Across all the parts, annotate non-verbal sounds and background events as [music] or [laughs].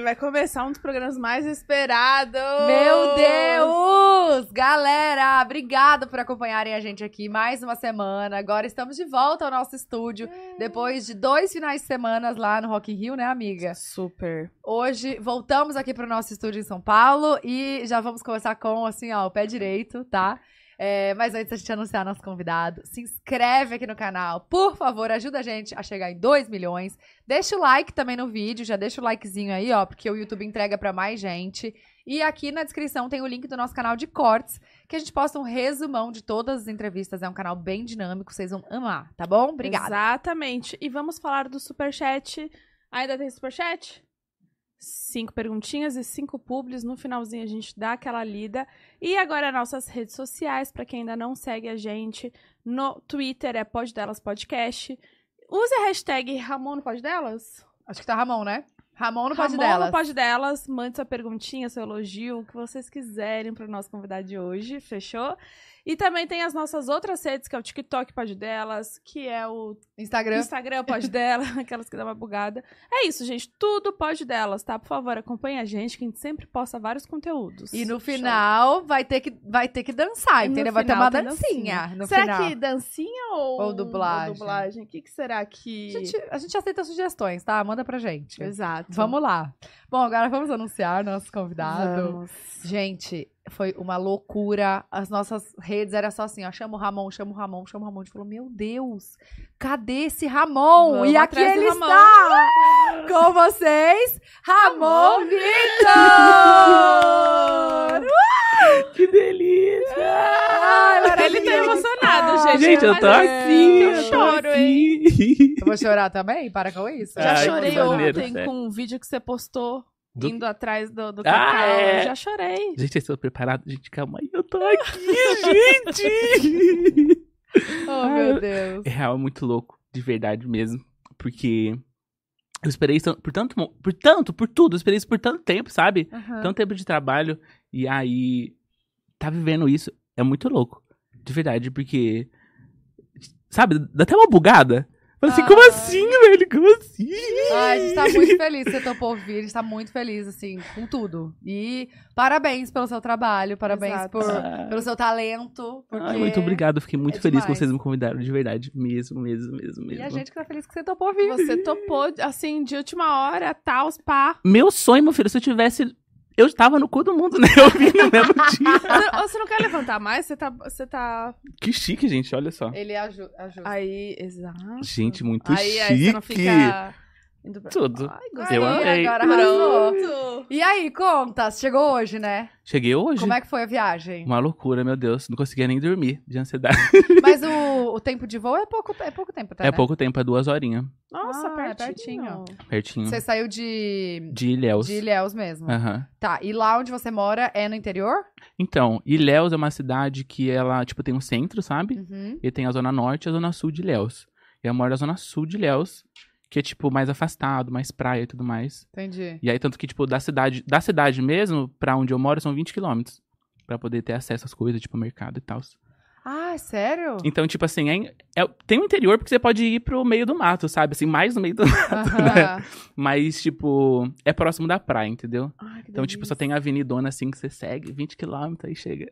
Sim, vai começar um dos programas mais esperados. Meu Deus! Galera, obrigada por acompanharem a gente aqui mais uma semana. Agora estamos de volta ao nosso estúdio, depois de dois finais de semana lá no Rock in Rio, né, amiga? Super. Hoje voltamos aqui para o nosso estúdio em São Paulo e já vamos começar com, assim, ó, o pé direito, tá? É, mas antes da gente anunciar nosso convidado, se inscreve aqui no canal. Por favor, ajuda a gente a chegar em 2 milhões. Deixa o like também no vídeo, já deixa o likezinho aí, ó, porque o YouTube entrega para mais gente. E aqui na descrição tem o link do nosso canal de cortes, que a gente posta um resumão de todas as entrevistas. É um canal bem dinâmico, vocês vão amar, tá bom? Obrigada. Exatamente. E vamos falar do superchat. Ainda tem superchat? Cinco perguntinhas e cinco publis. No finalzinho a gente dá aquela lida. E agora nossas redes sociais, para quem ainda não segue a gente. No Twitter é Pod Delas Podcast. Use a hashtag Ramon no Pod Delas. Acho que tá Ramon, né? Ramon no Ramon Delas. no Pod Delas. Mande sua perguntinha, seu elogio, o que vocês quiserem para o nosso convidado de hoje. Fechou? E também tem as nossas outras redes, que é o TikTok Pod Delas, que é o Instagram. Instagram Pod [laughs] Delas, [laughs] aquelas que dá uma bugada. É isso, gente. Tudo Pod Delas, tá? Por favor, acompanhe a gente, que a gente sempre posta vários conteúdos. E no Show. final vai ter que, vai ter que dançar, entendeu? Vai ter uma tem dancinha. No será final. que dancinha ou, Ou dublagem? ou dublagem? O que, que será que. A gente, a gente aceita sugestões, tá? Manda pra gente. Exato. Vamos lá. Bom, agora vamos anunciar nosso convidado. Vamos. Gente, foi uma loucura. As nossas redes era só assim, ó. Chama o Ramon, chama o Ramon, chama o Ramon. A gente falou, meu Deus, cadê esse Ramon? Vamos e aqui ele Ramon. está com vocês, Ramon Vitor! [laughs] Que delícia! Ai, Ele tá emocionado, gente. Gente, eu tô assim, eu eu tô choro, hein? assim. Eu vou chorar também? Para com isso. Já Ai, chorei maneiro, ontem sério. com um vídeo que você postou Do- indo atrás do, do Ah, cacau. é. Já chorei. Gente, vocês estão preparados? Gente, calma aí, eu tô [laughs] aqui, gente! Oh, meu Deus. É real, é muito louco, de verdade mesmo. Porque eu esperei isso por tanto, por tanto, por tudo, eu esperei isso por tanto tempo, sabe? Aham. Tanto tempo de trabalho. E aí, tá vivendo isso é muito louco. De verdade, porque. Sabe, dá até uma bugada. Fala assim, Ah. como assim, velho? Como assim? Ai, a gente tá muito feliz que você topou vir. A gente tá muito feliz, assim, com tudo. E parabéns pelo seu trabalho, parabéns Exato. por, Ah. pelo seu talento. Porque... Ai, muito obrigado, eu fiquei muito é feliz que demais. vocês me convidaram, de verdade. Mesmo, mesmo, mesmo, mesmo. E a gente que tá feliz que você topou vir. Você topou, assim, de última hora, tal, os pá. Meu sonho, meu filho, se eu tivesse. Eu tava no cu do mundo, [laughs] né? Eu vim no mesmo [laughs] dia. Você, você não quer levantar mais? Você tá. Você tá. Que chique, gente, olha só. Ele aju ajuda. Aí, exato. Gente, muito aí, chique. aí você não fica. Indo pra... Tudo. Ai, Eu amei. Agora. Pronto. E aí, conta, chegou hoje, né? Cheguei hoje. Como é que foi a viagem? Uma loucura, meu Deus. Não conseguia nem dormir de ansiedade. [laughs] Mas o, [laughs] o tempo de voo é pouco, é pouco tempo, até, é né? pouco tempo, é duas horinhas. Nossa, Ah, é pertinho. Pertinho. Você saiu de, De Ilhéus. de Ilhéus mesmo. Aham. Tá, e lá onde você mora é no interior? Então, Ilhéus é uma cidade que ela, tipo, tem um centro, sabe? Uhum. E tem a zona norte e a zona sul de Ilhéus. Eu moro na zona sul de Ilhéus, que é, tipo, mais afastado, mais praia e tudo mais. Entendi. E aí, tanto que, tipo, da cidade, da cidade mesmo, pra onde eu moro, são 20 quilômetros. Pra poder ter acesso às coisas, tipo, mercado e tal. Ah, sério? Então, tipo assim, é, é- tem o interior porque você pode ir pro meio do mato, sabe? Assim, mais no meio do [laughs] mato, né? Mas, tipo, é próximo da praia, entendeu? Ai, que Então, tipo, só tem a avenidona assim que você segue, 20 quilômetros e chega.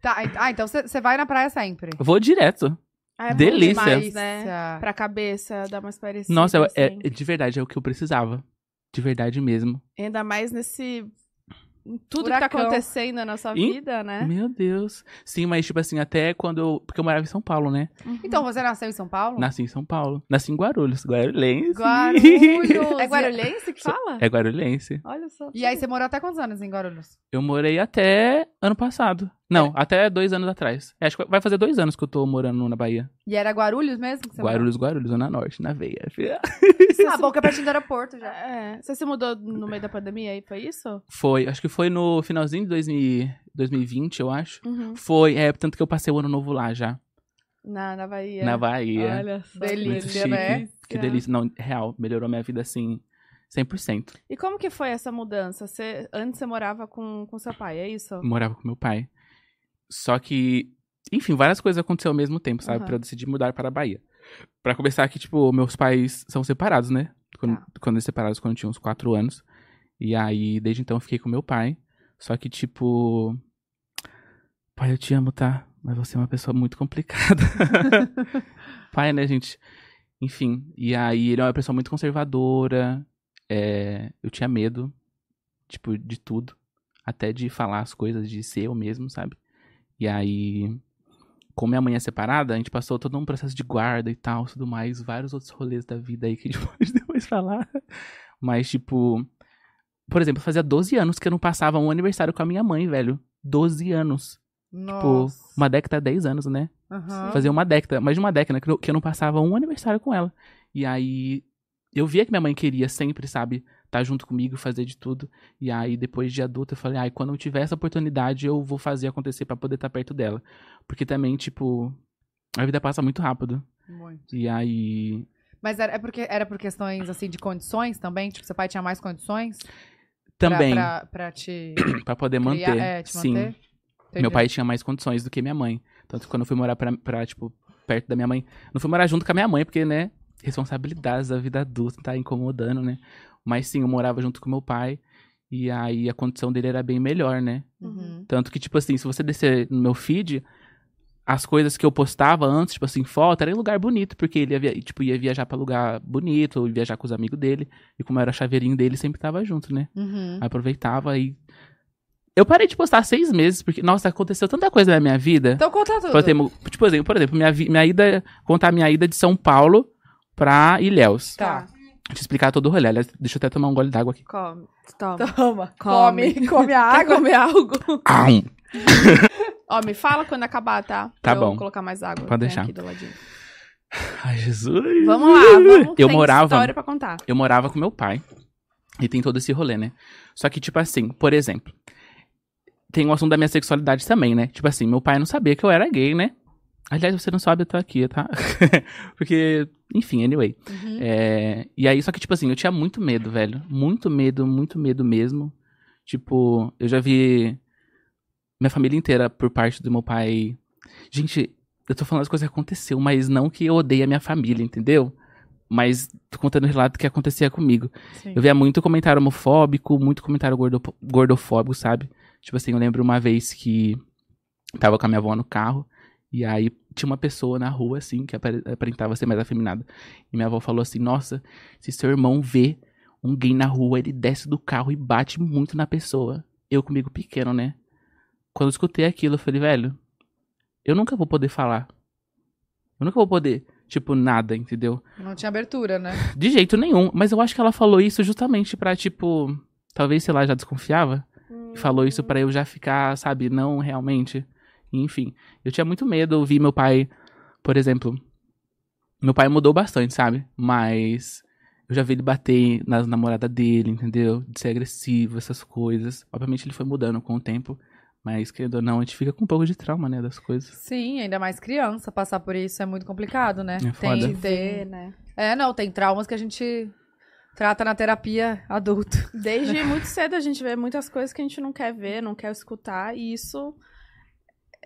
Tá, ah, então você vai na praia sempre. Vou direto. Ah, é delícia. demais, né? Pra cabeça, dar uma parecida. Nossa, é- é, assim. de verdade, é o que eu precisava. De verdade mesmo. Ainda mais nesse. em Tudo que tá acontecendo na nossa Ih, vida, né? Meu Deus. Sim, mas, tipo assim, até quando eu. Porque eu morava em São Paulo, né? Uhum. Então, você nasceu em São Paulo? Nasci em São Paulo. Nasci em Guarulhos. Guarulhense. Guarulhos. [laughs] É Guarulhense que fala? É Guarulhense. Olha só. E aí, você morou até quantos anos em Guarulhos? Eu morei até ano passado. Não, até dois anos atrás. É, acho que vai fazer dois anos que eu tô morando na Bahia. E era Guarulhos mesmo que você Guarulhos, Guarulhos, Zona Norte, na veia. morou? Ah, bom que é pertinho do aeroporto já. É. Você se mudou no meio da pandemia aí, foi isso? Foi, acho que foi no finalzinho de 2000 2020, eu acho. Uhum. Foi, é, tanto que eu passei o ano novo lá já. Na, na Bahia. Na Bahia. Olha só. Muito delícia, chique. né? Que delícia. Não, real, melhorou minha vida assim, 100%. E como que foi essa mudança? Você, antes você morava com, com seu pai, é isso? Morava com meu pai. Só que, enfim, várias coisas aconteceram ao mesmo tempo, sabe? Aham. Pra eu decidir mudar para a Bahia. Pra começar que, tipo, meus pais são separados, né? Quando, Tá. quando eles separados, quando eu tinha uns 4 anos. E aí, desde então, eu fiquei com meu pai. Só que, tipo. Pai, eu te amo, tá? Mas você é uma pessoa muito complicada. [laughs] [laughs] pai, né, gente? Enfim. E aí, ele é uma pessoa muito conservadora. É, eu tinha medo, tipo, de tudo. Até de falar as coisas, de ser eu mesmo, sabe? E aí, como minha mãe é separada, a gente passou todo um processo de guarda e tal, tudo mais, vários outros rolês da vida aí que a gente [laughs] pode depois falar. Mas, tipo, por exemplo, fazia 12 anos que eu não passava um aniversário com a minha mãe, velho. 12 anos. Tipo, Nossa. uma década, 10 anos, né? Aham. Fazia uma década, mais de uma década que eu, que eu não passava um aniversário com ela. E aí, eu via que minha mãe queria sempre, sabe, estar junto comigo, fazer de tudo. E aí, depois de adulta, eu falei, ai, quando eu tiver essa oportunidade, eu vou fazer acontecer pra poder estar perto dela. Porque também, tipo, a vida passa muito rápido. Muito. E aí, Mas era, é porque, era por questões, assim, de condições também? Tipo, seu pai tinha mais condições? pra- também, Pra, pra te [coughs] pra poder manter. criar, é, te sim. manter? Meu Entendi. pai tinha mais condições do que minha mãe. Tanto que quando eu fui morar pra, pra, tipo, perto da minha mãe. Não fui morar junto com a minha mãe, porque, né? Responsabilidades da vida adulta, tá incomodando, né? Mas sim, eu morava junto com meu pai. E aí a condição dele era bem melhor, né? Uhum. Tanto que, tipo assim, se você descer no meu feed, as coisas que eu postava antes, tipo assim, foto, era em lugar bonito, porque ele ia, via- tipo, ia viajar pra lugar bonito, ia viajar com os amigos dele. E como eu era chaveirinho dele, sempre tava junto, né? Uhum. Aproveitava e. Eu parei de postar seis meses, porque, nossa, aconteceu tanta coisa na minha vida. Então conta tudo. Por exemplo, tipo, por exemplo, por exemplo minha, minha ida. Contar minha ida de São Paulo pra Ilhéus. Tá. Deixa eu explicar todo o rolê. Aliás, deixa eu até tomar um gole d'água aqui. Come. Toma. [laughs] Toma. Come. Come. [laughs] Come a Quer água. comer algo? Aum. Ó, me fala quando acabar, tá? Tá Pra bom. Eu colocar mais água. Pode Tem deixar. Aqui do ladinho. Ai, Jesus. Vamos lá, vamos. [laughs] Eu tem morava. história pra contar. Eu morava com meu pai. E tem todo esse rolê, né? Só que, tipo assim, por exemplo. Tem o assunto da minha sexualidade também, né? Tipo assim, meu pai não sabia que eu era gay, né? Aliás, você não sabe, eu tô aqui, tá? Porque, enfim, anyway. Uhum. É, e aí, só que, tipo assim, eu tinha muito medo, velho. Muito medo, muito medo mesmo. Tipo, eu já vi minha família inteira por parte do meu pai. Gente, eu tô falando as coisas que aconteceu, mas não que eu odeie a minha família, entendeu? Mas tô contando o relato que acontecia comigo. Sim. Eu via muito comentário homofóbico, muito comentário gordo, gordofóbico, sabe? Tipo assim, eu lembro uma vez que tava com a minha avó no carro, e aí tinha uma pessoa na rua, assim, que apare- aparentava ser mais afeminada. E minha avó falou assim: Nossa, se seu irmão vê um gay na rua, ele desce do carro e bate muito na pessoa. Eu comigo pequeno, né? Quando eu escutei aquilo, eu falei, velho, eu nunca vou poder falar. Eu nunca vou poder, tipo, nada, entendeu? Não tinha abertura, né? [laughs] De jeito nenhum. Mas eu acho que ela falou isso justamente pra, tipo. Talvez, sei lá, já desconfiava. E falou isso pra eu já ficar, sabe, não realmente. Enfim. Eu tinha muito medo. Eu vi meu pai, por exemplo. Meu pai mudou bastante, sabe? Mas. Eu já vi ele bater nas namoradas dele, entendeu? De ser agressivo, essas coisas. Obviamente ele foi mudando com o tempo. Mas, querendo ou não, a gente fica com um pouco de trauma, né? Das coisas. Sim, ainda mais criança. Passar por isso é muito complicado, né? É foda. tem, Ver, tem... né? É, não, tem traumas que a gente trata na terapia adulto. Desde [laughs] muito cedo a gente vê muitas coisas que a gente não quer ver, não quer escutar, e isso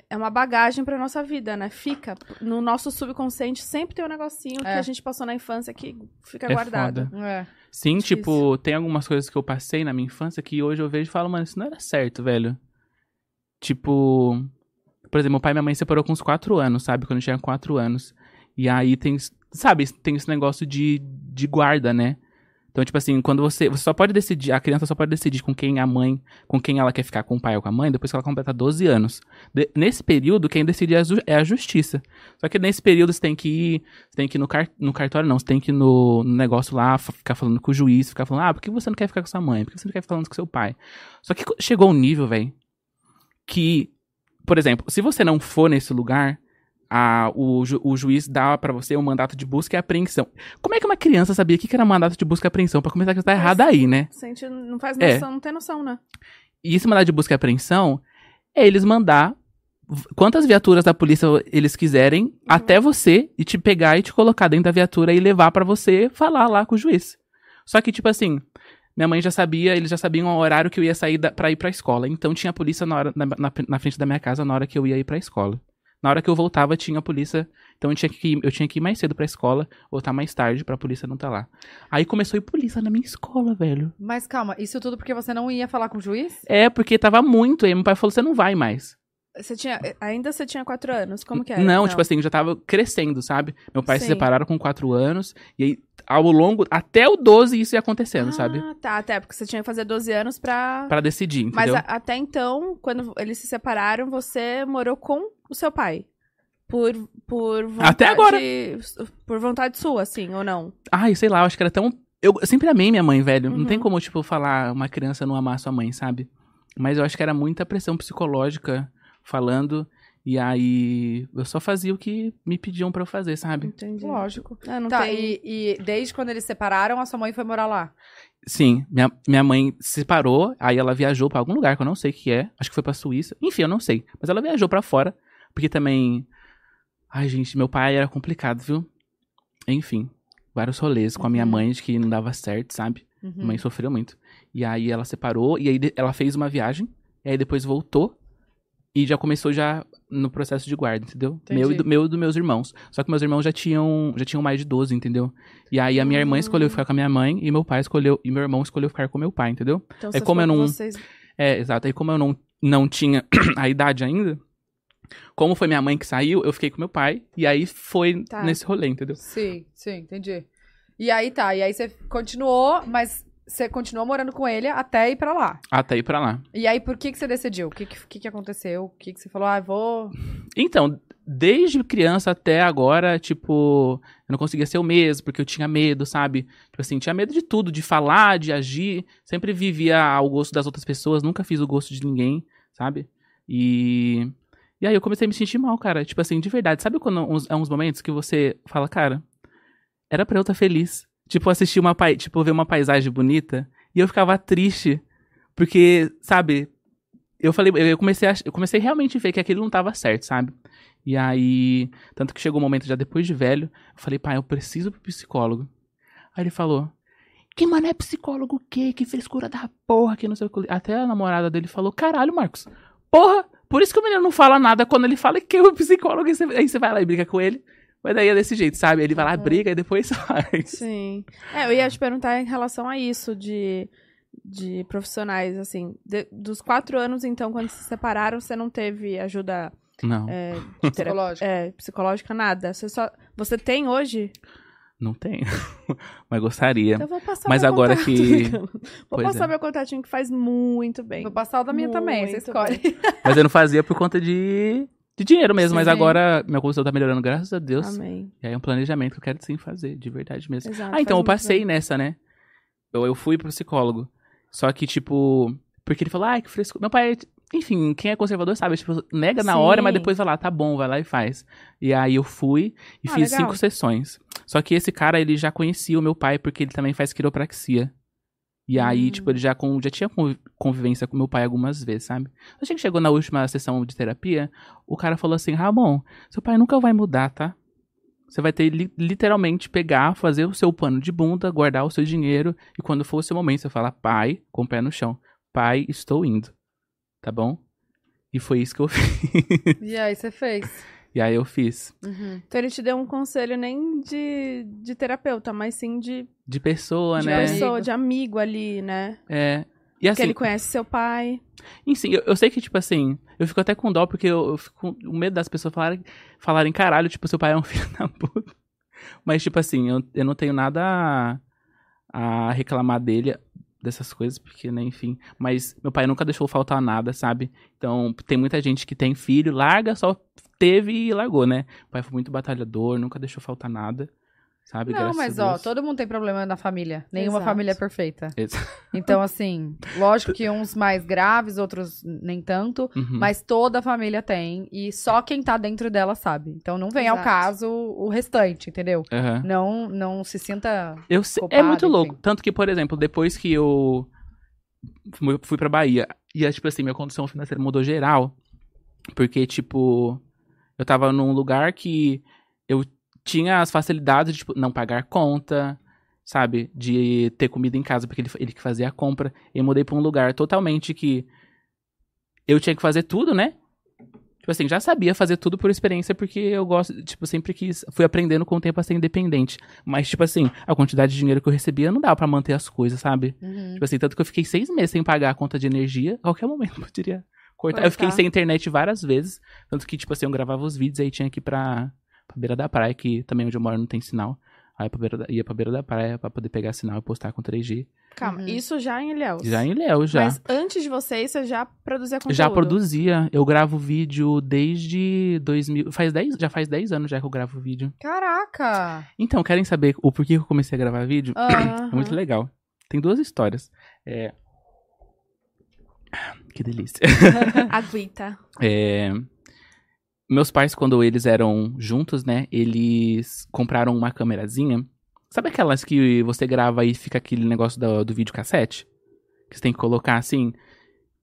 é uma bagagem pra nossa vida, né? Fica. No nosso subconsciente sempre tem um negocinho É. que a gente passou na infância que fica É guardado. foda. É. Sim, Difícil. tipo, tem algumas coisas que eu passei na minha infância que hoje eu vejo e falo, mano, isso não era certo, velho. Tipo, por exemplo, meu pai e minha mãe se separou com uns 4 anos, sabe? Quando eu tinha 4 anos. E aí tem, sabe, tem esse negócio de, de guarda, né? Então, tipo assim, quando você. Você só pode decidir, a criança só pode decidir com quem a mãe, com quem ela quer ficar, com o pai ou com a mãe, depois que ela completa 12 anos. De- nesse período, quem decide é é a justiça. Só que nesse período você tem que ir. Você tem que ir no, car- no cartório, não. Você tem que ir no, no negócio lá, ficar falando com o juiz, ficar falando, ah, por que você não quer ficar com sua mãe? Por que você não quer ficar falando com seu pai? Só que chegou um nível, velho, que, por exemplo, se você não for nesse lugar, a, o, ju- o juiz dá pra você um mandato de busca e apreensão. Como é que uma criança sabia o que que era mandato de busca e apreensão? Pra começar que tá errado aí, né? A gente não faz É. noção, não tem noção, né? E esse mandado de busca e apreensão é eles mandar quantas viaturas da polícia eles quiserem até você e te pegar e te colocar dentro da viatura e levar pra você falar lá com o juiz. Só que, tipo assim, minha mãe já sabia, eles já sabiam o horário que eu ia sair da, pra ir pra escola. Então tinha polícia na, hora, na, na- na frente da minha casa na hora que eu ia ir pra escola. Na hora que eu voltava, tinha a polícia. Então eu tinha que ir, eu tinha que ir mais cedo pra escola, voltar mais tarde pra polícia não estar lá. Aí começou a ir polícia na minha escola, velho. Mas calma, isso tudo porque você não ia falar com o juiz? É, porque tava muito. Aí meu pai falou: você não vai mais. Você tinha. Ainda você tinha quatro anos? Como que era? Não, tipo assim, eu já tava crescendo, sabe? Meu pai se Sim. separaram com quatro anos. E aí, ao longo. Até o 12 isso ia acontecendo, ah, sabe? tá. Até porque você tinha que fazer 12 anos pra. Pra decidir, Mas entendeu? a- até então, quando eles se separaram, você morou com o seu pai. Por, por vontade. Até agora. Por vontade sua, assim, ou não? Ai, sei lá, eu acho que era tão. Eu eu sempre amei minha mãe, velho. Não Uhum. tem como, tipo, falar uma criança não amar sua mãe, sabe? Mas eu acho que era muita pressão psicológica falando. E aí eu só fazia o que me pediam pra eu fazer, sabe? Entendi. Lógico. Não Tá, tem... e, e desde quando eles separaram, a sua mãe foi morar lá? Sim, minha, minha mãe se separou, aí ela viajou pra algum lugar que eu não sei o que é. Acho que foi pra Suíça. Enfim, eu não sei. Mas ela viajou pra fora. Porque também. Ai, gente, meu pai era complicado, viu? Enfim, vários rolês com a minha Uhum. mãe de que não dava certo, sabe? Uhum. Minha mãe sofreu muito. E aí ela separou, e aí ela fez uma viagem, e aí depois voltou, e já começou já no processo de guarda, entendeu? Entendi. Meu e, do, meu e dos meus irmãos. Só que meus irmãos já tinham, já tinham mais de 12, entendeu? E aí a minha irmã escolheu ficar com a minha mãe, e meu pai escolheu, e meu irmão escolheu ficar com meu pai, entendeu? Então, é você como eu não- Vocês... É, exato. Aí como eu não, não tinha [clears throat] a idade ainda, como foi minha mãe que saiu, eu fiquei com meu pai, e aí foi Tá. nesse rolê, entendeu? Sim, sim, entendi. E aí tá, e aí você continuou, mas você continuou morando com ele até ir pra lá. Até ir pra lá. E aí, por que que você decidiu? O que que, que, aconteceu? O que que você falou? Ah, vou... Então, desde criança até agora, tipo, eu não conseguia ser o mesmo, porque eu tinha medo, sabe? Tipo assim, tinha medo de tudo, de falar, de agir. Sempre vivia ao gosto das outras pessoas, nunca fiz o gosto de ninguém, sabe? E. E aí eu comecei a me sentir mal, cara. Tipo assim, de verdade. Sabe quando uns, é uns momentos que você fala, cara, era pra eu estar feliz. Tipo, assistir uma tipo, ver uma paisagem bonita e eu ficava triste. Porque, sabe, eu falei, eu comecei a, eu comecei realmente a ver que aquilo não tava certo, sabe? E aí, tanto que chegou um momento já depois de velho, eu falei, pai, eu preciso pro psicólogo. Aí ele falou, que mano é psicólogo o quê? Que frescura da porra, que não sei o que. Até a namorada dele falou, caralho, Marcos, porra, por isso que o menino não fala nada quando ele fala que é o psicólogo, aí você vai lá e briga com ele. Mas daí é desse jeito, sabe? Ele vai lá, briga e depois [laughs] faz. Sim. É, eu ia te perguntar em relação a isso de, de profissionais, assim. de- dos quatro anos, então, quando se separaram, você não teve ajuda Não, é? [laughs] Psicológico. É, psicológica, nada. Você só. Você tem hoje? não tem. [laughs] Mas gostaria. Então vou passar Mas meu agora contato. que- Vou Pois passar é. meu contatinho que faz muito bem. Vou passar o da minha também, você Muito escolhe. Mas eu não fazia por conta de, de dinheiro mesmo. Mas Sim. agora minha condição tá melhorando, graças a Deus. Amém. E aí é um planejamento que eu quero sim fazer, de verdade mesmo. Exato, Ah, então eu passei bem. nessa, né? Eu, eu fui pro psicólogo. Só que, tipo. Porque ele falou, ai, que fresco. Meu pai, enfim, quem é conservador sabe, tipo, nega na hora, mas depois vai lá, tá bom, vai lá e faz. E aí eu fui e Ah, fiz legal. cinco sessões. Só que esse cara, ele já conhecia o meu pai, porque ele também faz quiropraxia. E aí, Hum. tipo, ele já, con- já tinha conv- convivência com meu pai algumas vezes, sabe? Só que chegou na última sessão de terapia, o cara falou assim, Ramon, seu pai nunca vai mudar, tá? Você vai ter li- literalmente pegar, fazer o seu pano de bunda, guardar o seu dinheiro e quando for o seu momento você fala, pai, com o pé no chão, pai, estou indo, tá bom? E foi isso que eu [laughs] fiz. E aí você fez. E aí eu fiz. Uhum. Então ele te deu um conselho nem de, de terapeuta, mas sim de, De pessoa, de né? pessoa, Amigo. de amigo ali, né? É. E Porque assim, ele conhece seu pai. enfim, eu, eu sei que, tipo assim, eu fico até com dó porque eu, eu fico com medo das pessoas falarem, falarem, caralho, tipo, seu pai é um [laughs] filho da puta. Mas, tipo assim, eu, eu não tenho nada a, a reclamar dele, dessas coisas, porque, né, enfim. Mas meu pai nunca deixou faltar nada, sabe? Então, tem muita gente que tem filho, larga, só teve e largou, né? O pai foi muito batalhador, nunca deixou faltar nada, sabe? Não, Graças mas a ó, todo mundo tem problema na família. Nenhuma Exato. família é perfeita. Ex- [laughs] Então, assim, lógico que uns mais graves, outros nem tanto. Uhum. Mas toda família tem. E só quem tá dentro dela sabe. Então não vem ao Exato. caso o restante, entendeu? Aham. Não, não se sinta. Eu sei, é culpado, muito louco. enfim. Tanto que, por exemplo, depois que eu fui fui pra Bahia, e, é, tipo assim, minha condição financeira mudou geral. Porque, tipo, eu tava num lugar que eu tinha as facilidades de, tipo, não pagar conta, sabe? De ter comida em casa, porque ele, ele que fazia a compra. E eu mudei pra um lugar totalmente que eu tinha que fazer tudo, né? Tipo assim, já sabia fazer tudo por experiência, porque eu gosto, tipo, sempre quis, fui aprendendo com o tempo a ser independente. Mas, tipo assim, a quantidade de dinheiro que eu recebia não dava pra manter as coisas, sabe? Uhum. Tipo assim, tanto que eu fiquei seis meses sem pagar a conta de energia, a qualquer momento eu poderia cortar. Eu fiquei sem internet várias vezes, tanto que, tipo assim, eu gravava os vídeos aí tinha que ir pra, pra beira da praia, que também onde eu moro não tem sinal. Aí pra beira da- ia pra beira da praia pra poder pegar sinal e postar com 3G. Calma, Uhum. isso já em Ilhéus. Já em Léo, já. Mas antes de você, você já produzia conteúdo. Já produzia. Eu gravo vídeo desde 2000. Faz 10, já faz 10 anos já que eu gravo vídeo. Caraca! Então, querem saber o porquê que eu comecei a gravar vídeo? Ah, É muito legal. Tem duas histórias. É... Que delícia. [laughs] Aguita. É, Meus pais, quando eles eram juntos, né? Eles compraram uma câmerazinha. Sabe aquelas que você grava e fica aquele negócio do, do videocassete? Que você tem que colocar assim.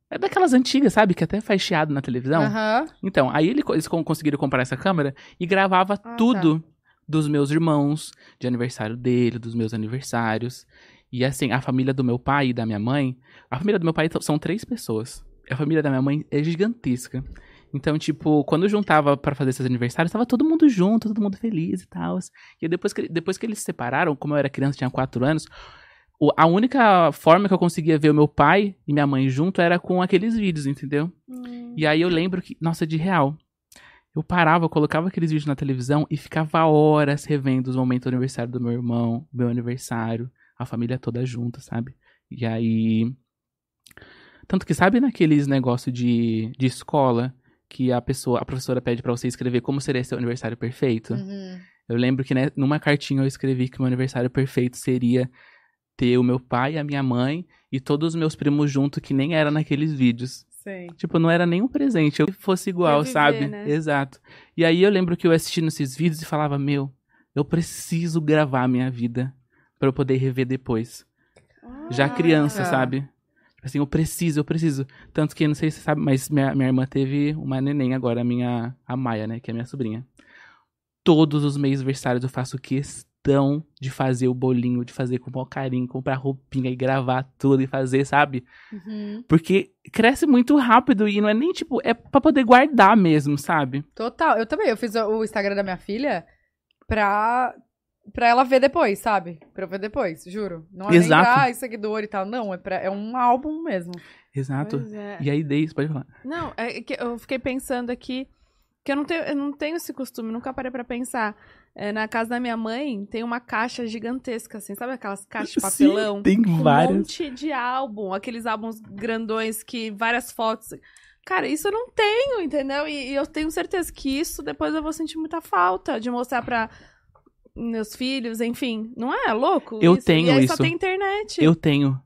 É daquelas antigas, sabe? Que até faz chiado na televisão. Aham. Então, aí ele- eles con- conseguiram comprar essa câmera e gravava Ah, tudo dos meus irmãos, de aniversário dele, dos meus aniversários. E assim, a família do meu pai e da minha mãe, a família do meu pai são três pessoas. A família da minha mãe é gigantesca. Então, tipo, quando eu juntava pra fazer esses aniversários, tava todo mundo junto, todo mundo feliz e tal. E depois que, depois que eles se separaram, como eu era criança, tinha quatro anos, a única forma que eu conseguia ver o meu pai e minha mãe junto era com aqueles vídeos, entendeu? Hum. E aí eu lembro que, nossa, de real. Eu parava, colocava aqueles vídeos na televisão e ficava horas revendo os momentos do aniversário do meu irmão, meu aniversário, a família toda junta, sabe? E aí. Tanto que, sabe naqueles negócios de, de escola que a pessoa, a professora pede pra você escrever como seria seu aniversário perfeito? Uhum. Eu lembro que né, numa cartinha eu escrevi que meu aniversário perfeito seria ter o meu pai, a minha mãe e todos os meus primos junto, que nem era naqueles vídeos. Sim. Tipo, não era nenhum presente, eu fosse igual, Reviver, sabe? né? Exato. E aí eu lembro que eu assistindo esses vídeos e falava, meu, eu preciso gravar a minha vida pra eu poder rever depois. Já criança, sabe? Tipo assim, eu preciso, eu preciso. Tanto que, não sei se você sabe, mas minha, minha irmã teve uma neném agora, a minha, a Maia, né, que é minha sobrinha. Todos os meses aniversários eu faço questão de fazer o bolinho, de fazer com o maior carinho, comprar roupinha e gravar tudo e fazer, sabe? Uhum. Porque cresce muito rápido e não é nem tipo, é pra poder guardar mesmo, sabe? Total. Eu também. Eu fiz o Instagram da minha filha pra, pra ela ver depois, sabe? Pra eu ver depois, juro. Não é Exato. nem pra ai, seguidor e tal. Não, é, pra, é um álbum mesmo. Exato. É. E aí, desde, pode falar. Não, é que eu fiquei pensando aqui que eu não tenho, eu não tenho esse costume, nunca parei pra pensar. É, na casa da minha mãe tem uma caixa gigantesca, assim, sabe aquelas caixas de papelão? Sim, tem com um várias. monte de álbum, aqueles álbuns grandões que várias fotos. Cara, isso eu não tenho, entendeu? E, e eu tenho certeza que isso depois eu vou sentir muita falta de mostrar pra meus filhos, enfim. Não é louco? Eu isso? tenho e aí isso. só tem internet. Eu tenho.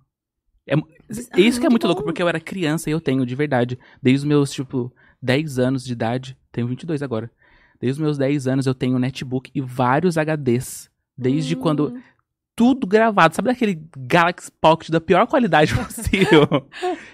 É, Ah, isso que é muito bom. louco, porque eu era criança e eu tenho, de verdade. Desde os meus, tipo, 10 anos de idade. Tenho 22 agora. Desde os meus 10 anos eu tenho netbook e vários HDs. Desde Hum. quando. Tudo gravado. Sabe daquele Galaxy Pocket da pior qualidade [laughs] possível?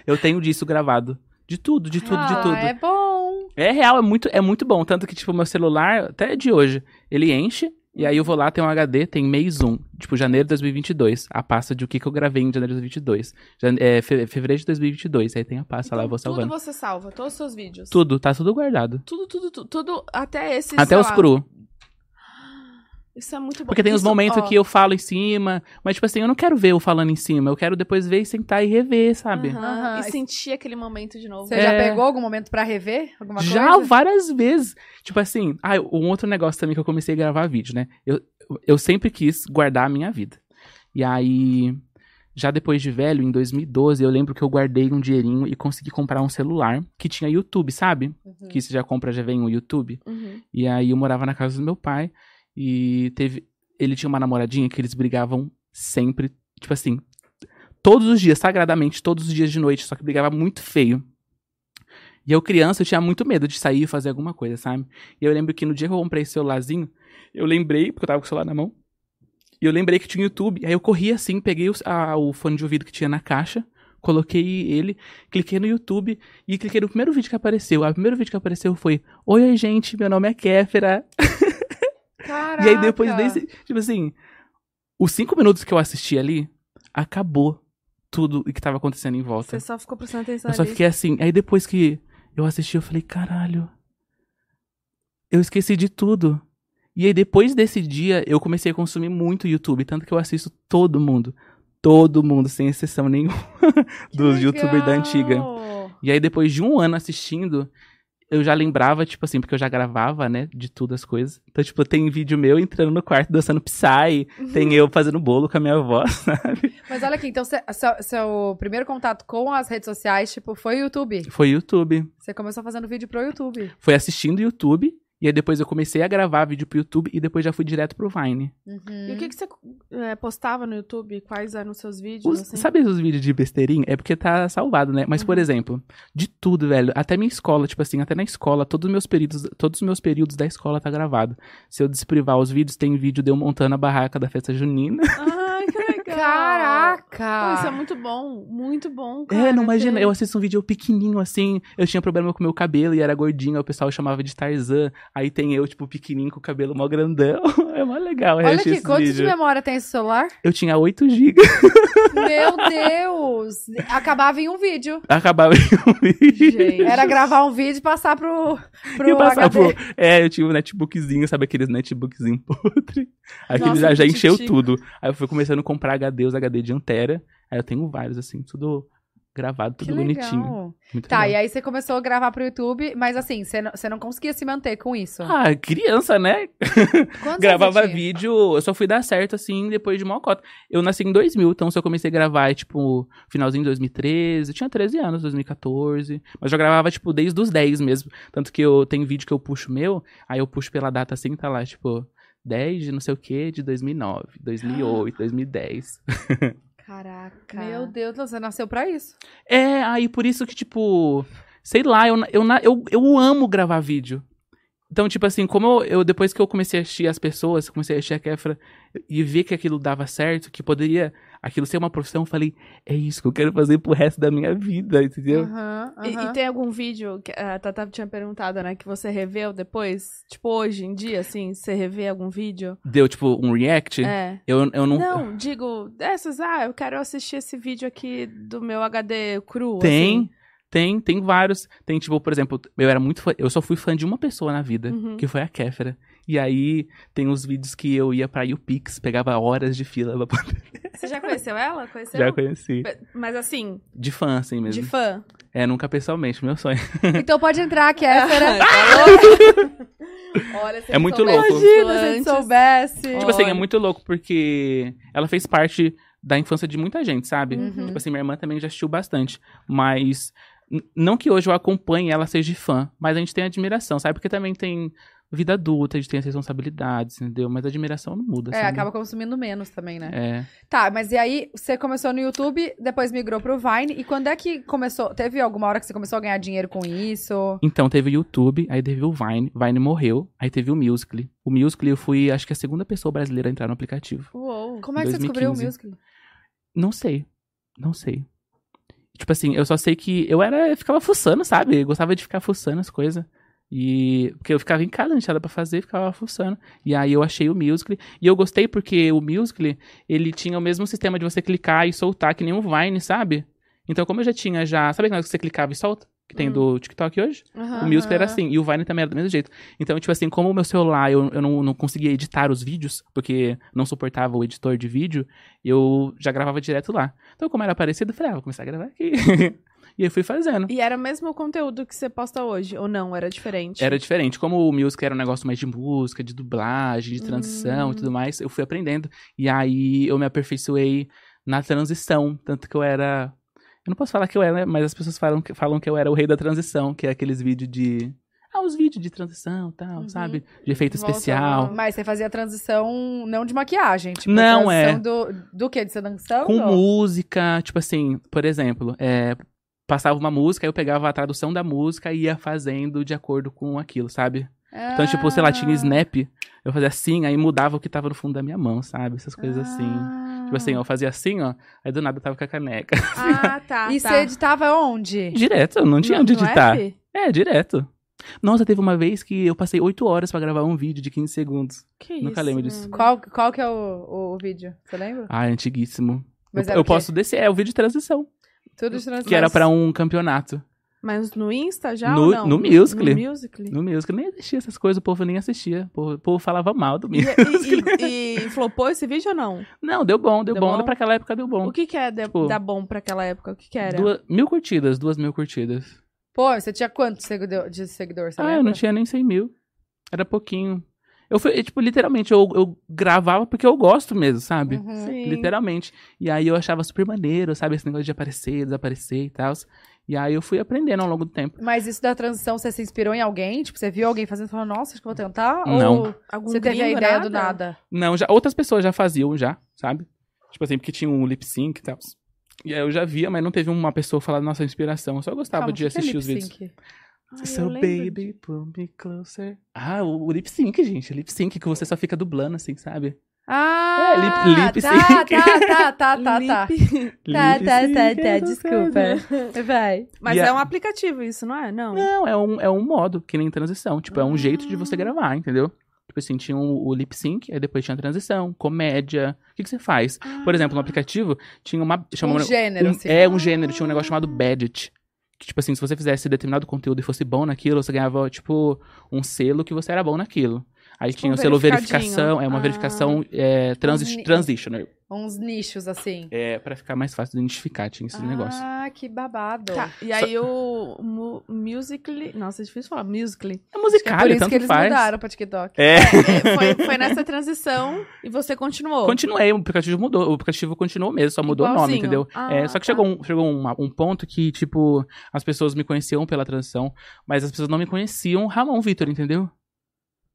eu tenho disso gravado. De tudo, de tudo, ah, de tudo. É bom. É real, é muito, é muito bom. Tanto que, tipo, meu celular, até de hoje, ele enche. E aí eu vou lá, tem um HD, tem mês 1. Tipo, janeiro de 2022. A pasta de o que, que eu gravei em janeiro de 2022. Jane- é, fe- fevereiro de 2022. Aí tem a pasta lá, eu vou Então, salvando. Tudo você salva, todos os seus vídeos. Tudo, tá tudo guardado. Tudo, tudo, tudo, tudo, até esses. Até os lá. cru. Isso é muito bom. Porque tem os Isso, momentos ó, que eu falo em cima. Mas, tipo assim, eu não quero ver eu falando em cima. Eu quero depois ver e sentar e rever, sabe? aham, Aham. E sentir aquele momento de novo. Você já É. pegou algum momento pra rever alguma Já coisa? várias vezes. Tipo assim, ah, um outro negócio também que eu comecei a gravar vídeo, né? Eu, eu sempre quis guardar a minha vida. E aí, já depois de velho, em 2012, eu lembro que eu guardei um dinheirinho e consegui comprar um celular que tinha YouTube, sabe? Uhum. Que você já compra, já vem o YouTube. Uhum. E aí eu morava na casa do meu pai e teve. Ele tinha uma namoradinha que eles brigavam sempre, tipo assim, todos os dias, sagradamente, todos os dias de noite, só que brigava muito feio. E eu, criança, eu tinha muito medo de sair e fazer alguma coisa, sabe? E eu lembro que no dia que eu comprei esse celularzinho, eu lembrei, porque eu tava com o celular na mão, e eu lembrei que tinha YouTube. Aí eu corri assim, peguei o, a- o fone de ouvido que tinha na caixa, coloquei ele, cliquei no YouTube e cliquei no primeiro vídeo que apareceu. O primeiro vídeo que apareceu foi: Oi, gente, meu nome é Kéfera. [laughs] Caraca. E aí depois desse, tipo assim, os cinco minutos que eu assisti ali, acabou tudo o que tava acontecendo em volta. Você só ficou prestando atenção Eu só ali. fiquei assim, aí depois que eu assisti, eu falei, caralho, eu esqueci de tudo. E aí, depois desse dia, eu comecei a consumir muito YouTube, tanto que eu assisto todo mundo. Todo mundo, sem exceção nenhuma, [laughs] dos youtubers da antiga. E aí, depois de um ano assistindo, eu já lembrava, tipo assim, porque eu já gravava, né, de tudo as coisas. Então, tipo, tem vídeo meu entrando no quarto dançando Psy, tem eu fazendo bolo com a minha avó, [laughs] sabe? Mas olha aqui, então seu, seu primeiro contato com as redes sociais, tipo, foi o YouTube. Foi YouTube. Você começou fazendo vídeo pro YouTube. Foi assistindo YouTube, e aí depois eu comecei a gravar vídeo pro YouTube, e depois já fui direto pro Vine. E o que, que você é, postava no YouTube? Quais eram os seus vídeos? Os- assim? Sabe os vídeos de besteirinha? É porque tá salvado, né? Mas, por exemplo, de tudo, velho, até minha escola, tipo assim, até na escola, todos os meus períodos, todos os meus períodos da escola tá gravado. Se eu desprivar os vídeos, tem vídeo de eu montando a barraca da festa junina. Ai, que legal. Pô, Caraca! isso é muito bom. Muito bom, cara. É, não imagina, eu assisto um vídeo pequenininho assim, eu tinha problema com o meu cabelo e era gordinho, o pessoal chamava de Tarzan, aí tem eu, tipo, pequenininho com o cabelo mó grandão, [laughs] é mó legal, Olha aqui, esse quantos de vídeo. memória tem esse celular? Eu tinha 8 GB, Meu Deus! Acabava em um vídeo. acabava em um vídeo. Gente. Era gravar um vídeo e passar pro, pro E passava HD. pro- É, eu tinha um netbookzinho, sabe aqueles netbookzinho podre? Aí aquele Nossa, já, já encheu tudo. Aí eu fui começando a comprar HD, os HD de Antera. Aí eu tenho vários, assim, tudo gravado, tudo bonitinho. Muito Tá, legal. e aí você começou a gravar pro YouTube, mas assim, você não, você não conseguia se manter com isso. Ah, criança, né? Gravava vídeo, eu só fui dar certo, assim, depois de uma cota. Eu nasci em 2000, então se eu comecei a gravar, tipo, finalzinho de 2013, eu tinha 13 anos, 2014. Mas eu já gravava, tipo, desde os 10 mesmo. Tanto que eu tenho vídeo que eu puxo meu, aí eu puxo pela data assim, tá lá, tipo, 10 de não sei o que, de 2009, 2008, 2010. Caraca. Meu Deus, você nasceu pra isso. É, aí por isso que, tipo, sei lá, eu, eu, eu, eu amo gravar vídeo. Então, tipo assim, como eu, eu- depois que eu comecei a assistir as pessoas, comecei a assistir a Kefra e ver que aquilo dava certo, que poderia aquilo ser uma profissão, eu falei, é isso que eu quero fazer pro resto da minha vida, entendeu? Aham, E, aham. e tem algum vídeo que a Tata tinha perguntado, né? Que você reveu depois? Tipo, hoje em dia, assim, você revê algum vídeo? Deu, tipo, um react. É. Eu, eu não. Não, digo, dessas, ah, eu quero assistir esse vídeo aqui do meu HD cru. Tem, assim. tem, tem vários. Tem, tipo, por exemplo, eu era muito fã. Eu só fui fã de uma pessoa na vida, Uhum. que foi a Kéfera. E aí tem os vídeos que eu ia pra YouPix, pegava horas de fila pra poder. Você já conheceu ela? Conheceu? Já conheci. Mas assim, De fã, assim mesmo. de fã. É, nunca pessoalmente, meu sonho. [laughs] Então pode entrar, Kéfera. [laughs] Olha, se É muito louco. disso, se soubesse. Tipo assim, é Olha. muito louco porque ela fez parte da infância de muita gente, sabe? Uhum. Tipo assim, minha irmã também já assistiu bastante. Mas não que hoje eu acompanhe ela seja fã, mas a gente tem admiração, sabe? Porque também tem vida adulta, a gente tem as responsabilidades, entendeu? Mas a admiração não muda, É, sabe? acaba consumindo menos também, né? É. Tá, mas e aí você começou no YouTube, depois migrou pro Vine. E quando é que começou? Teve alguma hora que você começou a ganhar dinheiro com isso? Então, teve o YouTube, aí teve o Vine, Vine morreu, aí teve o Musical.ly. O Musical.ly eu fui, acho que a segunda pessoa brasileira a entrar no aplicativo. Uou. Como é que você descobriu o 2015. Musical.ly? Não sei. Não sei. Tipo assim, eu só sei que eu era. Eu ficava fuçando, sabe? Eu gostava de ficar fuçando as coisas. E. Porque eu ficava em casa, não tinha nada pra fazer, ficava fuçando. E aí eu achei o Musical.ly. E eu gostei porque o Musical.ly, ele tinha o mesmo sistema de você clicar e soltar, que nem o Vine, sabe? Então, como eu já tinha já. Sabe que você clicava e solta? Que tem Hum. do TikTok hoje? Aham. O Musical era Aham. assim, e o Vine também era do mesmo jeito. Então, tipo assim, como o meu celular eu, eu não, não conseguia editar os vídeos, porque não suportava o editor de vídeo, eu já gravava direto lá. Então, como era parecido, eu falei, ah, vou começar a gravar aqui. [laughs] e eu fui fazendo. E era o mesmo conteúdo que você posta hoje? Ou não? Era diferente? Era diferente. Como o Musical era um negócio mais de música, de dublagem, de transição Hum. e tudo mais, eu fui aprendendo. E aí eu me aperfeiçoei na transição. Tanto que eu era. Eu não posso falar que eu era, mas as pessoas falam que, falam que eu era o rei da transição, que é aqueles vídeos de. Ah, os vídeos de transição e tal, Uhum. sabe? De efeito Volta especial. Mas você fazia transição não de maquiagem, tipo, Não, é. do, do quê? De dançando? Com música, tipo assim, por exemplo, é, passava uma música, eu pegava a tradução da música e ia fazendo de acordo com aquilo, sabe? Então, tipo, sei lá, tinha Ah. Snap, eu fazia assim, aí mudava o que tava no fundo da minha mão, sabe? Essas coisas assim. Tipo assim, eu fazia assim, ó, aí do nada eu tava com a caneca. [laughs] Ah, tá. [laughs] E tá. você editava onde? Direto, não tinha No- onde editar. É, direto. Nossa, teve uma vez que eu passei 8 horas pra gravar um vídeo de 15 segundos. Que isso? Nunca lembro disso. mano? Qual, qual que é o, o, o vídeo? Você lembra? Ah, é antiguíssimo. Mas eu era eu o quê? posso descer, é o vídeo de transição. Tudo de transição. Que era pra um campeonato. Mas no Insta já No- ou não? no Musical.ly. No Musical.ly. No Musical nem existia essas coisas, o povo nem assistia. O povo, o povo falava mal do E, Musical. e, [laughs] e, e flopou esse vídeo ou não? Não, deu bom, deu, Deu bom. bom? Pra aquela época deu bom. O que que é de, Tipo, dar bom pra aquela época? O que que era? Duas- mil curtidas, duas mil curtidas. Pô, você tinha quanto seguidor, de seguidor, ah, eu lembra? não tinha nem 100 mil. Era pouquinho. Eu fui, tipo, literalmente, eu, eu gravava porque eu gosto mesmo, sabe? Uhum. Literalmente. E aí eu achava super maneiro, sabe? Esse negócio de aparecer, desaparecer e tal. E aí eu fui aprendendo ao longo do tempo. Mas isso da transição, você se inspirou em alguém? Tipo, você viu alguém fazendo e falou, nossa, acho que eu vou tentar? Não. Ou Algum você teve a ideia do nada? Não, já, outras pessoas já faziam, já, sabe? Tipo assim, porque tinha um lip sync e tal. E aí eu já via, mas não teve uma pessoa falar nossa inspiração. Eu só gostava Calma, de é assistir os lip vídeos. Ai, eu So lembro baby, pull me closer. Ah, o, o lip sync, gente. Lip sync que você só fica dublando, assim, sabe? Ah, É, lip- lip tá, sync. tá, tá, tá, tá, tá. Lip- Tá, Lip tá, tá, sync, tá, essa desculpa. Vai. Mas E a- é um aplicativo isso, não é? Não. Não, é um, é um modo, que nem transição. Tipo, é um jeito de você Ah. gravar, entendeu? Tipo assim, tinha o, o lip sync, aí depois tinha a transição, comédia. O que, que você faz? Por exemplo, no aplicativo, tinha uma. Chama, Um gênero, um- assim. É um gênero, tinha um negócio chamado Badget. Que, tipo assim, se você fizesse determinado conteúdo e fosse bom naquilo, você ganhava, tipo, um selo que você era bom naquilo. Aí Tipo tinha um o selo verificação, é uma Ah. verificação é, transi ni- transitioner. Uns nichos, assim. É, pra ficar mais fácil de identificar, tinha esse negócio. Ah, que babado. Tá, e aí o mu Musical.ly... Nossa, é difícil falar. Musical.ly. É É musical, por isso tanto que eles faz. mudaram pra TikTok. É. É, foi, foi nessa transição e você continuou. Continuei, o aplicativo mudou. O aplicativo continuou mesmo, só mudou o nome, Igualzinho. entendeu? Ah, É, só que tá. chegou, um, chegou uma- um ponto que, tipo, as pessoas me conheciam pela transição, mas as pessoas não me conheciam o Ramon Vitor, entendeu?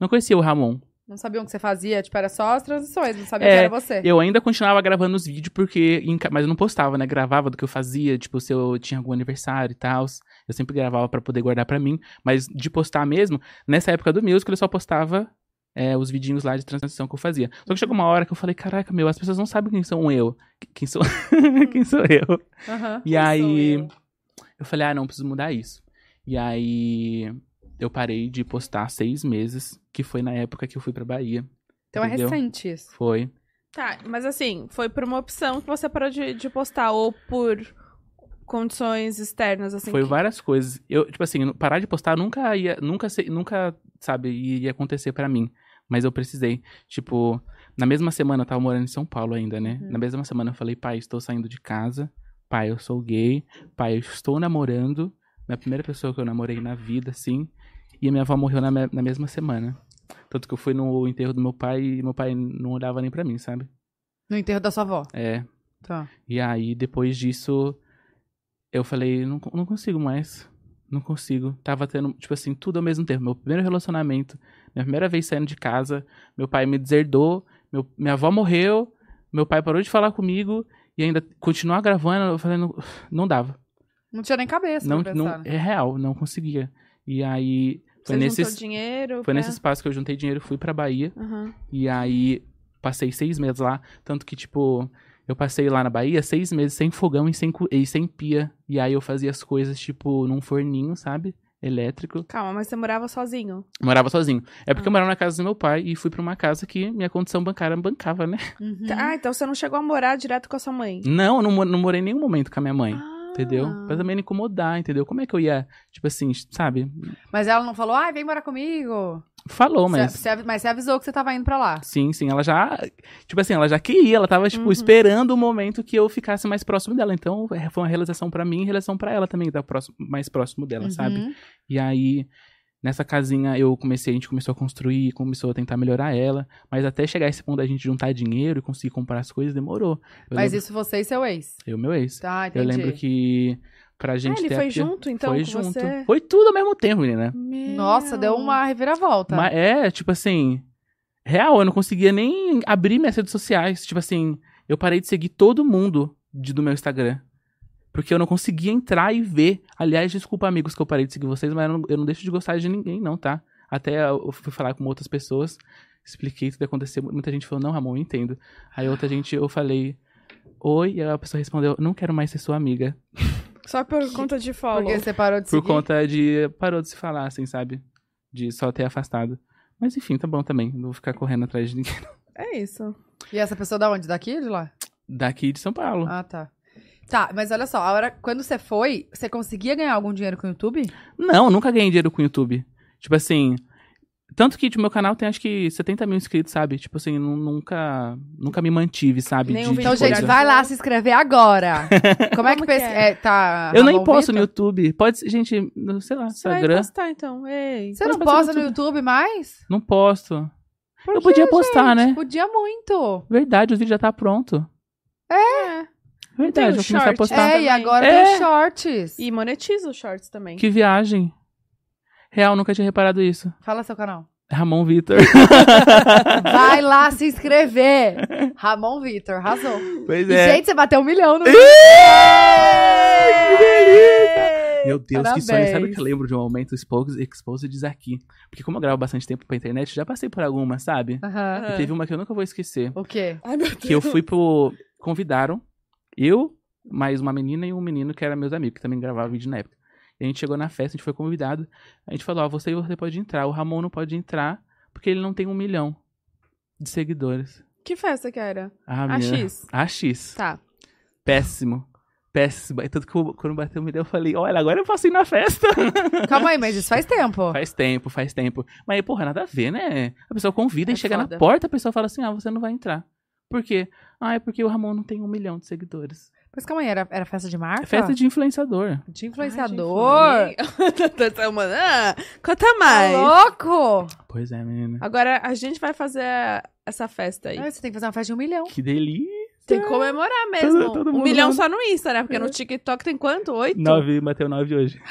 Não conhecia o Ramon. Não sabiam o que você fazia, tipo, era só as transições, não sabia É, que era você. Eu ainda continuava gravando os vídeos, porque. Mas eu não postava, né? Gravava do que eu fazia, tipo, se eu tinha algum aniversário e tal. Eu sempre gravava pra poder guardar pra mim. Mas de postar mesmo, nessa época do musical, eu só postava é, os vidinhos lá de transição que eu fazia. Só que chegou uma hora que eu falei, caraca, meu, as pessoas não sabem quem sou eu. Quem sou, [laughs] quem sou eu. Aham. E aí. eu? eu falei, ah, não, preciso mudar isso. E aí. Eu parei de postar seis meses, que foi na época que eu fui pra Bahia. Então é entendeu? recente isso. Foi. Tá, mas assim, foi por uma opção que você parou de, de postar, ou por condições externas, assim. Foi que- várias coisas. Eu, tipo assim, parar de postar nunca ia, nunca, se- nunca, sabe, ia acontecer pra mim. Mas eu precisei. Tipo, na mesma semana eu tava morando em São Paulo ainda, né? Uhum. Na mesma semana eu falei, pai, estou saindo de casa. Pai, eu sou gay. Pai, eu estou namorando. Minha primeira pessoa que eu namorei na vida, assim. E a minha avó morreu na, me- na mesma semana. Tanto que eu fui no enterro do meu pai e meu pai não olhava nem pra mim, sabe? No enterro da sua avó. É. Tá. E aí, depois disso, eu falei, não, não consigo mais. Não consigo. Tava tendo, tipo assim, tudo ao mesmo tempo. Meu primeiro relacionamento, minha primeira vez saindo de casa, meu pai me deserdou, meu, minha avó morreu, meu pai parou de falar comigo e ainda continuar gravando, eu falei, não, não dava. Não tinha nem cabeça Não, pra não, né? é real, não conseguia. E aí, foi Você nesse, juntou dinheiro foi pra- nesse espaço que eu juntei dinheiro, fui pra Bahia. Aham. E aí, passei seis meses lá. Tanto que, tipo, eu passei lá na Bahia seis meses sem fogão e sem, e sem pia. E aí eu fazia as coisas, tipo, num forninho, sabe? Elétrico. Calma, mas você morava sozinho. Morava sozinho. É porque Ah. eu morava na casa do meu pai e fui pra uma casa que minha condição bancária bancava, né? Uhum. Ah, então você não chegou a morar direto com a sua mãe. Não, eu não, não morei em nenhum momento com a minha mãe. Ah. Entendeu? Pra também não incomodar, entendeu? Como é que eu ia, tipo assim, sabe? Mas ela não falou, ai, vem morar comigo. Falou, mas. Você- você- mas você avisou que você tava indo pra lá. Sim, sim, ela já. Tipo assim, ela já queria, ela tava, tipo, Uhum. esperando o momento que eu ficasse mais próximo dela. Então, é, foi uma realização pra mim e realização pra ela também, estar próximo, mais próximo dela, sabe? Uhum. E aí, nessa casinha, eu comecei, a gente começou a construir, começou a tentar melhorar ela. Mas até chegar a esse ponto da gente juntar dinheiro e conseguir comprar as coisas, demorou. Eu Mas lembro, isso você e seu ex. Eu, meu ex. Tá, entendi. eu lembro que pra gente Ah, ele ter a foi pia- junto, então, foi junto. você? Foi tudo ao mesmo tempo, menina. Meu. Nossa, deu uma reviravolta. Mas é, tipo assim, real, eu não conseguia nem abrir minhas redes sociais. Tipo assim, eu parei de seguir todo mundo de- do meu Instagram. Porque eu não conseguia entrar e ver. Aliás, desculpa, amigos, que eu parei de seguir vocês, mas eu não, eu não deixo de gostar de ninguém, não, tá? Até eu fui falar com outras pessoas, expliquei tudo que aconteceu. Muita gente falou, não, Ramon, eu entendo. Aí outra gente, eu falei, oi, e a pessoa respondeu, não quero mais ser sua amiga. [laughs] Só por conta de follow. Porque você parou de Por seguir. conta de. Parou de se falar, assim, sabe? De só ter afastado. Mas enfim, tá bom também. Não vou ficar correndo atrás de ninguém. É isso. E essa pessoa da onde? Daqui ou de lá? Daqui de São Paulo. Ah, tá. Tá, mas olha só, a hora, quando você foi, você conseguia ganhar algum dinheiro com o YouTube? Não, nunca ganhei dinheiro com o YouTube. Tipo assim. Tanto que tipo, meu canal tem acho que 70 mil inscritos, sabe? Tipo assim, nu- nunca, nunca me mantive, sabe? De- Então, de gente, coisa. vai lá se inscrever agora. [laughs] Como é que, que pes- é? é, tá? Eu nem posto no? YouTube. Pode ser, gente, sei lá, Você vai Instagram. postar, então. Ei. Você não posta no no YouTube mais? Não posto. Por eu quê, podia postar, gente? né? Podia muito. Verdade, o vídeo já tá pronto. É. Verdade, Tem vou o começar a postar. É, e agora É. tem shorts. E monetiza os shorts também. Que viagem. Real, nunca tinha reparado isso. Fala seu canal. Ramon Vitor. [laughs] Vai lá se inscrever. Ramon Vitor, arrasou. pois E, é. gente, você bateu um milhão no Meu Deus, que sonho. Sabe Parabéns. que eu lembro de um momento Exposed, Exposed aqui? Porque como eu gravo bastante tempo pra internet, já passei por algumas, sabe? Aham. E teve uma que eu nunca vou esquecer. O quê? Ai, meu Deus. Que eu fui pro... Convidaram eu, mais uma menina e um menino que eram meus amigos, que também gravavam vídeo na época. E a gente chegou na festa, a gente foi convidado. A gente falou, ó, você e você pode entrar. O Ramon não pode entrar, porque ele não tem um milhão de seguidores. Que festa que era? Ah, A. X. A X. Tá. Péssimo. Péssimo. Aí Tanto que eu- quando bateu o milhão, eu falei, olha, agora eu posso ir na festa. [laughs] Calma aí, mas isso faz tempo. faz tempo, faz tempo. Mas, porra, nada a ver, né? A pessoa convida É e chega foda. na porta, a pessoa fala assim, ah, você não vai entrar. Por quê? Ah, é porque o Ramon não tem um milhão de seguidores. Mas calma aí, era, era festa de marca? É festa de influenciador. De influenciador? [laughs] Tá, mano, ah, Conta Tá mais. louco? Pois é, menina. Agora a gente vai fazer essa festa aí. Ah, Você tem que fazer uma festa de um milhão. Que delícia. Tem que comemorar mesmo. Todo- todo um milhão só no Insta, né? Porque no TikTok tem quanto? Oito? Nove, bateu nove hoje. [gasps]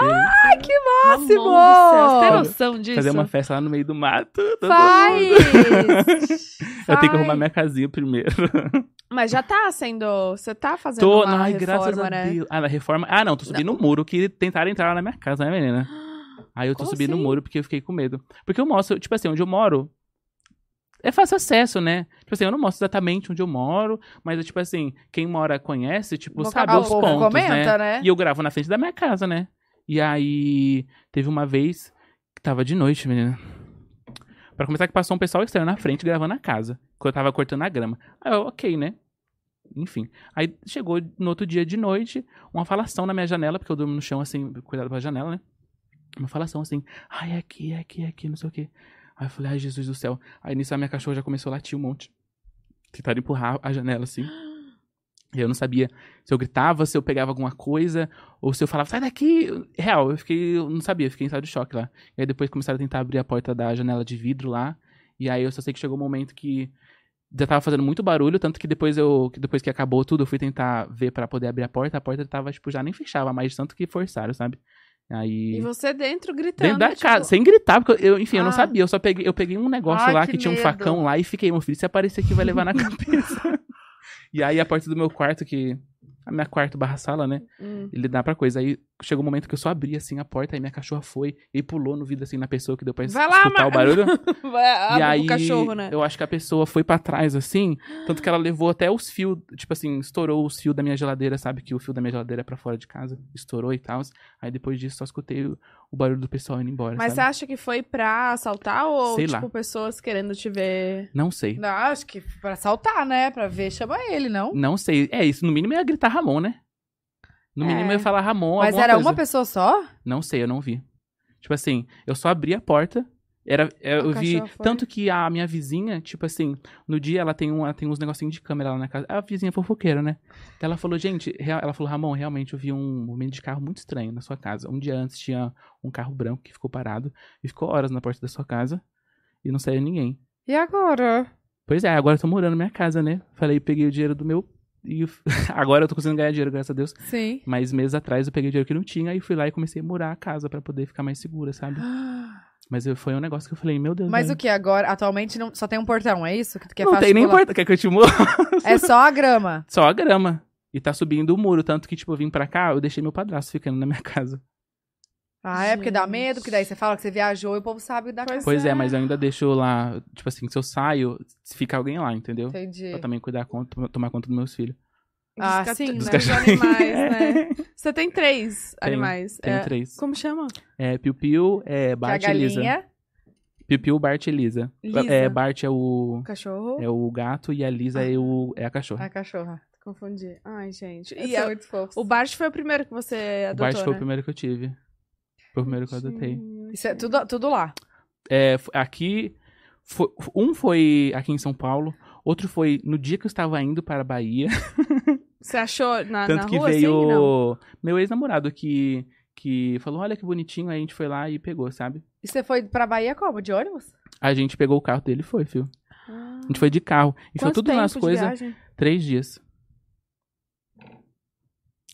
Ai, que máximo! Ramon Você tem noção disso? Fazer uma festa lá no meio do mato. Faz! [laughs] Eu tenho que arrumar minha casinha primeiro. [laughs] Mas já tá sendo... Você tá fazendo Tô, uma ai, reforma, graças a né? Deus. Ah, na reforma. Ah, não, tô subindo o muro que tentaram entrar lá na minha casa, né, menina? [gasps] Aí eu tô Como subindo o assim? muro porque eu fiquei com medo. Porque eu mostro, tipo assim, onde eu moro. É fácil acesso, né? Tipo assim, eu não mostro exatamente onde eu moro, mas, tipo assim, quem mora conhece, tipo, Boca sabe a os pontos, comenta, né? né? E eu gravo na frente da minha casa, né? E aí, teve uma vez que tava de noite, menina. Pra começar que passou um pessoal externo na frente gravando a casa, quando eu tava cortando a grama. Aí eu, ok, né? Enfim. Aí chegou no outro dia de noite, uma falação na minha janela, porque eu durmo no chão assim, cuidado pra janela, né? Uma falação assim, ai, é aqui, é aqui, é aqui, não sei o quê. Aí eu falei, ai, Jesus do céu. Aí nisso a minha cachorra já começou a latir um monte. Tentaram empurrar a janela assim. E eu não sabia se eu gritava, se eu pegava alguma coisa, ou se eu falava, sai daqui. Real, eu fiquei, eu não sabia, eu fiquei em estado de choque lá. E aí depois começaram a tentar abrir a porta da janela de vidro lá. E aí eu só sei que chegou um momento que já tava fazendo muito barulho, tanto que depois eu, que depois que acabou tudo, eu fui tentar ver pra poder abrir a porta, a porta tava, tipo, já nem fechava mais, tanto que forçaram, sabe? Aí. E você dentro gritando. Dentro da tipo, casa, sem gritar, porque eu, enfim, eu não Ah. sabia. Eu só peguei, eu peguei um negócio Ai, lá que que, tinha um facão lá e fiquei, meu filho, se aparecer aqui vai levar na [laughs] cabeça. E aí a porta do meu quarto, que. A minha quarto barra sala, né? hum. Ele dá pra coisa. Aí chegou um momento que eu só abri assim a porta, aí minha cachorra foi e pulou no vidro assim na pessoa que deu pra Vai lá, escutar Ma- o barulho. [laughs] Vai, e aí cachorro, né? eu acho que a pessoa foi pra trás assim, tanto que ela levou até os fios, tipo assim, estourou os fios da minha geladeira, sabe que o fio da minha geladeira é pra fora de casa, estourou e tal. Aí depois disso só escutei o, o barulho do pessoal indo embora, Mas você sabe? acha que foi pra assaltar ou, Sei tipo, lá. pessoas querendo te ver? Não sei. Não, acho que pra saltar, né? Pra ver, chama ele, não? Não sei. É isso, no mínimo ia gritar Ramon, né? No É. mínimo eu ia falar Ramon, Mas era coisa. uma pessoa só? Não sei, eu não vi. Tipo assim, eu só abri a porta. Era, eu O vi. Tanto que a minha vizinha, tipo assim, no dia ela tem, um, ela tem uns negocinhos de câmera lá na casa. A vizinha fofoqueira, né? Então ela falou, gente, ela falou, Ramon, realmente eu vi um movimento de carro muito estranho na sua casa. Um dia antes tinha um carro branco que ficou parado e ficou horas na porta da sua casa e não saiu ninguém. E agora? Pois é, agora eu tô morando na minha casa, né? Falei, peguei o dinheiro do meu. E [laughs] agora eu tô conseguindo ganhar dinheiro, graças a Deus. Sim. Mas meses atrás eu peguei dinheiro que não tinha e fui lá e comecei a murar a casa pra poder ficar mais segura, sabe? [gasps] Mas eu- foi um negócio que eu falei, meu Deus. Mas velho. o que agora? Atualmente não, só tem um portão, é isso? Que, que é não tem nem importa. Quer que eu te muro? É só a grama. [laughs] Só a grama. E tá subindo o muro. Tanto que, tipo, eu vim pra cá, eu deixei meu padrasto ficando na minha [laughs] casa. Ah, é porque dá medo, que daí você fala que você viajou e o povo sabe da Pois casa. Pois é. é. mas eu ainda deixo lá, tipo assim, se eu saio, fica alguém lá, entendeu? Entendi. Pra também cuidar conta, tomar conta dos meus filhos. Ah, Dos sim, né? Dos animais, né? [laughs] Você tem três Tenho, animais. Tem É, três. Como chama? É Piu Piu, é a Bart e Elisa. galinha. Piu Piu, Bart e Elisa. Lisa. É, Bart é o, O cachorro. é o gato e a Lisa é, o, é a cachorra. A cachorra. Confundi. Ai, gente. E são a- muito fofos. o Bart foi o primeiro que você O adotou, Bart foi o né? primeiro que eu tive. Foi o primeiro que eu adotei. Isso é tudo, tudo lá. É, aqui. fo- um foi aqui em São Paulo. Outro foi no dia que eu estava indo para a Bahia. [laughs] Você achou na, Tanto na que rua, veio assim? Não. meu ex-namorado que, que falou: Olha que bonitinho. Aí a gente foi lá e pegou, sabe? E você foi pra Bahia como? De ônibus? A gente pegou o carro dele e foi, fio. Ah. A gente foi de carro. Enfiou Quanto tudo nas coisas. Três dias.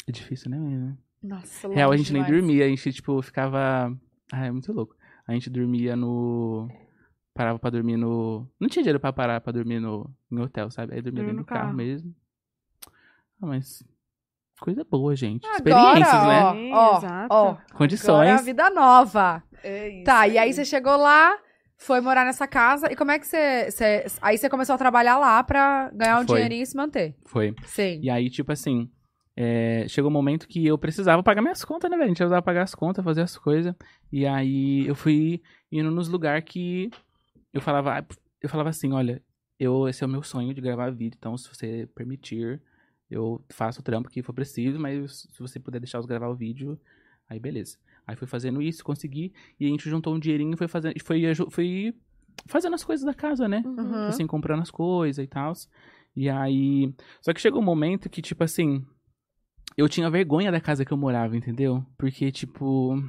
É difícil, né? Nossa, Real, a gente nem demais. dormia. A gente, tipo, ficava. Ah, é muito louco. A gente dormia no. Parava pra dormir no. Não tinha dinheiro pra parar pra dormir no... em hotel, sabe? Aí dormia dentro no do carro, carro. mesmo. Ah, mas. Coisa boa, gente. Agora, Experiências, né? ó, Sim, ó, exato. ó. Condições. Agora é a vida nova. É isso Tá, e aí você chegou lá, foi morar nessa casa. E como é que você. você- aí você começou a trabalhar lá pra ganhar um Foi. dinheirinho e se manter. Foi. Sim. E aí, tipo assim, é, chegou um momento que eu precisava pagar minhas contas, né, velho? A gente precisava pagar as contas, fazer as coisas. E aí eu fui indo nos lugares que eu falava, ah, eu falava assim, olha, eu, esse é o meu sonho de gravar vídeo, então se você permitir, eu faço o trampo que for preciso, mas se você puder deixar eu gravar o vídeo, aí beleza. Aí fui fazendo isso, consegui, e a gente juntou um dinheirinho e foi fazendo, foi, foi fazendo as coisas da casa, né? Uhum. assim, comprando as coisas e tal. E aí. Só que chegou um momento que, tipo assim. Eu tinha vergonha da casa que eu morava, entendeu? Porque, tipo.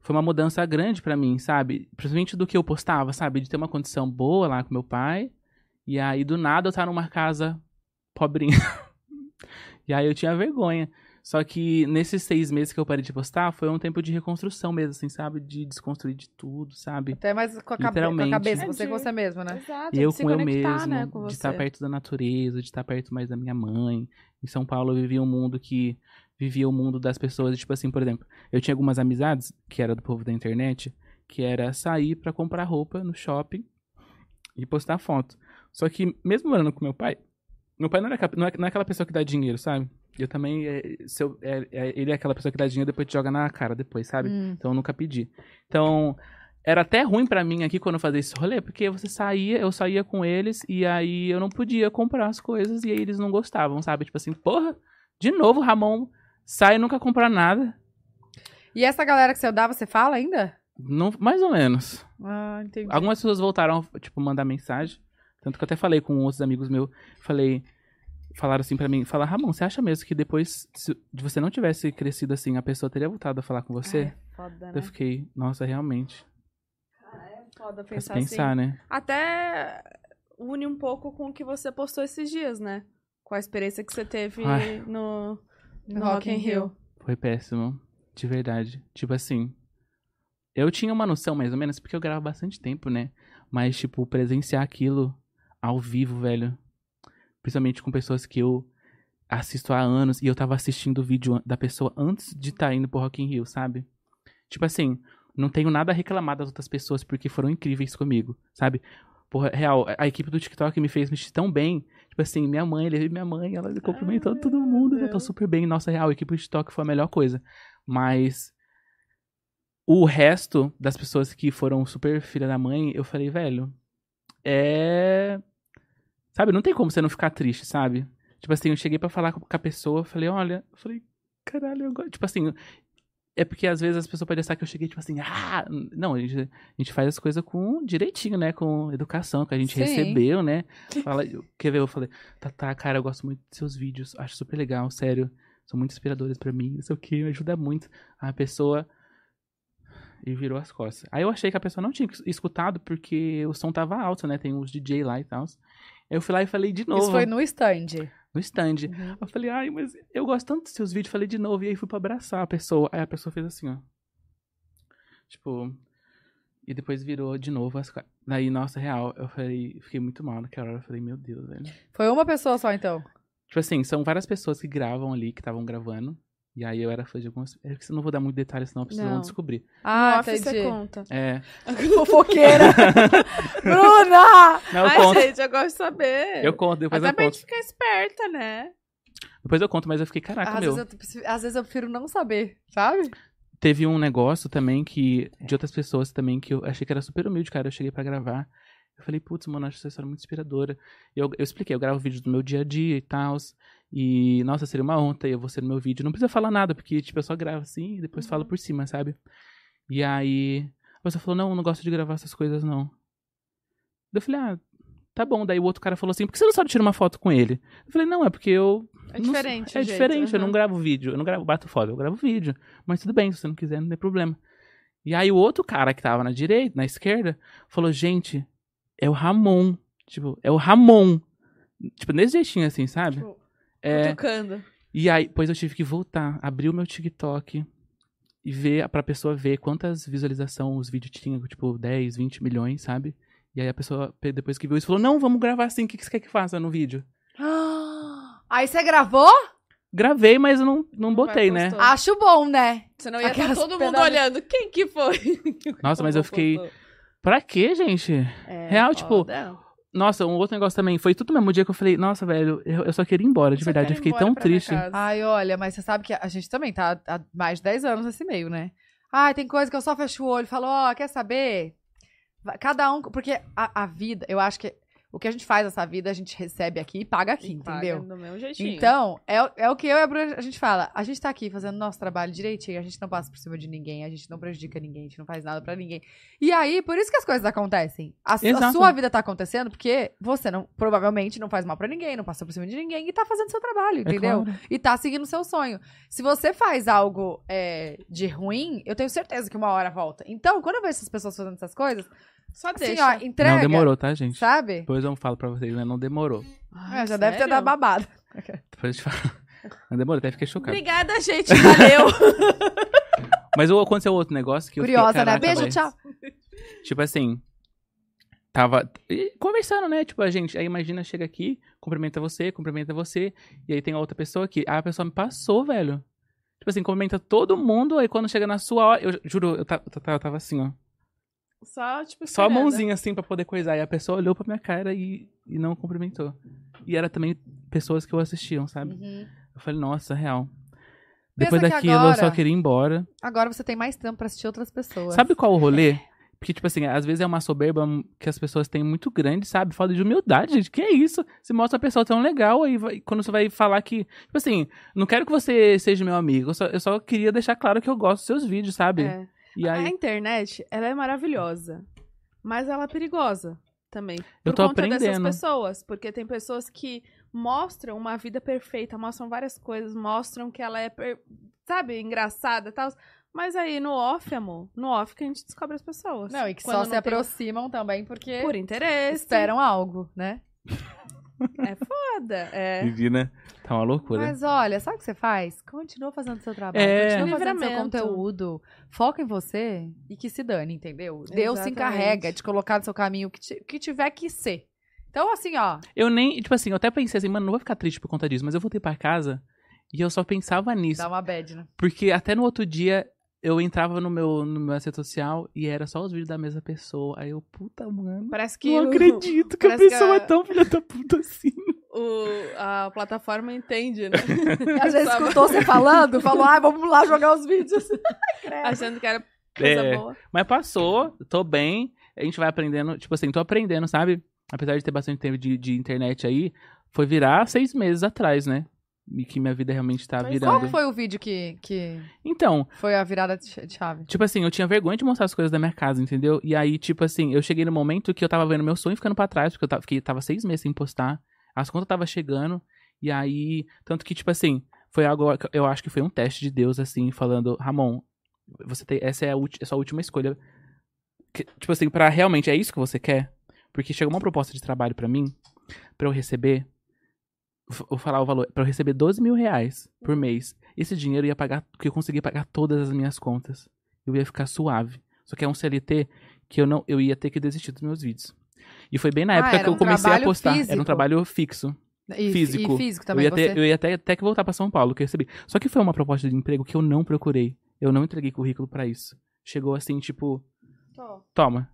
Foi uma mudança grande pra mim, sabe? Principalmente do que eu postava, sabe? De ter uma condição boa lá com meu pai. E aí, do nada, eu estar numa casa pobrinha. [laughs] e aí eu tinha vergonha. Só que nesses seis meses que eu parei de postar, foi um tempo de reconstrução mesmo, assim, sabe? De desconstruir de tudo, sabe? Até mais com a, cabe- com a cabeça, É você de- com você mesmo, né? Exato, eu de se com eu mesmo, né, com de estar perto da natureza, de estar perto mais da minha mãe. Em São Paulo eu vivia um mundo que vivia o mundo das pessoas, tipo assim, por exemplo, eu tinha algumas amizades que era do povo da internet, que era sair pra comprar roupa no shopping e postar foto. Só que mesmo morando com meu pai, meu pai não, era, é, não é aquela pessoa que dá dinheiro, sabe? Eu também, é, eu- é- é- ele é aquela pessoa que dá dinheiro e depois te joga na cara depois, sabe? Hum. Então eu nunca pedi. Então, era até ruim pra mim aqui quando eu fazia esse rolê, porque você saía, eu saía com eles e aí eu não podia comprar as coisas e aí eles não gostavam, sabe? Tipo assim, porra, de novo, Ramon, sai e nunca comprar nada. E essa galera que você dava, você fala ainda? Não, mais ou menos. Ah, entendi. Algumas pessoas voltaram, tipo, mandar mensagem. Tanto que eu até falei com outros amigos meus, falei, falaram assim pra mim, fala, Ramon, você acha mesmo que depois se de você não tivesse crescido assim, a pessoa teria voltado a falar com você? É, foda, né? Eu fiquei, nossa, realmente. Foda Faz pensar, pensar, assim. né? Até une um pouco com o que você postou esses dias, né? Com a experiência que você teve Ai. no, No no Rock in Rio. Foi péssimo. De verdade. Tipo assim. Eu tinha uma noção, mais ou menos, porque eu gravo bastante tempo, né? Mas, tipo, presenciar aquilo ao vivo, velho. Principalmente com pessoas que eu assisto há anos e eu tava assistindo o vídeo da pessoa antes de estar indo pro Rock in Rio, sabe? Tipo assim, não tenho nada a reclamar das outras pessoas porque foram incríveis comigo, sabe? Porra, real, a- equipe do TikTok me fez me sentir tão bem. Tipo assim, minha mãe, levei minha mãe, ela cumprimentou Ai, todo mundo, eu tô super bem. Nossa, real, a equipe do TikTok foi a melhor coisa. Mas o resto das pessoas que foram super filha da mãe, eu falei, velho, é. Sabe, não tem como você não ficar triste, sabe? Tipo assim, eu cheguei pra falar com a pessoa, falei, olha, eu falei, caralho, eu gosto. Tipo assim, é porque às vezes as pessoas podem achar que eu cheguei, tipo assim, ah, não, a gente, a gente faz as coisas com direitinho, né? Com educação que a gente Sim. recebeu, né? Fala, quer ver? Eu falei, tá, tá, cara, eu gosto muito dos seus vídeos, acho super legal, sério. São muito inspiradores pra mim, não sei o que, ajuda muito. A pessoa. E virou as costas. Aí eu achei que a pessoa não tinha escutado porque o som tava alto, né? Tem uns DJ lá e tal. Eu fui lá e falei de novo Isso foi no stand. no stand. Uhum. Eu falei, ai, mas eu gosto tanto dos seus vídeos. Falei de novo. E aí fui pra abraçar a pessoa. Aí a pessoa fez assim, ó. Tipo. E depois virou de novo as. Daí, nossa, real. Eu falei, fiquei muito mal naquela hora. Eu falei, meu Deus, velho. Foi uma pessoa só, então. Tipo assim, são várias pessoas que gravam ali, que estavam gravando. E aí eu era fã de algumas. É que eu não vou dar muito detalhe, senão vocês Não. vão descobrir. Ah, off você conta. É. [laughs] Fofoqueira. [laughs] Bruna! Não, eu Ai, conto. gente, eu gosto de saber. Eu conto, depois Até eu conto. gente ficar esperta, né? Depois eu conto, mas eu fiquei, caraca, Às meu. vezes, eu, prefiro- às vezes eu prefiro não saber, sabe? Teve um negócio também que. De outras pessoas também que eu achei que era super humilde, cara. Eu cheguei pra gravar. Eu falei, putz, mano, acho essa história muito inspiradora. Eu, eu expliquei, eu gravo vídeos do meu dia a dia e tal. E, nossa, seria uma honra ter você no meu vídeo. Não precisa falar nada, porque, tipo, eu só gravo assim e depois falo por cima, sabe? E aí, a pessoa falou, não, eu não gosto de gravar essas coisas, não. Eu falei, ah, tá bom. Daí o outro cara falou assim, por que você não só tira uma foto com ele? Eu falei, não, é porque eu... É não- diferente. É jeito, diferente, eu aham. não gravo vídeo, eu não gravo, bato foto, eu gravo vídeo. Mas tudo bem, se você não quiser, não tem problema. E aí o outro cara que tava na direita, na esquerda, falou, gente, é o Ramon. Tipo, é o Ramon. Tipo, desse jeitinho assim, sabe? Tipo, É, cutucando. e aí, depois eu tive que voltar, abrir o meu TikTok e ver, pra pessoa ver quantas visualizações os vídeos tinham, tipo, 10, 20 milhões, sabe? E aí a pessoa, pe- depois que viu isso, falou, não, vamos gravar assim, o que que você quer que faça no vídeo? [gasps] Aí você gravou? Gravei, mas eu não, não Vai, botei, né? Acho bom, né? Senão ia estar Aquelas todo mundo olhando. Quem que foi? [laughs] Nossa, mas eu fiquei- Pra quê, gente? É, Real, tipo, foda. Nossa, um outro negócio também, foi tudo no mesmo dia que eu falei, nossa, velho, eu, eu só queria ir embora, de Só verdade, eu fiquei tão triste. Ai, olha, mas você sabe que a gente também tá há mais de 10 anos nesse meio, né? Ai, tem coisa que eu só fecho o olho e falo, ó, quer saber? Cada um. Porque a, a vida, eu acho que o que a gente faz nessa vida, a gente recebe aqui e paga aqui, E paga entendeu? Do mesmo jeitinho. Então, é, o- é o que eu e a Bruna, a gente fala. A gente tá aqui fazendo nosso trabalho direitinho, a gente não passa por cima de ninguém, a gente não prejudica ninguém, a gente não faz nada pra ninguém. E aí, por isso que as coisas acontecem. A, a sua vida tá acontecendo porque você não, provavelmente não faz mal pra ninguém, não passa por cima de ninguém e tá fazendo seu trabalho, É entendeu? claro. E tá seguindo o seu sonho. Se você faz algo é, de ruim, eu tenho certeza que uma hora volta. Então, quando eu vejo essas pessoas fazendo essas coisas, Só assim, deixa. ó, entrega. Não demorou, tá, gente? Sabe? Depois eu falo pra vocês, né? Não demorou. Ai, É, já deve ter sério? dado babado. [laughs] Depois eu te falo. Não demorou, até fiquei chocado. Obrigada, gente. Valeu. [laughs] Mas o- aconteceu outro negócio que eu fiquei, Curiosa, né? "Caraca, Beijo, velho." tchau. Tipo assim, tava conversando, né? Tipo, a gente, aí imagina, chega aqui, cumprimenta você, cumprimenta você, e aí tem a outra pessoa aqui. Aí a pessoa me passou, velho. Tipo assim, cumprimenta todo mundo, aí quando chega na sua hora, eu juro, eu eu eu tava assim, ó. Só, tipo, Só a mãozinha assim pra poder coisar. E a pessoa olhou pra minha cara e, e não cumprimentou. E era também pessoas que eu assistiam, sabe? Uhum. Eu falei, nossa, real. Pensa Depois daquilo eu agora- só queria ir embora. Agora você tem mais tempo pra assistir outras pessoas. Sabe qual o rolê? Porque, tipo assim, às vezes é uma soberba que as pessoas têm muito grande, sabe? Falta de humildade, gente. Que é isso? Você mostra a pessoa tão legal, aí vai- quando você vai falar que. Tipo assim, não quero que você seja meu amigo. Eu só, eu só queria deixar claro que eu gosto dos seus vídeos, sabe? É. E A aí. internet, ela é maravilhosa. Mas ela é perigosa também. Eu Por tô conta dessas aprendendo. pessoas. Porque tem pessoas que mostram uma vida perfeita, mostram várias coisas, mostram que ela é, per- sabe, engraçada e tal. Mas aí no off, amor, no off que a gente descobre as pessoas. Não, e que Quando só não se tem- aproximam também porque Por interesse. esperam algo, né? É foda. É. Menina, tá uma loucura. Mas olha, sabe o que você faz? Continua fazendo seu trabalho, É. continua fazendo seu conteúdo, foca em você e que se dane, entendeu? Deus se Exatamente. encarrega de colocar no seu caminho o que, que tiver que ser. Então, assim, ó, Eu nem. Tipo assim, eu até pensei assim, mano, não vou ficar triste por conta disso, mas eu voltei pra casa e eu só pensava nisso. dá uma bad, né? Porque até no outro dia eu entrava no meu, no meu rede social e era só os vídeos da mesma pessoa. Aí eu, puta, mano. Parece que Não o- acredito que a parece que pessoa a- é tão filha da puta assim. o- a plataforma entende, né? [laughs] Às vezes Sabe? escutou você falando, falou, ai, vamos lá jogar os vídeos. [laughs] Achando que era coisa É. boa. Mas passou, tô bem. A gente vai aprendendo. Tipo assim, tô aprendendo, sabe? Apesar de ter bastante tempo de, de internet aí, foi virar seis meses atrás, né? E que minha vida realmente tá é. virando. Qual foi o vídeo que, que Então, foi a virada de ch- de chave? Tipo assim, eu tinha vergonha de mostrar as coisas da minha casa, entendeu? E aí, tipo assim, eu cheguei no momento que eu tava vendo meu sonho ficando pra trás, porque eu tava, fiquei, tava seis meses sem postar, as contas tava chegando, e aí, tanto que, tipo assim, foi algo, eu acho que foi um teste de Deus, assim, falando, Ramon, você tem, essa é a, ulti- é a sua última escolha. Que- tipo assim, pra realmente, é isso que você quer? Porque chegou uma proposta de trabalho pra mim, pra eu receber, vou vou falar o valor, pra eu receber 12 mil reais por mês. Esse dinheiro ia pagar, que eu conseguia pagar todas as minhas contas eu ia ficar suave. Só que é um CLT que eu não, eu ia ter que desistir dos meus vídeos. E foi bem na Ah, época era que eu um comecei a postar. Era físico. um trabalho fixo. E, Físico. E físico Eu também, ia, você. ter, eu ia até, até que voltar pra São Paulo, que eu recebi. Só que foi uma proposta de emprego que eu não procurei. Eu não entreguei currículo pra isso. Chegou assim, tipo, toma.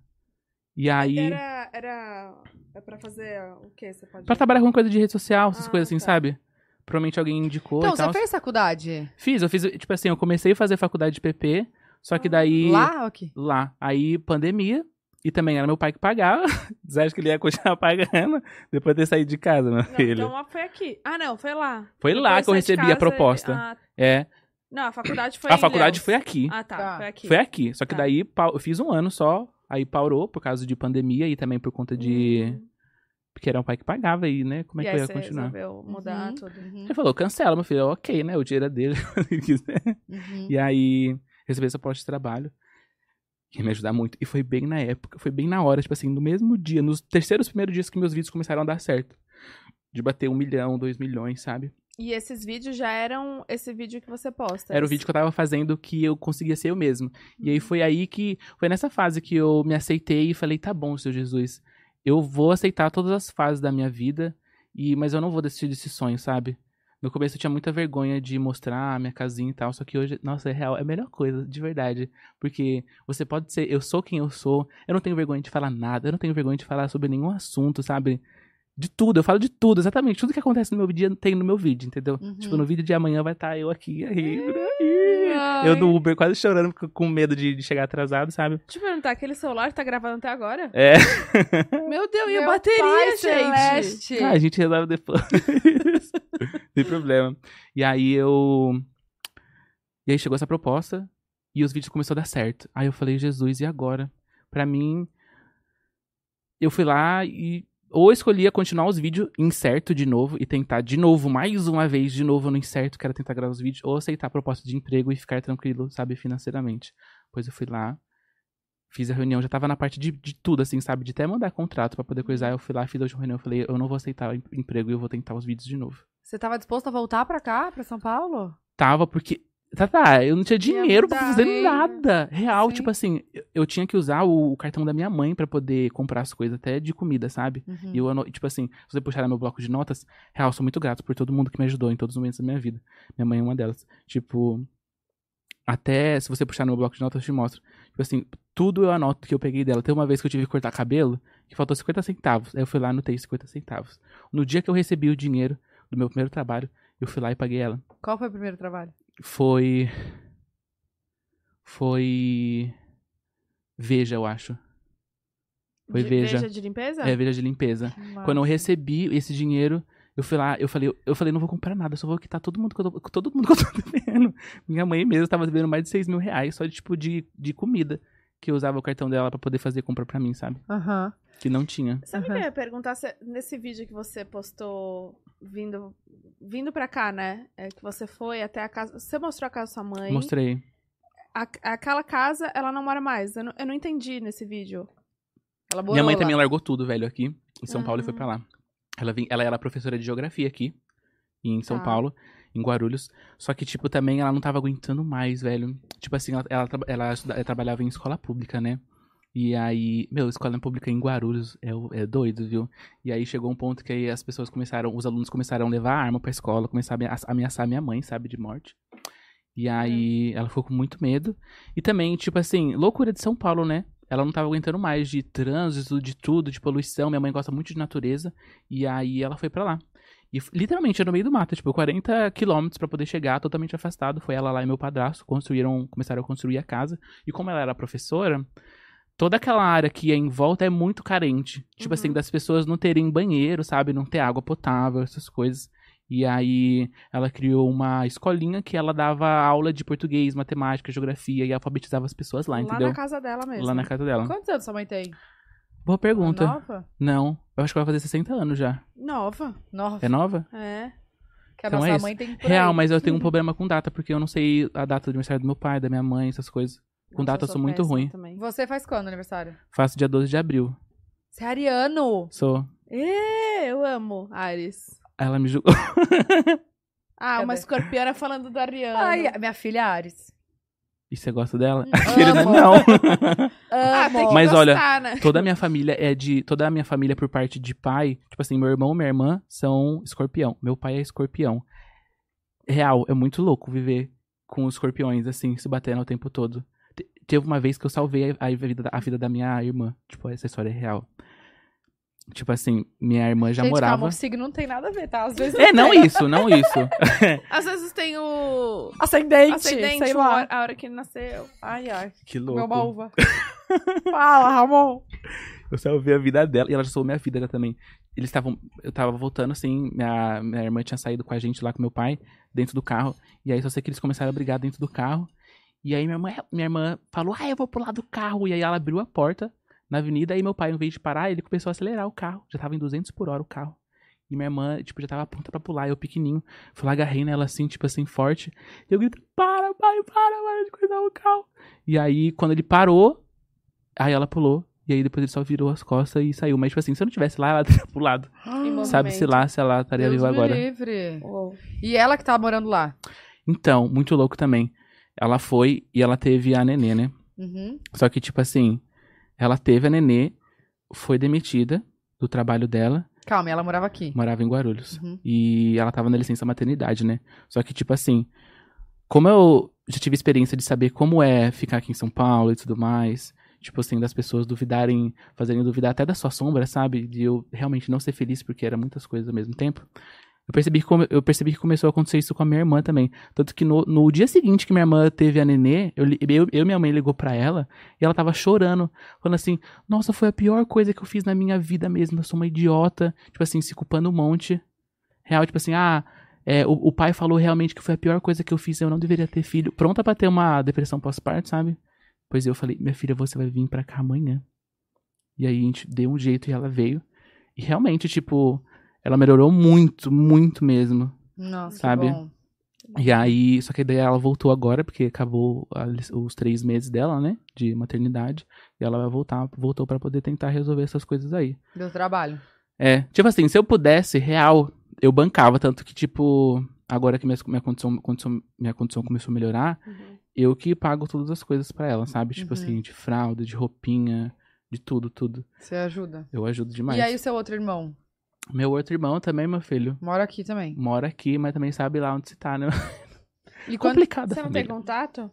E aí, Era, era. É pra fazer o que você pode pra trabalhar com coisa de rede social, essas Ah, coisas assim, tá. sabe? Provavelmente alguém indicou Então, e tal. você fez faculdade? Fiz, eu fiz, tipo assim, eu comecei a fazer faculdade de PP, só que daí... Lá ou aqui? Lá. Aí, pandemia. E também era meu pai que pagava. [laughs] Você acha que ele ia continuar pagando depois de ter saído de casa, meu Não, filho? então lá foi aqui. Ah, não, foi lá. Foi lá Depois que eu recebi a proposta. Ah, É. não, a faculdade foi a em faculdade Ilhéus. foi aqui. Ah, tá, Tá. foi aqui. Foi aqui. Só que Tá. daí eu fiz um ano só. Aí parou por causa de pandemia e também por conta de. Hum. Porque era o pai que pagava aí, né? Como é e que aí eu ia você continuar? resolveu mudar Uhum. tudo. Uhum, Ele falou, cancela, meu filho. Eu, ok, né? O dinheiro é dele. [laughs] se ele quiser. uhum. E aí, recebi essa proposta de trabalho. Que ia me ajudar muito. E foi bem na época, foi bem na hora, tipo assim, no mesmo dia, nos terceiros primeiros dias que meus vídeos começaram a dar certo. De bater um milhão, dois milhões, sabe? E esses vídeos já eram esse vídeo que você posta. Era o vídeo que eu tava fazendo que eu conseguia ser eu mesmo. E aí foi aí que. Foi nessa fase que eu me aceitei e falei, tá bom, seu Jesus. Eu vou aceitar todas as fases da minha vida, e mas eu não vou desistir desse sonho, sabe? No começo eu tinha muita vergonha de mostrar a minha casinha e tal, só que hoje, nossa, é real, é a melhor coisa, de verdade. Porque você pode ser, eu sou quem eu sou, eu não tenho vergonha de falar nada, eu não tenho vergonha de falar sobre nenhum assunto, sabe? De tudo, eu falo de tudo, exatamente. Tudo que acontece no meu dia tem no meu vídeo, entendeu? Uhum. Tipo, no vídeo de amanhã vai estar eu aqui, aí, Ai. eu no Uber quase chorando com- medo de, de chegar atrasado, sabe? Deixa eu perguntar, aquele celular que tá gravando até agora? É. Meu Deus, e a bateria, pai gente? celeste. Ah, a gente resolve depois. [laughs] Tem problema. E aí eu. E aí chegou essa proposta e os vídeos começaram a dar certo. Aí eu falei, Jesus, e agora? Pra mim. Eu fui lá e. Ou escolhia continuar os vídeos incerto de novo e tentar de novo, mais uma vez, de novo no incerto, que era tentar gravar os vídeos, ou aceitar a proposta de emprego e ficar tranquilo, sabe, financeiramente. Pois eu fui lá, fiz a reunião, já tava na parte de, de tudo, assim, sabe, de até mandar contrato pra poder coisar. Eu fui lá, fiz a última reunião, eu falei, eu não vou aceitar o em- emprego e eu vou tentar os vídeos de novo. Você tava disposto a voltar pra cá, pra São Paulo? Tava, porque. Tá, tá, eu não tinha dinheiro pra fazer hein? nada. Real, Sim. tipo assim, eu, eu tinha que usar o, o cartão da minha mãe pra poder comprar as coisas, até de comida, sabe? Uhum. E eu, tipo assim, se você puxar no meu bloco de notas, real, sou muito grato por todo mundo que me ajudou em todos os momentos da minha vida. Minha mãe é uma delas. Tipo, até se você puxar no meu bloco de notas, eu te mostro. Tipo assim, tudo eu anoto que eu peguei dela. Tem uma vez que eu tive que cortar cabelo, que faltou 50 centavos. Aí eu fui lá e anotei 50 centavos. No dia que eu recebi o dinheiro do meu primeiro trabalho, eu fui lá e paguei ela. Qual foi o primeiro trabalho? Foi. Foi. Veja, eu acho. Foi De- Veja. de limpeza? É, Veja de limpeza. Quando eu recebi esse dinheiro, eu fui lá, eu falei, eu falei, não vou comprar nada, só vou quitar todo mundo que eu tô, todo mundo que eu tô [laughs] devendo. Minha mãe mesmo tava devendo mais de 6 mil reais só de, tipo, de, de comida. Que eu usava o cartão dela pra poder fazer compra pra mim, sabe? Aham. Que não tinha. Sabe Aham. que eu ia perguntar se nesse vídeo que você postou vindo, vindo pra cá, né? É, que você foi até a casa. Você mostrou a casa da sua mãe. Mostrei. A- aquela casa, ela não mora mais. Eu não, eu não entendi nesse vídeo. Ela Minha mãe morou lá. também largou tudo, velho, aqui em São Paulo e foi Ah. pra lá. Ela, vim, ela era professora de geografia aqui, em São Tá. Paulo, em Guarulhos. Só que, tipo, também ela não tava aguentando mais, velho. Tipo assim, ela, ela, ela ela trabalhava em escola pública, né? E aí, meu, escola pública em Guarulhos é, é doido, viu? E aí chegou um ponto que aí as pessoas começaram, os alunos começaram a levar arma pra escola, começaram a ameaçar- minha mãe, sabe, de morte. E aí ela ficou com muito medo. E também, tipo assim, loucura de São Paulo, né? Ela não tava aguentando mais de trânsito, de tudo, de poluição. Minha mãe gosta muito de natureza. E aí ela foi pra lá. E literalmente é no meio do mato, tipo, 40 quilômetros pra poder chegar, totalmente afastado. Foi ela lá e meu padrasto, construíram, começaram a construir a casa. E como ela era professora, toda aquela área que é em volta é muito carente. Tipo assim, Uhum. das pessoas não terem banheiro, sabe? Não ter água potável, essas coisas. E aí ela criou uma escolinha que ela dava aula de português, matemática, geografia e alfabetizava as pessoas lá, Lá entendeu? na casa dela mesmo. Lá na casa dela. Quantos anos sua mãe tem? Boa pergunta. Nova? Não, eu acho que vai fazer 60 anos já. Nova. Nova. É nova? É. Que a Então nossa é mãe tem Real, mas eu tenho um [laughs] problema com data, porque eu não sei a data do aniversário do meu pai, da minha mãe, essas coisas. Com Nossa, data eu sou muito ruim. Também. Você faz quando aniversário? Faço dia 12 de abril. Você é ariano? Sou. Ê, eu amo Ares. Ela me julgou. [laughs] Ah, uma escorpiana falando do Ariano. Ai, a minha filha é Ares. E você gosta dela? [laughs] Amo. Querida, não. [laughs] ah, tem que Mas olha, né? toda a minha família é de. Toda a minha família por parte de pai. Tipo assim, meu irmão e minha irmã são escorpião. Meu pai é escorpião. Real, é muito louco viver com os escorpiões, assim, se batendo o tempo todo. Te- Teve uma vez que eu salvei a, a vida, da- a vida da minha irmã. Tipo, essa história é real. Tipo assim, minha irmã já Gente, morava. calma, o signo não tem nada a ver, tá? Às vezes É, não [laughs] isso, não isso. [laughs] Às vezes tem o Ascendente, ascendente, sei lá. a hora que ele nasceu. Ai, ai. Que louco. uma uva. [laughs] Fala, Ramon. Eu salvei a vida dela e ela já salvou minha vida também. Eles estavam. Eu tava voltando assim, minha, minha irmã tinha saído com a gente lá com meu pai, dentro do carro. E aí só sei que eles começaram a brigar dentro do carro. E aí minha irmã, minha irmã falou, ah, eu vou pular do carro. E aí ela abriu a porta na avenida. E meu pai, em vez de parar, ele começou a acelerar o carro. Já tava em 200 por hora o carro. E minha irmã, tipo, já tava pronta pra pular. Eu pequenininho. Fui lá, agarrei nela assim, tipo assim, forte. E eu grito, para, pai, para, para de cuidar o carro. E aí, quando ele parou, aí ela pulou. E aí depois ele só virou as costas e saiu. Mas, tipo assim, se eu não tivesse lá, ela teria [laughs] pulado. movimento. Sabe-se lá se ela estaria Deus viva agora. livre. Uou. E ela que tá morando lá. Então, muito louco também. Ela foi e ela teve a nenê, né? Uhum. Só que, tipo assim, ela teve a nenê, foi demitida do trabalho dela, Calma, e ela morava aqui. morava em Guarulhos. Uhum. E ela tava na licença maternidade, né? Só que, tipo assim, como eu já tive experiência de saber como é ficar aqui em São Paulo e tudo mais, tipo assim, das pessoas duvidarem, fazerem duvidar até da sua sombra, sabe? De eu realmente não ser feliz porque era muitas coisas ao mesmo tempo. Eu percebi, que come- eu percebi que começou a acontecer isso com a minha irmã também. Tanto que no, no dia seguinte que minha irmã teve a nenê, eu, eu, eu minha mãe ligou pra ela e ela tava chorando, falando assim: Nossa, foi a pior coisa que eu fiz na minha vida mesmo. Eu sou uma idiota. Tipo assim, se culpando um monte. Real, tipo assim, ah, é, o, o pai falou realmente que foi a pior coisa que eu fiz, eu não deveria ter filho. Pronta pra ter uma depressão pós-parto, sabe? Pois eu falei, minha filha, você vai vir pra cá amanhã. E aí a gente deu um jeito e ela veio. E realmente, tipo, ela melhorou muito, muito mesmo. Nossa, Sabe? que bom. E aí, só que daí ela voltou agora, porque acabou a os três meses dela, né? De maternidade. E ela vai voltar, voltou pra poder tentar resolver essas coisas aí. Deu trabalho. É, tipo assim, se eu pudesse, real, eu bancava. Tanto que, tipo, agora que minha, minha, condição, condição- minha condição começou a melhorar, Uhum. eu que pago todas as coisas pra ela, sabe? Tipo Uhum. assim, de fralda, de roupinha, de tudo, tudo. Você ajuda. Eu ajudo demais. E aí o seu outro irmão? Meu outro irmão também, meu filho, Mora aqui também. mora aqui, mas também sabe lá onde você tá, né? [laughs] E quando, Complicado Você não tem contato?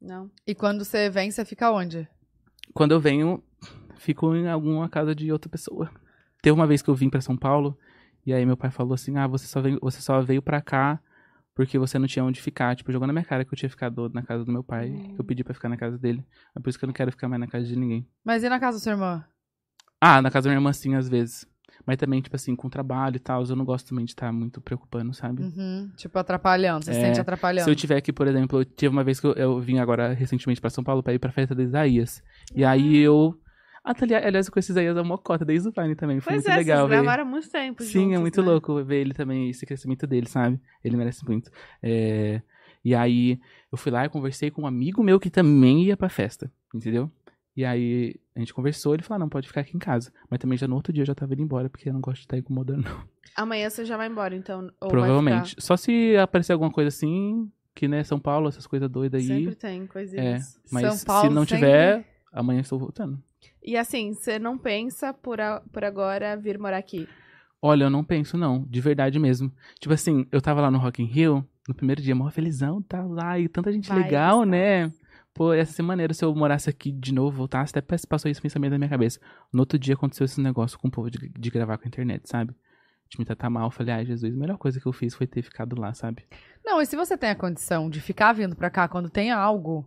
Não. e quando você vem, você fica onde? Quando eu venho, fico em alguma casa de outra pessoa. Teve uma vez que eu vim pra São Paulo, e aí meu pai falou assim: ah, você só veio, você só veio pra cá porque você não tinha onde ficar. Tipo, jogou na minha cara que eu tinha ficado na casa do meu pai. que Eu pedi pra ficar na casa dele. É por isso que eu não quero ficar mais na casa de ninguém. Mas e na casa da sua irmã? Ah, na casa da minha irmã, sim, às vezes. Mas também, tipo assim, com trabalho e tal, eu não gosto também de estar muito preocupando, sabe? Uhum. Tipo, atrapalhando. Você se É, sente atrapalhando. Se eu tiver aqui, por exemplo, eu tive uma vez que eu, eu vim agora recentemente pra São Paulo pra ir pra festa do Isaías. E aí eu. Ah, tá, ali- aliás, eu conheci Isaías a Mocota desde o Vine também. Foi Pois muito é, legal vocês ver. gravaram há muito tempo Sim, é juntos, muito né? louco ver ele também, esse crescimento dele, sabe? Ele merece muito. É, E aí, eu fui lá e conversei com um amigo meu que também ia pra festa, entendeu? E aí, a gente conversou, ele falou, ah, não, pode ficar aqui em casa. Mas também já no outro dia eu já tava indo embora, porque eu não gosto de estar incomodando, não. Amanhã você já vai embora, então. Provavelmente. Só se aparecer alguma coisa assim, que, né, São Paulo, essas coisas doidas aí. Sempre tem coisinhas. Mas São Paulo se não sempre- tiver, amanhã estou voltando. E assim, você não pensa por, a- por agora vir morar aqui? Olha, eu não penso, não. De verdade mesmo. Tipo assim, eu tava lá no Rock in Rio, no primeiro dia, mó felizão, tá lá, e tanta gente Vai legal, gostar. né? Pô, ia ser maneiro se eu morasse aqui de novo, voltasse, até passou esse pensamento na minha cabeça. No outro dia aconteceu esse negócio com o povo de, de gravar com a internet, sabe? De me tratar mal, eu falei, ai, Jesus, a melhor coisa que eu fiz foi ter ficado lá, sabe? Não, e se você tem a condição de ficar vindo pra cá quando tem algo,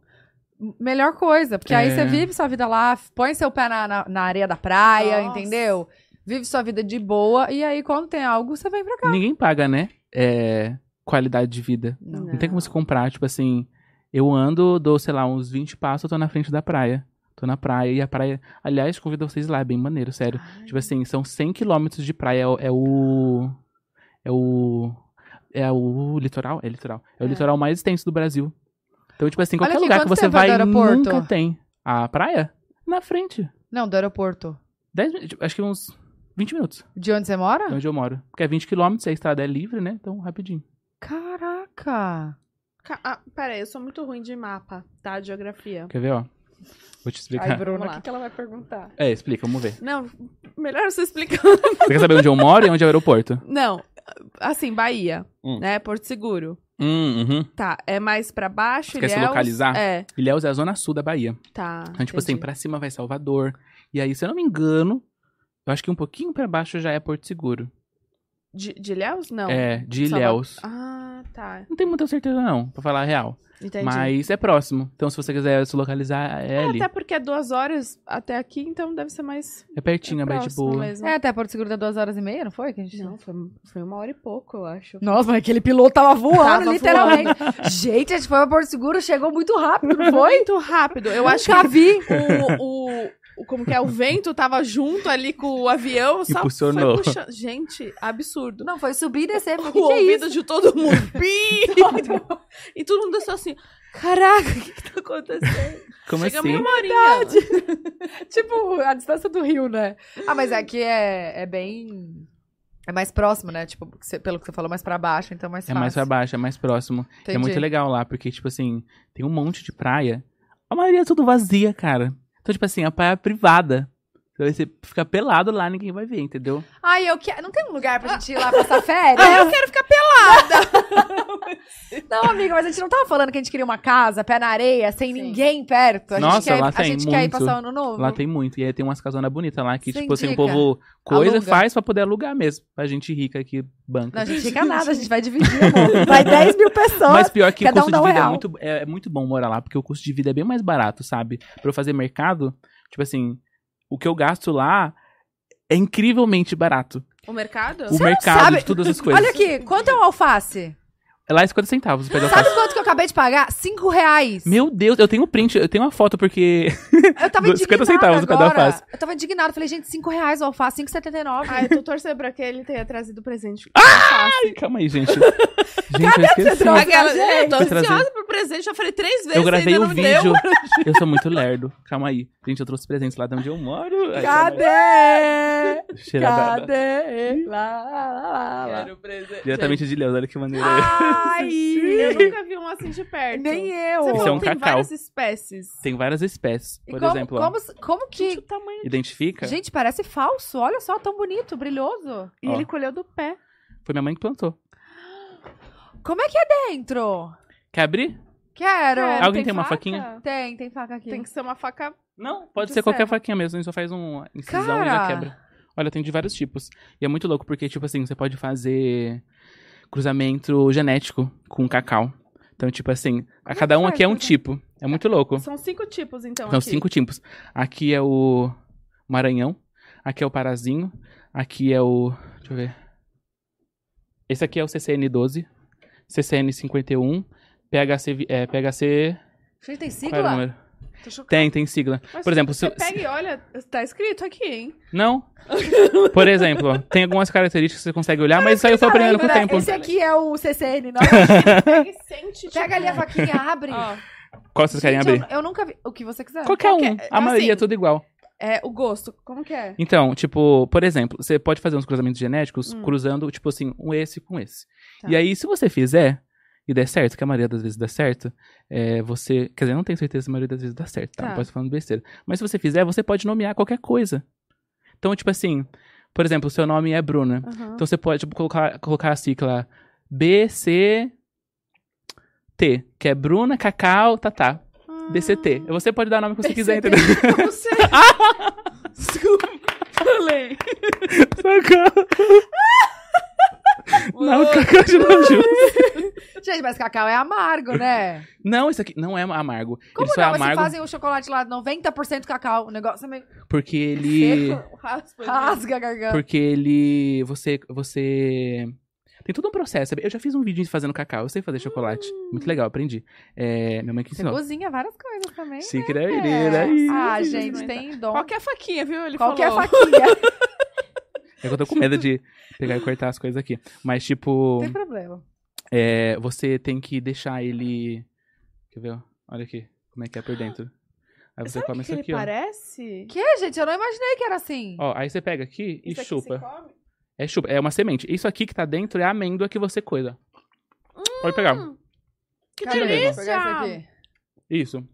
melhor coisa. Porque aí É. você vive sua vida lá, põe seu pé na, na, na areia da praia, Nossa. entendeu? Vive sua vida de boa. E aí, quando tem algo, você vem pra cá. Ninguém paga, né? É, qualidade de vida. Não. Não tem como se comprar, tipo assim, eu ando, dou, sei lá, uns 20 passos, eu tô na frente da praia. Tô na praia, e a praia, aliás, convido vocês lá, é bem maneiro, sério. Tipo assim, são 100 quilômetros de praia, é o- é o... É o... É o litoral? É litoral. É o É. litoral mais extenso do Brasil. Então, tipo assim, qualquer aqui, lugar que você é vai, aeroporto? nunca tem. A praia? Na frente. Não, do aeroporto. 10, min- tipo, acho que uns 20 minutos, De onde você mora? de onde eu moro. Porque é 20 quilômetros, a estrada é livre, né? Então, rapidinho. Caraca! Ca- Ah, pera aí, eu sou muito ruim de mapa, tá? De geografia. Quer ver, ó? Vou te explicar. Ai, Bruna, o que, que ela vai perguntar? É, explica, vamos ver. Não, melhor você explicar. [laughs] Você quer saber onde eu moro e onde é o aeroporto? Não, assim, Bahia, Hum. né? Porto Seguro. Hum, uhum. Tá, é mais pra baixo, Você quer se Ilhéus? localizar? É, Ilhéus é a zona sul da Bahia. tá. Então, tipo assim, entendi. pra cima vai Salvador. E aí, se eu não me engano, eu acho que um pouquinho pra baixo já é Porto Seguro. De, de Ilhéus? Não. É, de Salva- Ilhéus. Ah, Ah, tá. Não tenho muita certeza, não, pra falar a real. Entendi. Mas é próximo. Então, se você quiser se localizar, é ali. Até porque é duas horas até aqui, então deve ser mais É pertinho, é bem boa. mesmo. É, até Porto Seguro dá duas horas e meia, não foi? Que a gente... Não, foi, foi uma hora e pouco, eu acho. Nossa, mas aquele piloto tava voando, Tava literalmente. Gente, a gente foi pra Porto Seguro, chegou muito rápido, não [laughs] foi? Muito rápido. Eu acho Nunca que vi. o, o- Como que é? O vento tava junto ali com o avião. Só Impulsionou. Foi puxando. Gente, absurdo. Não, foi subir e descer. Falei, o que que é ouvido isso? de todo mundo. [laughs] Pi! e todo mundo desceu assim. Caraca, o que, que tá acontecendo? Como Chegamos assim? uma horinha. [laughs] tipo, a distância do Rio, né? Ah, mas aqui é, é bem... É mais próximo, né? Tipo, pelo que você falou, mais pra baixo, então é mais É fácil. mais pra baixo, é mais próximo. É Entendi. muito legal lá, porque, tipo assim, tem um monte de praia. A maioria é tudo vazia, cara. Então, tipo assim, a praia é privada. Então, você fica pelado lá, ninguém vai ver, entendeu? Ai, eu quero... Não tem um lugar pra gente ir lá [laughs] passar férias? Ah, eu quero ficar pelada. [laughs] Não, amiga, mas a gente não tava falando que a gente queria uma casa, pé na areia, sem Sim. ninguém perto. A Nossa, gente quer, lá a tem gente quer ir muito. passar o ano novo. Lá tem muito. E aí tem umas casonas bonitas lá que, Sem tipo assim, o povo coisa Aluga. faz pra poder alugar mesmo. A gente rica aqui, banca. Não, a gente fica nada, a gente vai dividir, amor. [laughs] Vai 10 mil pessoas. Mas pior que o um custo dá de um vida é muito, é, é muito bom morar lá, porque o custo de vida é bem mais barato, sabe? Pra eu fazer mercado, tipo assim, o que eu gasto lá é incrivelmente barato. O mercado? O mercado sabe- de todas as coisas. Olha aqui, quanto é um alface? É lá 50 centavos. Sabe quanto que eu acabei de pagar? 5 reais. Meu Deus, eu tenho um print, eu tenho uma foto, porque. [laughs] Eu tava do- 50 indignada centavos agora. alface. Eu tava indignada. Falei, gente, 5 reais o alface, 5,79. Ah, eu tô torcendo pra que ele tenha trazido presente. Ah! Calma aí, gente. [laughs] gente, eu esqueci. Aquela, Gente, eu tô Fui trazer. ansiosa pro presente, já falei três vezes. Eu gravei o não me deu. vídeo. [laughs] Eu sou muito lerdo. Calma aí. Gente, eu trouxe presentes lá de onde eu moro. Ai, calma Cadê? aí. Cheira Cadê? Lá, lá, lá, lá. Quero presente. Diretamente de Leão, olha que maneira. Ai! Eu nunca vi um assim de perto. Nem eu. Você falou é um que tem cacau. várias espécies. Tem várias espécies. E Por como, exemplo, como, como Gente, que... o tamanho. identifica. Gente, parece falso. Olha só, tão bonito, brilhoso. E Ó. ele colheu do pé. Foi minha mãe que plantou. Como é que é dentro? Quer abrir? Quero. Quero. Alguém tem uma faca? faquinha? Tem, tem faca aqui. Tem que ser uma faca. Não, pode De ser qualquer serra. faquinha mesmo. A gente só faz um incisão e Cara. já quebra. Olha, tem de vários tipos. E é muito louco, porque, tipo assim, você pode fazer cruzamento genético com cacau. Então, tipo assim, a cada um aqui é um tipo. É muito louco. São cinco tipos, então. São aqui. cinco tipos. Aqui é o Maranhão. Aqui é o Parazinho. Aqui é o. Deixa eu ver. Esse aqui é o CCN12. CCN51. PHC. É, PHC. Gente, tem Qual era o sigla? número? Tem, tem sigla. Mas Por exemplo, você se- pega e olha, tá escrito aqui, hein? Não. Por exemplo, tem algumas características que você consegue olhar, mas isso aí eu tô aprendendo com o tempo. Esse aqui é o CCN, não? [laughs] Pega e sente. tipo, Pega ali a faquinha, abre. Ó, Qual vocês querem Gente, abrir? eu, eu nunca vi. O que você quiser. Qualquer um. qualquer- A maioria é assim, tudo igual. é o gosto. Como que é? Então, tipo, por exemplo, você pode fazer uns cruzamentos genéticos Hum. cruzando, tipo assim, um esse com esse. Tá. E aí, se você fizer e der certo, que a maioria das vezes dá certo, é, você. Quer dizer, eu não tenho certeza se a maioria das vezes dá certo, tá? Tá. Não posso falando besteira. Mas se você fizer, você pode nomear qualquer coisa. Então, tipo assim, por exemplo, o seu nome é Bruna. Aham. Então você pode tipo, colocar, colocar a sigla B, C, T, que é Bruna, Cacau, Tatá. BCT. Você pode dar o nome que você quiser, entendeu? [laughs] Você. [laughs] Desculpa. Falei. Socorro. [laughs] Não, Cacau de Laju. [laughs] Gente, mas cacau é amargo, né? Não, isso aqui não é amargo. Como ele só não? é amargo fazem o chocolate lá 90% cacau, o negócio é meio porque ele. Seco, raspa. rasga a garganta. Porque ele. Você. Você. Tem todo um processo. Eu já fiz um vídeo fazendo cacau. Eu sei fazer chocolate. Muito legal, aprendi. É, minha mãe que Você ensinou. cozinha várias coisas também. Chique da É. Ah, Sim, gente, sim, tem dom. Qualquer faquinha, viu? Ele Qualquer falou. faquinha. [laughs] É que eu tô com medo de pegar e cortar as coisas aqui. Mas, tipo. Tem problema. É, você tem que deixar ele. Quer ver? Olha aqui. Como é que é por dentro. Aí você Sabe come isso que, que aqui, ele ó. parece? Que, gente? Eu não imaginei que era assim. Ó, aí você pega aqui e Isso aqui chupa. se come? É chupa. É uma semente. Isso aqui que tá dentro é a amêndoa que você coisa. Pode pegar. Que Cadê? Vou delícia! pegar isso aqui. Isso.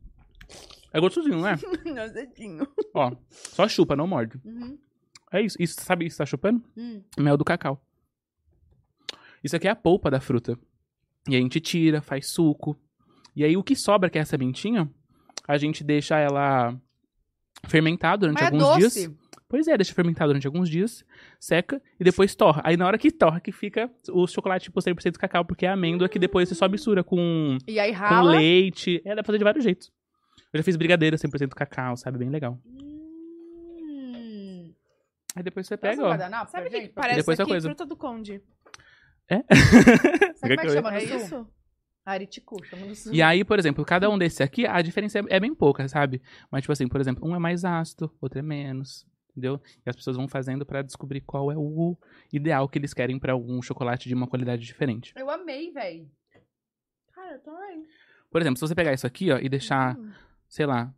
É gostosinho, [laughs] não é? Meu dedinho. Ó, só chupa, não morde. Uhum. É isso. Isso, sabe isso que tá chupando? Hum. Mel do cacau. Isso aqui é a polpa da fruta. E a gente tira, faz suco. E aí o que sobra, que é a sementinha, a gente deixa ela fermentar durante Mas é alguns doce. dias. Pois é, deixa fermentar durante alguns dias, seca e depois torra. Aí na hora que torra, que fica o chocolate tipo 100% cacau, porque é amêndoa que depois você só mistura com, com leite. É, dá pra fazer de vários jeitos. Eu já fiz brigadeiro 100% cacau, sabe? Bem legal. Hum. Aí depois você pega, ó. guardanapo Sabe o pra que, que parece Depois é aqui? coisa. Fruta do conde. [laughs] Sabe como é que chama no É sul? isso? Ariticu, chama no sul. E aí, por exemplo, cada um desse aqui, a diferença é, é bem pouca, sabe? Mas, tipo assim, por exemplo, um é mais ácido, outro é menos, entendeu? E as pessoas vão fazendo pra descobrir qual é o ideal que eles querem pra algum chocolate de uma qualidade diferente. Eu amei, véi. Cara, eu também. Por exemplo, se você pegar isso aqui, ó, e deixar, Hum. sei lá,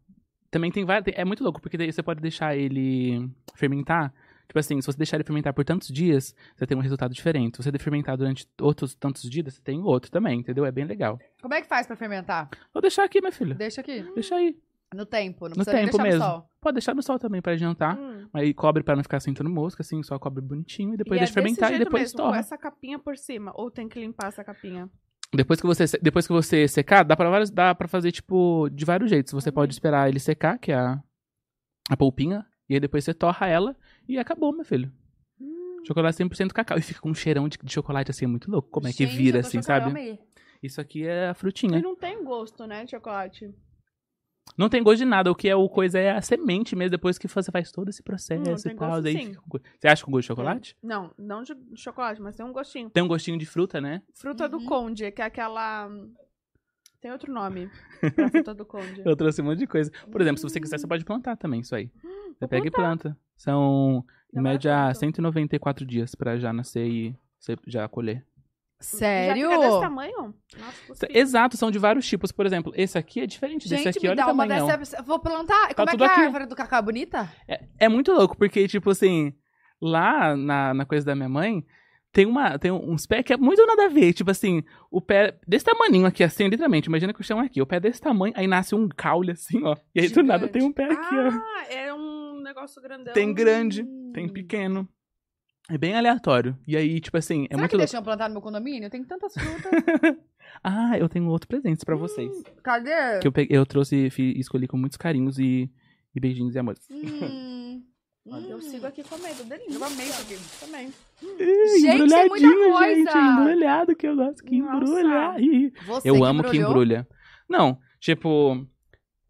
também tem vários, é muito louco, porque daí você pode deixar ele fermentar, tipo assim, se você deixar ele fermentar por tantos dias, você tem um resultado diferente. Se você fermentar durante outros tantos dias, você tem outro também, entendeu? É bem legal. Como é que faz pra fermentar? Vou deixar aqui, meu filho. Deixa aqui. Deixa aí. No tempo, não No precisa tempo deixar mesmo. no sol. Pode deixar no sol também pra adiantar. Hum. Aí cobre pra não ficar sentindo mosca, assim, só cobre bonitinho e depois E é deixa fermentar desse e depois mesmo, com torra. essa capinha por cima. Ou tem que limpar essa capinha? Depois que você depois que você secar, dá pra vários, dá para fazer tipo de vários jeitos. Você pode esperar ele secar, que é a a polpinha, e aí depois você torra ela e acabou, meu filho. Chocolate 100% cacau e fica com um cheirão de, de chocolate assim, é muito louco. Como é que Gente, vira eu tô assim, sabe? amei. Isso aqui é a frutinha. não tem gosto, né, de chocolate. Não tem gosto de nada, o que é o coisa é a semente mesmo, depois que você faz todo esse processo Hum, e tal. gosto Daí sim. fica com Você acha com gosto de chocolate? Não, não de chocolate, mas tem um gostinho. Tem um gostinho de fruta, né? Fruta do Uhum. conde, que é aquela... Tem outro nome pra fruta do [laughs] conde. Eu trouxe um monte de coisa. Por exemplo, se você quiser, você pode plantar também isso aí. Você Hum, vou pega e planta. São, em vai média, pronto. 194 dias pra já nascer e já colher. Sério? Já desse tamanho? Nossa. Exato, são de vários tipos. Por exemplo, esse aqui é diferente desse Gente, aqui. me Olha dá o uma dessa. Vou plantar. Como é que é a aqui. árvore do cacau é bonita? É, é muito louco, porque, tipo assim, lá na, na coisa da minha mãe, tem, uma, tem uns pés que é muito nada a ver. Tipo assim, o pé desse tamaninho aqui, assim, literalmente. Imagina que o chão é aqui. O pé desse tamanho, aí nasce um caule, assim, ó. E aí do nada Gigante. tem um pé aqui, ó. Ah, é um negócio grandão. Tem grande, Hum. tem pequeno. É bem aleatório. E aí, tipo assim, é Será muito que deixam plantar no meu condomínio? Tem tantas frutas. [laughs] Ah, eu tenho outro presente pra vocês. Cadê? Que eu, peguei, eu trouxe e escolhi com muitos carinhos e, e beijinhos e amores. Hum. [laughs] Eu sigo aqui comendo, delícia. Eu amei isso aqui. Também. Gente, tem muita Embrulhadinho, coisa. gente. Embrulhado que eu gosto que Nossa. embrulha. Você Eu amo que embrulhou? embrulha. Não, tipo...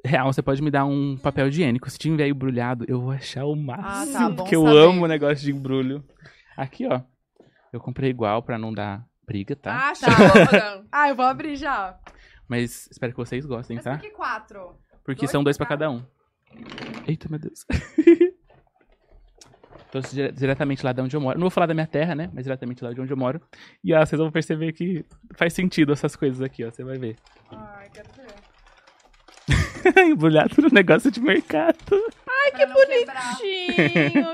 Real, você pode me dar um papel higiênico. Se tiver embrulhado, eu vou achar o máximo. tá bom [laughs] Porque eu saber. amo o negócio de embrulho. Aqui, ó. Eu comprei igual pra não dar briga, tá? Ah, [laughs] tá. Ah, eu vou abrir já. Mas espero que vocês gostem, Mas tá? por que quatro? Porque Dois são dois pra cada um. Eita, meu Deus. [laughs] Dire- diretamente lá de onde eu moro. Não vou falar da minha terra, né? Mas diretamente lá de onde eu moro. E ó, vocês vão perceber que faz sentido essas coisas aqui, ó. Você vai ver. Ai, quero ver. [laughs] Embrulhado no negócio de mercado. Ai, que. Bonitinho.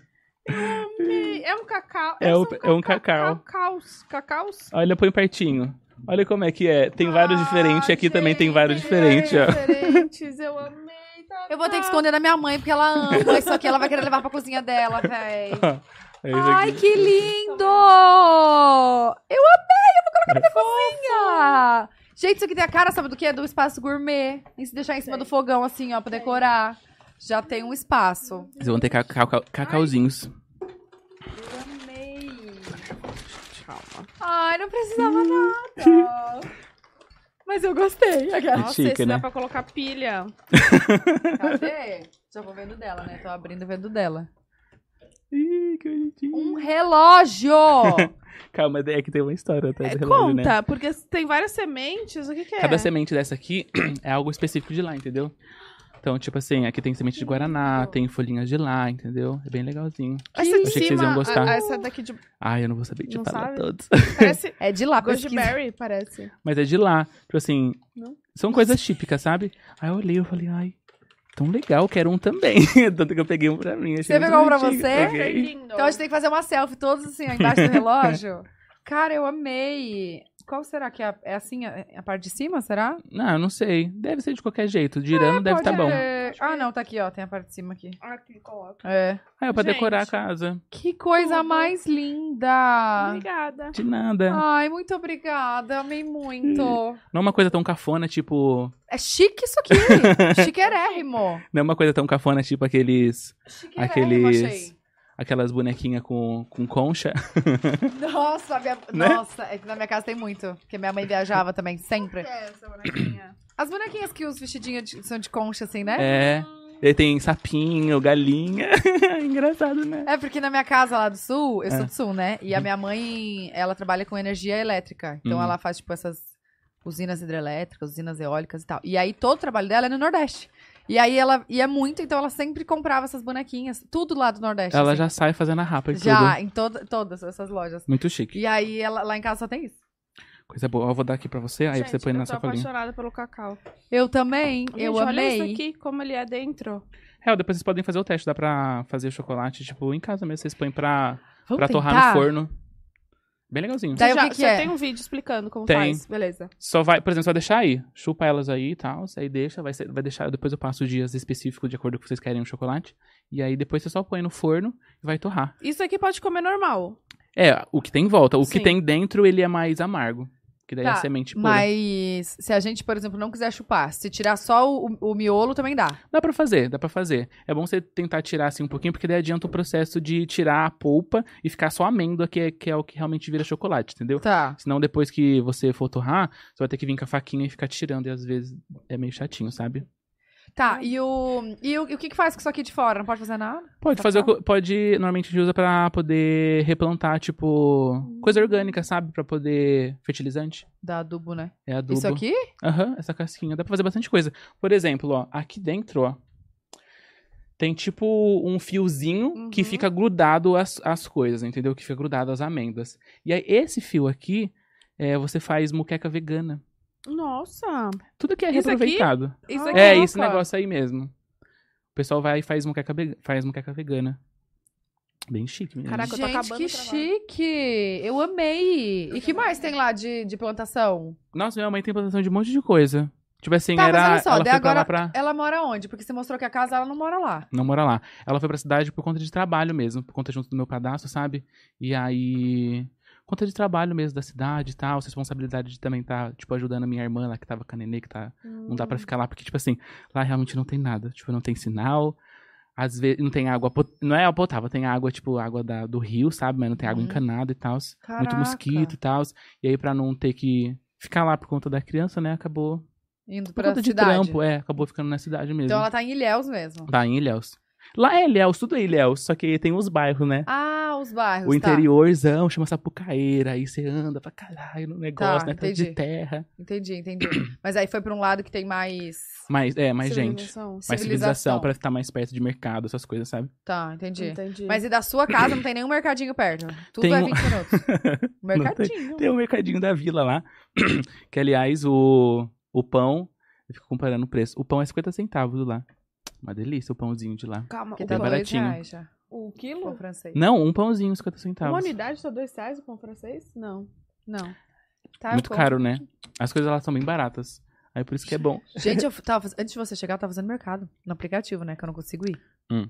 [laughs] Amei. É um cacau. É um- é um cacau. Cacaus. Cacaus? Olha, põe pertinho. Olha como é que é. Tem vários Ah, diferentes. Aqui também tem vários gente. diferentes, ó. Diferentes, eu amei. Tá, Eu vou ter que tá. esconder da minha mãe, porque ela ama isso aqui. Ela vai querer levar pra cozinha dela, véi. [laughs] É Ai, que lindo! Eu amei! Eu vou colocar na minha cozinha! Gente, isso aqui tem a cara, sabe do que? Do espaço gourmet. E se deixar em cima do fogão, assim, ó, pra decorar. Já tem um espaço. Vocês vão ter cacau, cacau- cacauzinhos. Eu amei. Calma. Ai, não precisava nada. [laughs] Mas eu gostei. Aquela. Nossa, chique, esse né? dá pra colocar pilha. Cadê? Já vou vendo dela, né? Tô abrindo e vendo dela. Ih, que bonitinho. Um relógio! [laughs] Calma, é que tem uma história atrás É, do relógio, né? conta, porque tem várias sementes. O que, que é? Cada semente dessa aqui [clears throat] é algo específico de lá, entendeu? Então, tipo assim, aqui tem semente de guaraná, tem folhinhas de lá, entendeu? É bem legalzinho. Essa de Achei que vocês iam gostar. a- essa daqui de. Ai, eu não vou saber Não falar sabe? todos. Parece. [laughs] É de lá, Gosto de berry, parece. Mas é de lá. Tipo assim, Não? são coisas típicas, sabe? Aí eu olhei e falei, ai, tão legal, quero um também. [laughs] Tanto que eu peguei um pra mim. achei Você pegou um pra você? Peguei. Então a gente tem que fazer uma selfie todos assim, ó, embaixo do [laughs] relógio. Cara, eu amei. Qual será que é? a- É assim, a, a parte de cima, será? Não, eu não sei. Deve ser de qualquer jeito. Girando deve estar Pode, bom. é- Ah, não, tá aqui, ó. Tem a parte de cima aqui. Aqui, coloca. É. Ah, é pra Gente. decorar a casa. Que coisa Tudo. mais linda! Obrigada. De nada. Ai, muito obrigada. Amei muito. Não é uma coisa tão cafona, tipo. É chique isso aqui. [laughs] Chiquerérrimo. Não é uma coisa tão cafona, tipo aqueles. Chiquerérrimo, Aqueles- achei. Aquelas bonequinhas com, com concha. [laughs] Nossa, minha... [laughs] Né? Nossa, é que na minha casa tem muito. Porque minha mãe viajava também, sempre. é essa bonequinha? As bonequinhas que os vestidinhos de- são de concha, assim, né? É. Ele tem sapinho, galinha. [laughs] Engraçado, né? É, porque na minha casa lá do sul, eu sou É. do sul, né? E a minha mãe, ela trabalha com energia elétrica. Então Uhum. ela faz, tipo, essas usinas hidrelétricas, usinas eólicas e tal. E aí todo o trabalho dela é no Nordeste. E aí ela ia muito, então ela sempre comprava essas bonequinhas. Tudo lá do Nordeste. Ela assim. já sai fazendo a rapa e Já, tudo. em toda, todas essas lojas. Muito chique. E aí ela, lá em casa só tem isso. Coisa boa. Eu vou dar aqui pra você, aí Gente, você põe eu na tô sacolinha. apaixonada pelo cacau. Eu também, eu Gente, olha amei. isso aqui, como ele é dentro. É, depois vocês podem fazer o teste. Dá pra fazer o chocolate, tipo, em casa mesmo. Vocês põem pra, Vamos pra torrar no forno. Bem legalzinho. Daí Você o já, que que você é? tem um vídeo explicando como Tem. faz. Beleza. Só vai, por exemplo, só deixar aí. Chupa elas aí e tal. Aí deixa, vai, ser- vai deixar. Depois eu passo os dias específicos de acordo com o que vocês querem o chocolate. E aí depois você só põe no forno e vai torrar. Isso aqui pode comer normal. É, o que tem em volta. O que Sim. tem dentro, ele é mais amargo. Que daí é Tá, a semente pura. Mas se a gente, por exemplo, não quiser chupar, se tirar só o, o miolo, também dá. Dá pra fazer, dá pra fazer. É bom você tentar tirar assim um pouquinho, porque daí adianta o processo de tirar a polpa e ficar só a amêndoa, que é, que é o que realmente vira chocolate, entendeu? Tá. Senão depois que você for torrar, você vai ter que vir com a faquinha e ficar tirando, e às vezes é meio chatinho, sabe? Tá, e o, e o, e o que que faz com isso aqui de fora? Não pode fazer nada? Pode Tá fazer, o pode, normalmente a gente usa pra poder replantar, tipo, coisa orgânica, sabe? Pra poder, fertilizante, Dá adubo, né? é adubo. Isso aqui? Aham, essa casquinha, dá pra fazer bastante coisa. Por exemplo, ó, aqui dentro, ó, tem tipo um fiozinho que Uhum. fica grudado às, às coisas, entendeu? Que fica grudado às amêndoas. E aí, esse fio aqui, é, você faz muqueca vegana. Nossa. Tudo que é Isso aqui? reaproveitado. Isso Ah, aqui É, louca. esse negócio aí mesmo. O pessoal vai e faz muqueca, faz muqueca vegana. Bem chique mesmo. Caraca, eu tô Gente, acabando que chique! Eu amei! E que mais tem lá de, de plantação? Nossa, minha mãe tem plantação de um monte de coisa. Tipo assim, Tá, mas era. olha só, ela foi pra lá agora- pra. Ela mora onde? Porque você mostrou que a casa ela não mora lá. Não mora lá. Ela foi pra cidade por conta de trabalho mesmo, por conta junto do meu cadastro, sabe? E aí. Conta de trabalho mesmo da cidade e tal, responsabilidade de também estar, tipo, ajudando a minha irmã lá que tava com a nenê, que tá. Não dá pra ficar lá, porque, tipo assim, lá realmente não tem nada. Tipo, não tem sinal. Às vezes não tem água. Não é potável, tem água, tipo, água da, do rio, sabe? Mas não tem água Uhum. encanada e tal. Muito mosquito e tal. E aí, pra não ter que ficar lá por conta da criança, né? Acabou. Indo Por pra conta de cidade. trampo, é. Acabou ficando na cidade mesmo. Então ela tá em Ilhéus mesmo. Tá em Ilhéus. Lá é Ilhéus, tudo é Ilhéus, só que tem os bairros, né? Ah, os bairros. o tá. interiorzão chama Sapucaeira, aí você anda pra caralho no negócio, Tá, né? Tudo de entendi. terra. Entendi, entendi. [clears throat] Mas aí foi pra um lado que tem mais. Mas, é, mais gente. Civilização. Mais civilização, pra estar mais perto de mercado, essas coisas, sabe? Tá, entendi. Entendi. Mas e da sua casa não tem nenhum mercadinho perto? Tudo Tem é um- 20 minutos. [laughs] Mercadinho. Tem o mercadinho da vila lá, [clears throat] que aliás, o, o pão, eu fico comparando o preço, o pão é 50 centavos lá. Uma delícia o pãozinho de lá. Calma, Que o tá pão- dois baratinho. reais já. o Pão quilo? francês. Não, um pãozinho, 50 Uma centavos. unidade tá dois reais o pão francês? Não. Não. Tá, Muito caro, né? As coisas lá são bem baratas. Aí por isso que é bom. [laughs] Gente, eu [laughs] tava, antes de você chegar, eu tava fazendo mercado. No aplicativo, né? Que eu não consigo ir. Hum.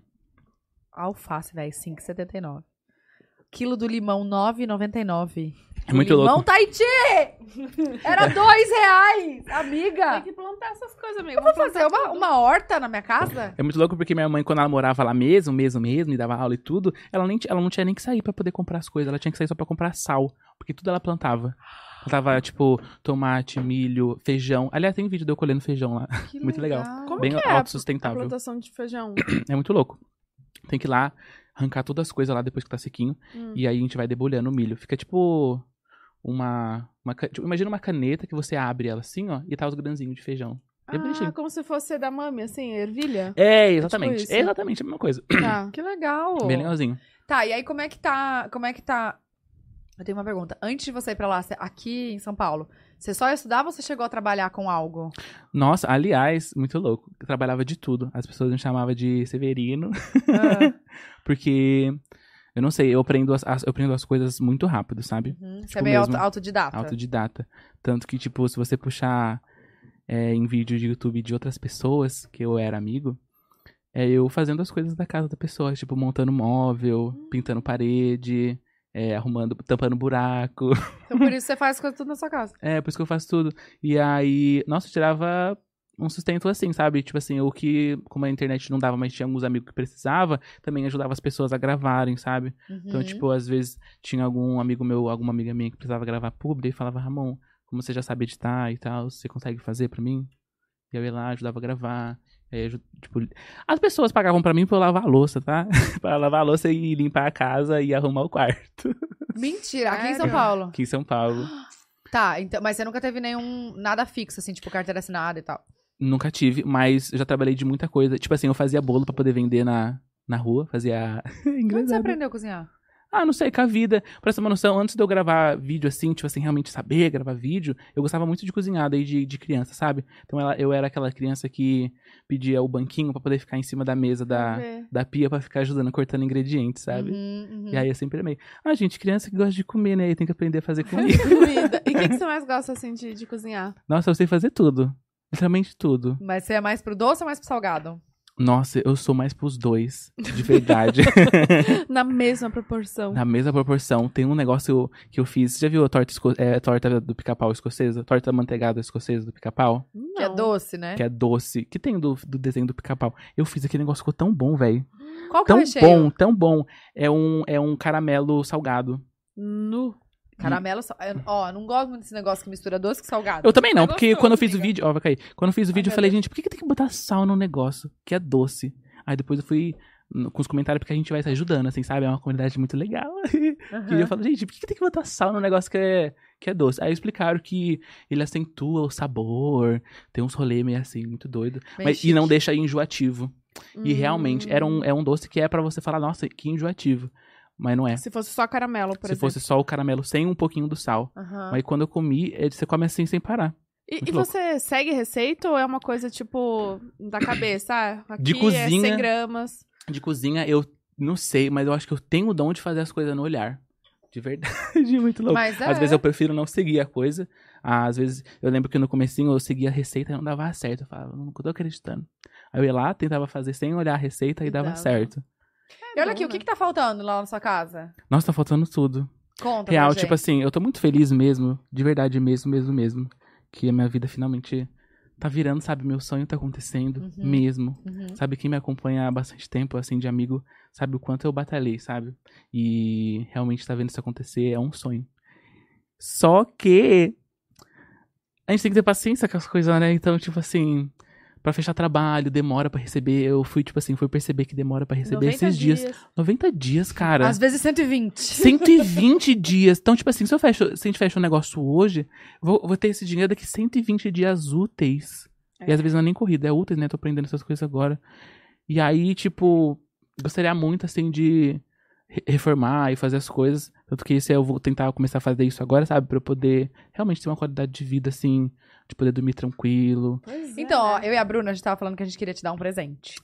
Alface, velho, 5,79. Quilo do limão, 9,99. É muito limão louco. Tahiti! Era dois reais, amiga! Tem que plantar essas coisas, amigo. Eu vou fazer uma, uma horta na minha casa? É muito louco porque minha mãe, quando ela morava lá mesmo, mesmo, mesmo, e dava aula e tudo, ela, nem, ela não tinha nem que sair pra poder comprar as coisas. Ela tinha que sair só pra comprar sal. Porque tudo ela plantava. Plantava, tipo, tomate, milho, feijão. Aliás, tem vídeo de eu colhendo feijão lá. Que [laughs] Muito legal. Como Bem que é a- A autossustentável. plantação de feijão. É muito louco. Tem que ir lá, arrancar todas as coisas lá depois que tá sequinho. Hum. E aí a gente vai debulhando o milho. Fica tipo uma. uma tipo, imagina uma caneta que você abre ela assim, ó, e tá os grãozinhos de feijão. É Ah, bonitinho. como se fosse da mami, assim, ervilha? É, exatamente. isso. É exatamente a mesma coisa. Tá. [coughs] Que legal! Bem legalzinho. Tá, e aí como é que tá. Como é que tá. Eu tenho uma pergunta. Antes de você ir pra lá, aqui em São Paulo, você só estudava ou você chegou a trabalhar com algo? Nossa, aliás, muito louco. Eu trabalhava de tudo. As pessoas me chamavam de Severino, Ah, [laughs] porque Eu não sei, eu aprendo as, as- eu aprendo as coisas muito rápido, sabe? Uhum. Você Tipo é meio mesmo. auto- autodidata. Autodidata. Tanto que, tipo, se você puxar é, em vídeo de YouTube de outras pessoas, que eu era amigo, é eu fazendo as coisas da casa da pessoa, tipo, montando móvel, pintando parede, é, arrumando, tampando buraco. [laughs] Então por isso você faz tudo na sua casa. É, por isso que eu faço tudo. E aí, nossa, eu tirava um sustento assim, sabe? Tipo assim, o que, como a internet não dava, mas tinha alguns amigos que precisava, também ajudava as pessoas a gravarem, sabe? Então, Uhum. tipo, às vezes tinha algum amigo meu, alguma amiga minha que precisava gravar publi e falava, Ramon, como você já sabe editar e tal, você consegue fazer pra mim? E eu ia lá, ajudava a gravar. Aju- tipo, as pessoas pagavam pra mim pra eu lavar a louça, tá? [laughs] pra lavar a louça e limpar a casa e arrumar o quarto. Mentira, aqui em São? Paulo. Aqui em São Paulo. Tá, então, mas você nunca teve nenhum nada fixo, assim, tipo carteira assinada e tal. Nunca tive, mas eu já trabalhei de muita coisa. Tipo assim, eu fazia bolo pra poder vender na, na rua, fazia. [laughs] Quando você aprendeu a cozinhar? Ah, não sei, com a vida. Pra ter uma noção, antes de eu gravar vídeo assim, tipo assim, realmente saber gravar vídeo, eu gostava muito de cozinhar desde de criança, sabe? Então ela- eu era aquela criança que pedia o banquinho pra poder ficar em cima da mesa da, Ver. da pia pra ficar ajudando cortando ingredientes, sabe? Uhum, uhum. E aí eu sempre amei. Ah, gente, criança que gosta de comer, né? Aí tem que aprender a fazer comida. Comida. E o que, que você [laughs] mais gosta, assim, de, de cozinhar? Nossa, eu sei fazer tudo. Literalmente tudo. Mas você é mais pro doce ou mais pro salgado? Nossa, eu sou mais pros dois. De verdade. [laughs] [laughs] Na mesma proporção. Na mesma proporção. Tem um negócio que eu fiz. Você já viu a torta, é, torta do pica-pau escocesa? Torta manteigada escocesa do pica-pau? Que é doce, né? Que é doce. Que tem do, do desenho do pica-pau. Eu fiz aquele negócio, ficou tão bom, velho. Qual que é o Tão recheio? bom, tão bom. É um, é um caramelo salgado. Nu. Caramelo. sal- eu- Ó, não gosto muito desse negócio que mistura doce com salgado. Eu também não, É porque gostoso, quando eu fiz o amiga. vídeo. Ó, vai cair. Quando eu fiz o vídeo, Ai, eu falei, gente, por que, que tem que botar sal no negócio? Que é doce. Aí depois eu fui com os comentários, porque a gente vai se ajudando, assim, sabe? É uma comunidade muito legal. Aham. [laughs] E eu falo, gente, por que, tem que botar sal no negócio que é, que é doce? Aí explicaram que ele acentua o sabor, tem uns rolê meio assim, muito doido. Bem Mas, e não deixa enjoativo. E realmente, era Hum. um, é um doce que é pra você falar, nossa, que enjoativo. Mas não é. Se fosse só caramelo, por Se exemplo. fosse só o caramelo sem um pouquinho do sal. Aham. Mas quando eu comi, é- você come assim sem parar. E, e você segue receita ou é uma coisa, tipo, da cabeça? Ah, De é cozinha. 100 gramas. De cozinha, eu não sei, mas eu acho que eu tenho o dom de fazer as coisas no olhar. De verdade, [laughs] muito louco. Mas é. Às vezes eu prefiro não seguir a coisa. Às vezes, eu lembro que no comecinho eu seguia a receita e não dava certo. Eu falava, não tô acreditando. Aí eu ia lá, tentava fazer sem olhar a receita e, E dava dava. certo. E olha aqui, o que que tá faltando lá na sua casa? Nossa, tá faltando tudo. Conta Real, tipo assim, eu tô muito feliz mesmo, de verdade mesmo, mesmo, mesmo. Que a minha vida finalmente tá virando, sabe? Meu sonho tá acontecendo Uhum. mesmo. Uhum. Sabe, quem me acompanha há bastante tempo, assim, de amigo, sabe o quanto eu batalhei, sabe? E realmente tá vendo isso acontecer, é um sonho. Só que a gente tem que ter paciência com as coisas, né? Então, tipo assim, pra fechar trabalho, demora pra receber. Eu fui, tipo assim, fui perceber que demora pra receber 90 esses dias. 90 dias, cara. Às vezes 120. 120 [laughs] dias. Então, tipo assim, se, eu fecho, se a gente fecha um negócio hoje, vou, vou ter esse dinheiro daqui 120 dias úteis. E É. às vezes não é nem corrida, é úteis, né? Tô aprendendo essas coisas agora. E aí, tipo, gostaria muito, assim, de re- reformar e fazer as coisas. Tanto que esse eu vou tentar começar a fazer isso agora, sabe? Pra eu poder realmente ter uma qualidade de vida, assim, de poder dormir tranquilo. Pois é, Então, ó, né? eu e a Bruna, a gente tava falando que a gente queria te dar um presente.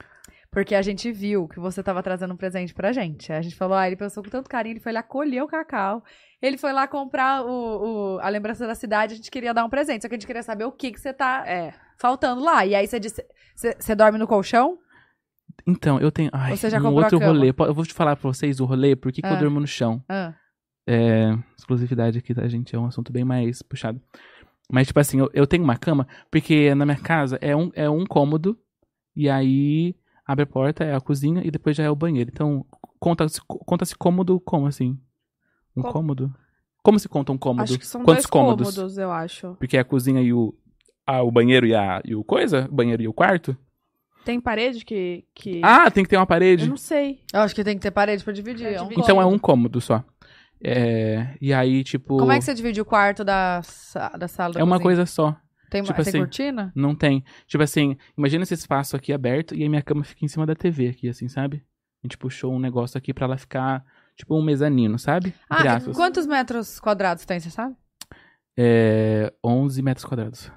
Porque a gente viu que você tava trazendo um presente pra gente. Aí a gente falou, ah, ele pensou com tanto carinho, ele foi lá colher o cacau. Ele foi lá comprar o, o- a lembrança da cidade, a gente queria dar um presente. Só que a gente queria saber o que que você tá É. faltando lá. E aí você disse, você dorme no colchão? Então, eu tenho. Ai, Você já um outro cama? rolê. Eu vou te falar pra vocês o rolê, por que, que Ah. eu durmo no chão. Ah, É, exclusividade aqui da gente é um assunto bem mais puxado. Mas, tipo assim, eu, eu tenho uma cama, porque na minha casa é um, é um cômodo, e aí abre a porta, é a cozinha, e depois já é o banheiro. Então, conta-se conta cômodo como assim? Um Com- cômodo? Como se conta um cômodo? Acho que são Quantos dois cômodos? cômodos, eu acho. Porque é a cozinha e o, ah, o banheiro e, a, e o coisa? O banheiro e o quarto? Tem parede que. que... Ah, tem que ter uma eu parede. não sei. eu acho que tem que ter parede pra dividir. É um. Então é um cômodo só. É, e aí, tipo. Como é que você divide o quarto da, da sala da É uma cozinha? coisa só. Tem, tipo tem assim, cortina? Não tem. Tipo assim, imagina esse espaço aqui aberto e aí minha cama fica em cima da TV aqui, assim, sabe? A gente puxou um negócio aqui pra ela ficar, tipo, um mezanino, sabe? Ah, quantos metros quadrados tem, você sabe? É, 11 metros quadrados.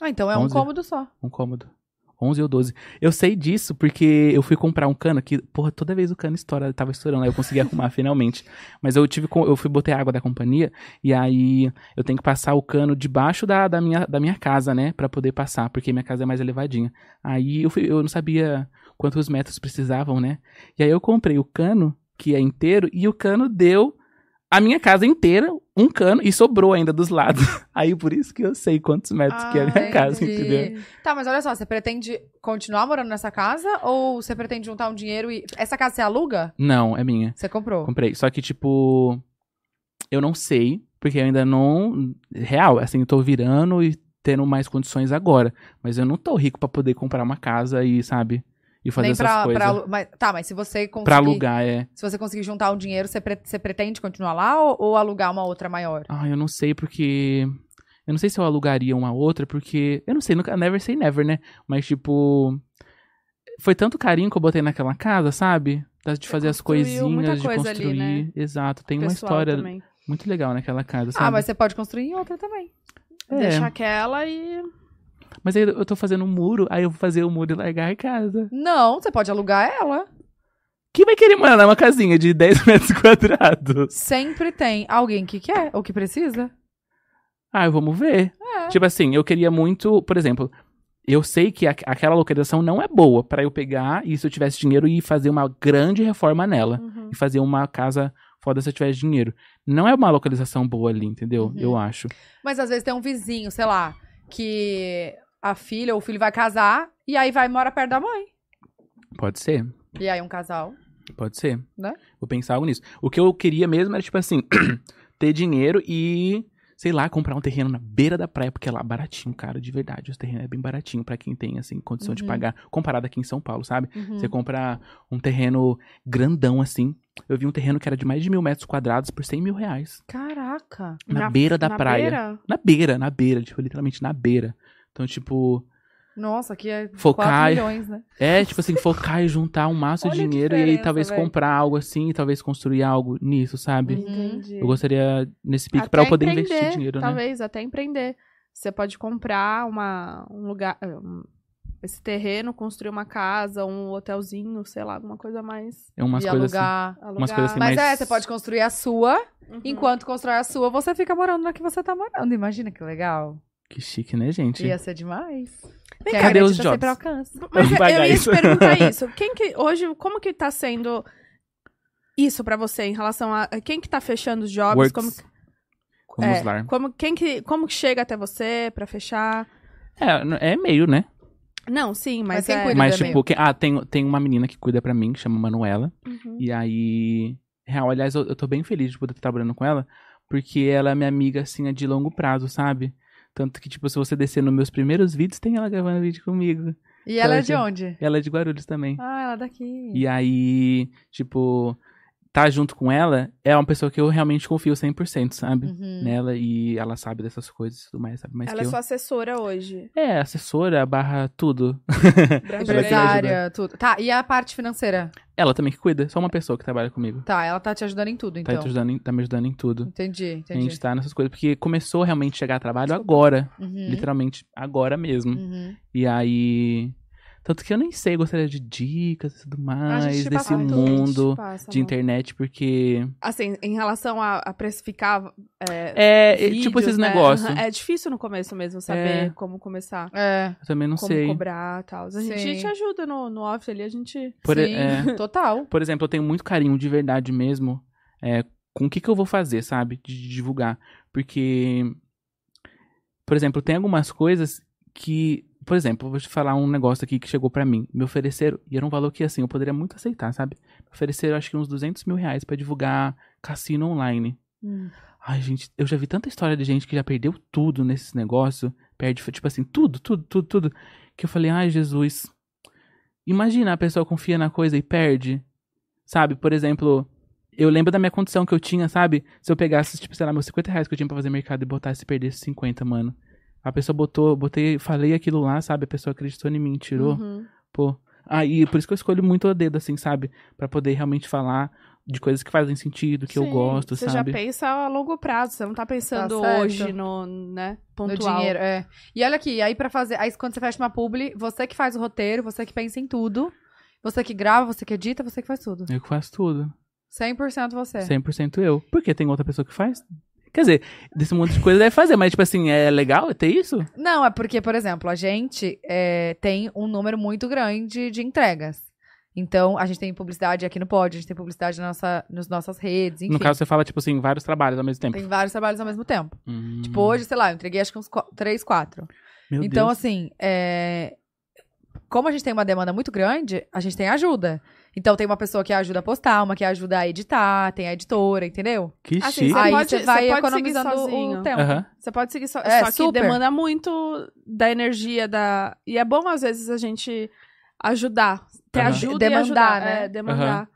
Ah, então é um 11. cômodo só. Um cômodo. 11 ou 12. Eu sei disso porque eu fui comprar um cano que, porra, toda vez o cano estoura, tava estourando, aí eu consegui arrumar [laughs] finalmente. Mas eu tive, eu fui botei água da companhia e aí eu tenho que passar o cano debaixo da, da, minha, da minha casa, né, Pra poder passar, porque minha casa é mais elevadinha. Aí eu, fui, eu não sabia quantos metros precisavam, né? E aí eu comprei o cano, que é inteiro, e o cano deu a minha casa inteira, um cano, e sobrou ainda dos lados. [laughs] Aí por isso que eu sei quantos metros que é a minha Ah, casa, entendi. entendeu? Tá, mas olha só, você pretende continuar morando nessa casa ou você pretende juntar um dinheiro e. Essa casa você aluga? Não, é minha. Você comprou? Comprei. Só que, tipo, eu não sei, porque eu ainda não. Real, assim, eu tô virando e tendo mais condições agora. Mas eu não tô rico pra poder comprar uma casa e, sabe? E fazer Nem essas pra, coisas. pra Pra, mas, Tá, mas se você conseguir. alugar, é. Se você conseguir juntar um dinheiro, você, pre- você pretende continuar lá ou, ou alugar uma outra maior? Ah, eu não sei porque. Eu não sei se eu alugaria uma outra, porque. Eu não sei, nunca, never say never, né? Mas, tipo. Foi tanto carinho que eu botei naquela casa, sabe? De Você fazer as coisinhas, de coisa ali, construir. né? Exato. Tem uma história também. muito legal naquela casa, sabe? Ah, mas você pode construir em outra também. É. Deixa aquela e. Mas aí eu tô fazendo um muro, aí eu vou fazer o muro e largar a casa. Não, você pode alugar ela. Quem vai querer morar numa casinha de [laughs] 10 metros quadrados? Sempre tem alguém que quer ou que precisa. Ah, vamos ver. É. Tipo assim, eu queria muito, por exemplo, eu sei que a- aquela localização não é boa pra eu pegar e se eu tivesse dinheiro e fazer uma grande reforma nela. Uhum. E fazer uma casa foda se eu tivesse dinheiro. Não é uma localização boa ali, entendeu? Uhum. Eu acho. Mas às vezes tem um vizinho, sei lá, que a filha ou o filho vai casar e aí vai morar perto da mãe. Pode ser. E aí um casal. Pode ser. Né? Vou pensar algo nisso. O que eu queria mesmo era, tipo assim, [clears throat] ter dinheiro e, sei lá, comprar um terreno na beira da praia, porque é lá baratinho, cara, de verdade. Os terrenos é bem baratinho pra quem tem, assim, condição de Uhum. pagar, comparado aqui em São Paulo, sabe? Uhum. Você compra um terreno grandão, assim. Eu vi um terreno que era de mais de mil metros quadrados por 100 mil reais. Caraca. Na, beira da na praia. beira? Na beira, na beira, tipo, literalmente na beira. Então, tipo, Nossa, aqui é Focar 4 e- milhões, né? é, tipo assim, focar e juntar um maço de dinheiro e aí talvez véi. comprar algo assim, talvez construir algo nisso, sabe? Entendi. Eu gostaria nesse pique pra eu poder investir dinheiro, né? Talvez, até empreender. Você pode comprar uma, um lugar. um- esse terreno, construir uma casa, um hotelzinho, sei lá, alguma coisa mais. É umas e coisas assim. alugar. Alugar. Umas coisas assim Mas mais- é, você pode construir a sua, Uhum. enquanto constrói a sua, você fica morando na que você tá morando. Imagina que legal. Que chique, né, gente? Ia ser demais. Vem cadê os tá jobs? sempre ao alcance. Mas eu pagar ia isso. te perguntar [laughs] isso. Quem que. Hoje, como que tá sendo isso pra você em relação a. Quem que tá fechando os jobs? Works. Como, Vamos é, lá. como, quem que, como que chega até você pra fechar? É, é meio, né? Não, sim, mas, Mas quem é... cuida? Mas, tipo, que- ah, tem, tem uma menina que cuida pra mim, que chama Manuela. Uhum. E aí. Real, aliás, eu, eu tô bem feliz de poder estar trabalhando com ela, porque ela é minha amiga, assim, é de longo prazo, sabe? Tanto que, tipo, se você descer nos meus primeiros vídeos, tem ela gravando vídeo comigo. E ela é Pode. de onde? Ela é de Guarulhos também. Ah, ela é daqui. E aí, tipo, tá junto com ela é uma pessoa que eu realmente confio 100%, sabe? Uhum. Nela e ela sabe dessas coisas e tudo mais, sabe mais Ela que é eu. sua assessora hoje. É, assessora barra tudo. Empresária, [laughs] tudo. Tá, e a parte financeira? Ela também que cuida, só uma pessoa que trabalha comigo. Tá, ela tá te ajudando em tudo, Tá, então. te ajudando em- tá me ajudando em tudo. Entendi, A entendi. gente tá nessas coisas, porque começou realmente a chegar a trabalho agora. Uhum. Literalmente, agora mesmo. Uhum. E aí. Tanto que eu nem sei, gostaria de dicas e tudo mais, desse mundo passa, de internet, porque. Assim, em relação a, a precificar é, É, é, vídeos, tipo esses né? negócios. É difícil no começo mesmo saber É. como começar. É, Eu também não como sei. cobrar e tal. A gente Sim. te ajuda no, no off ali, a gente... Por, sim, é, [laughs] total. por exemplo, eu tenho muito carinho de verdade mesmo é, com o que, que eu vou fazer, sabe? De divulgar. Porque, por exemplo, tem algumas coisas que. Por exemplo, vou te falar um negócio aqui que chegou pra mim. Me ofereceram, e era um valor que assim, eu poderia muito aceitar, sabe? Me ofereceram acho que uns 200 mil reais pra divulgar cassino online. Hum. Ai, gente, eu já vi tanta história de gente que já perdeu tudo nesse negócio. Perde, tipo assim, tudo, tudo, tudo, tudo. Que eu falei, ai, Jesus. Imagina a pessoa confia na coisa e perde. Sabe? Por exemplo, eu lembro da minha condição que eu tinha, sabe? Se eu pegasse, tipo, sei lá, meus 50 reais que eu tinha pra fazer mercado e botasse e perdesse 50, mano. A pessoa botou, botei, falei aquilo lá, sabe? A pessoa acreditou em mim, tirou. Uhum. Pô. Aí, por isso que eu escolho muito o dedo, assim, sabe? Pra poder realmente falar de coisas que fazem sentido, que eu Sim, gosto, você sabe? já pensa a longo prazo, você não tá pensando certo. hoje no, né, No pontual. dinheiro, é. E olha aqui, aí pra fazer. Aí quando você fecha uma publi, você que faz o roteiro, você que pensa em tudo. Você que grava, você que edita, você que faz tudo. Eu que faço tudo. 100% você. 100% eu. Porque tem outra pessoa que faz. Quer dizer, desse monte de coisa deve fazer, mas, tipo assim, é legal ter isso? Não, é porque, por exemplo, a gente é, tem um número muito grande de entregas. Então, a gente tem publicidade aqui no Pod, a gente tem publicidade na nossa, nas nossas redes, enfim. No caso, você fala, tipo assim, vários trabalhos ao mesmo tempo. Tem vários trabalhos ao mesmo tempo. Hum, Tipo, hoje, sei lá, eu entreguei acho que uns três, quatro. meu então, Deus. assim, é, como a gente tem uma demanda muito grande, a gente tem ajuda. Então, tem uma pessoa que ajuda a postar, uma que ajuda a editar, tem a editora, entendeu? Que Assim, chique. Você Aí pode- você vai pode economizando o tempo. Aham. Você pode seguir só, É, só que super. demanda muito da energia da. E é bom, às vezes, a gente ajudar. Ter Aham. ajuda e Demandar, ajudar, né? É, demandar.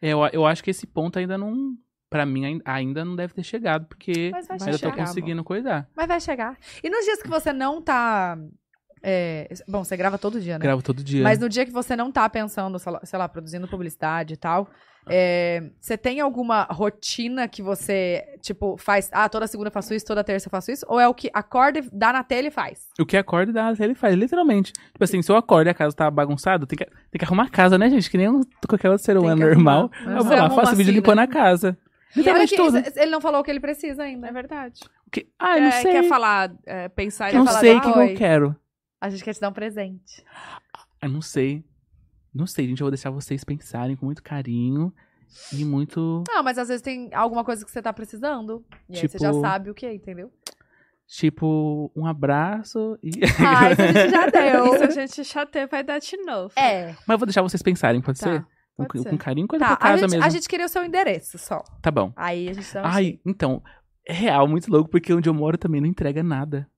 É, Eu, eu acho que esse ponto ainda não. Pra mim, ain- ainda não deve ter chegado, porque Mas vai ainda tô chegar, conseguindo coisar. Mas vai chegar. E nos dias que você não tá. É, bom, você grava todo dia, né? Gravo todo dia. Mas no dia que você não tá pensando, sei lá, produzindo publicidade e tal, é, você tem alguma rotina que você, tipo, faz. Ah, toda segunda eu faço isso, toda terça eu faço isso? Ou é o que acorda, e dá na telha e faz? O que acorda e dá, ele faz, literalmente. Tipo assim, se eu acordo e a casa tá bagunçada, tem que, tem que arrumar a casa, né, gente? Que nem um- qualquer outro ser humano normal. arrumar. Eu vou lá, faço vídeo assim, limpando né? a casa. E Literalmente tudo. ele não falou o que ele precisa ainda. É verdade. O que- Ah, eu não Quer- sei. Quer falar, é, pensar não quer falar sei o que, eu quero. A gente quer te dar um presente. Eu não sei. Não sei, gente. Eu vou deixar vocês pensarem com muito carinho e muito. Não, mas às vezes tem alguma coisa que você tá precisando. E aí você Tipo- já sabe o que, entendeu? Tipo, um abraço e. [laughs] Ah, isso a gente já deu. Isso a gente chateia, vai dar de novo. É. Mas eu vou deixar vocês pensarem, pode Tá, ser? Com, ser. com carinho, coisa Tá, pra a casa gente, mesmo. a gente queria o seu endereço só. Tá bom. Aí a gente dá um Ai, então, é real, muito louco, porque onde eu moro também não entrega nada.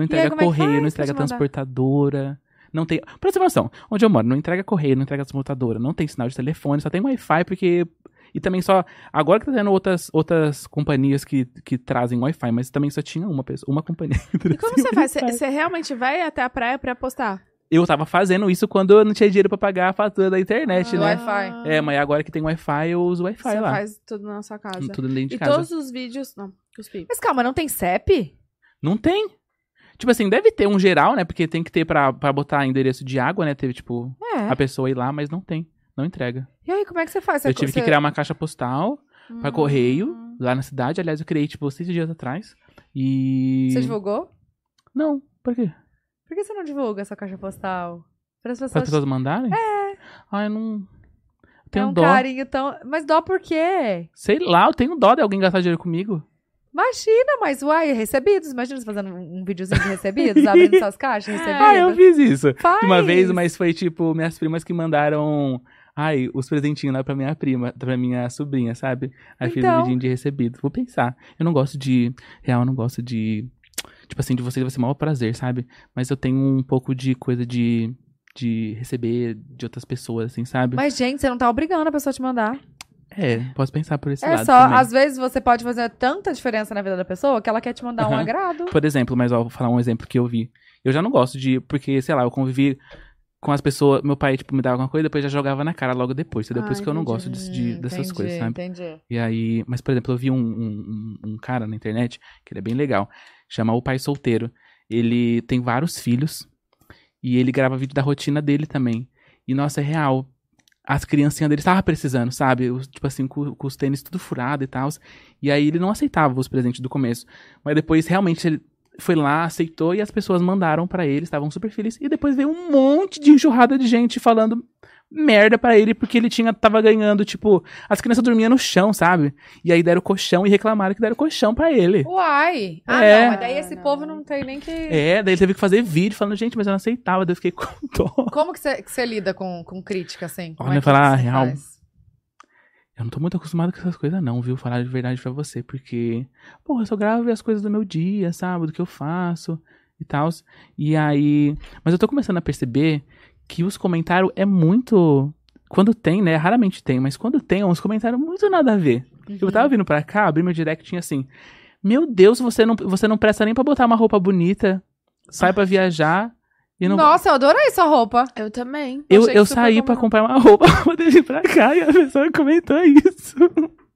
Não aí, entrega como é correio, faz não entrega transportadora. Não tem. Pra você ter noção, onde eu moro, não entrega correio, não entrega transportadora, não tem sinal de telefone, só tem Wi-Fi, porque. E também só. Agora que tá tendo outras, outras companhias que, que trazem Wi-Fi, mas também só tinha uma pessoa, uma companhia. [laughs] que E como você faz? Você-. Você realmente vai até a praia pra apostar? Eu tava fazendo isso quando eu não tinha dinheiro pra pagar a fatura da internet, Do né? Wi-Fi. É, mas agora que tem Wi-Fi, eu uso Wi-Fi Você lá. faz tudo na sua casa. Tudo dentro de E casa. todos os vídeos. Não, cuspi. Mas calma, não tem CEP? Não tem. Tipo assim, deve ter um geral, né? Porque tem que ter pra, pra botar endereço de água, né? Teve, tipo, É. a pessoa ir lá, mas não tem. Não entrega. E aí, como é que você faz? eu Você- tive que você- criar uma caixa postal pra correio, Hum. lá na cidade. Aliás, eu criei, tipo, seis dias atrás. E. Você divulgou? Não, por quê? Por que você não divulga essa caixa postal? Para as Para as pessoas. pessoas mandarem? É. Ah, eu não. É tenho um dó. carinho tão. Mas dó por quê? Sei lá, eu tenho dó de alguém gastar dinheiro comigo. Imagina, mas uai, recebidos. Imagina você fazendo um videozinho de recebidos, abrindo [laughs] suas caixas, recebidos. Ah, eu fiz isso. Faz. Uma vez, mas foi tipo minhas primas que mandaram. Ai, os presentinhos lá pra minha prima, pra minha sobrinha, sabe? Aí fiz um Então. vidinho de recebido. Vou pensar. Eu não gosto de. Real, eu não gosto de. Tipo assim, de vocês vai ser o maior prazer, sabe? Mas eu tenho um pouco de coisa de. De receber de outras pessoas, assim, sabe? Mas, gente, você não tá obrigando a pessoa a te mandar. É, posso pensar por esse é lado. só, também. às vezes você pode fazer tanta diferença na vida da pessoa que ela quer te mandar um Aham. agrado. Por exemplo, mas ó, vou falar um exemplo que eu vi. Eu já não gosto de. Porque, sei lá, eu convivi com as pessoas. Meu pai, tipo, me dava alguma coisa e depois já jogava na cara logo depois. Entendeu? Por Ah, isso que eu não gosto disso- de- dessas Entendi, coisas, sabe? Entendi. E aí, mas por exemplo, eu vi um, um, um- um cara na internet, que ele é bem legal, chama O Pai Solteiro. Ele tem vários filhos e ele grava vídeo da rotina dele também. E nossa, é real. As criancinhas dele estavam precisando, sabe? Tipo assim, com, com os tênis tudo furado e tal. E aí ele não aceitava os presentes do começo. Mas depois realmente ele foi lá, aceitou e as pessoas mandaram pra ele, estavam super felizes. E depois veio um monte de enxurrada de gente falando merda pra ele porque ele tinha tava ganhando, tipo, as crianças dormiam no chão, sabe? E aí deram colchão e reclamaram que deram colchão pra ele. Uai! Ah, É. não, mas daí esse Não. povo não tem nem que. É, daí ele teve que fazer vídeo falando, gente, mas eu não aceitava, daí eu fiquei [laughs] com dó. Como que você, lida com, com crítica, assim? Como Olha, é falar real. faz? Eu não tô muito acostumado com essas coisas, não, viu? Falar de verdade pra você, porque, pô, eu só gravo as coisas do meu dia, sabe? Do que eu faço e tal. E aí. Mas eu tô começando a perceber que os comentários é muito. Quando tem, né? Raramente tem, mas quando tem, é uns comentários muito nada a ver. Eu Uhum. tava vindo pra cá, abri meu direct tinha assim. Meu Deus, você não, você não presta nem pra botar uma roupa bonita. Sai pra viajar E eu não- Nossa, eu adorei sua roupa. Eu também. eu, eu saí pra combinou. comprar uma roupa pra poder vir pra cá e a pessoa comentou isso.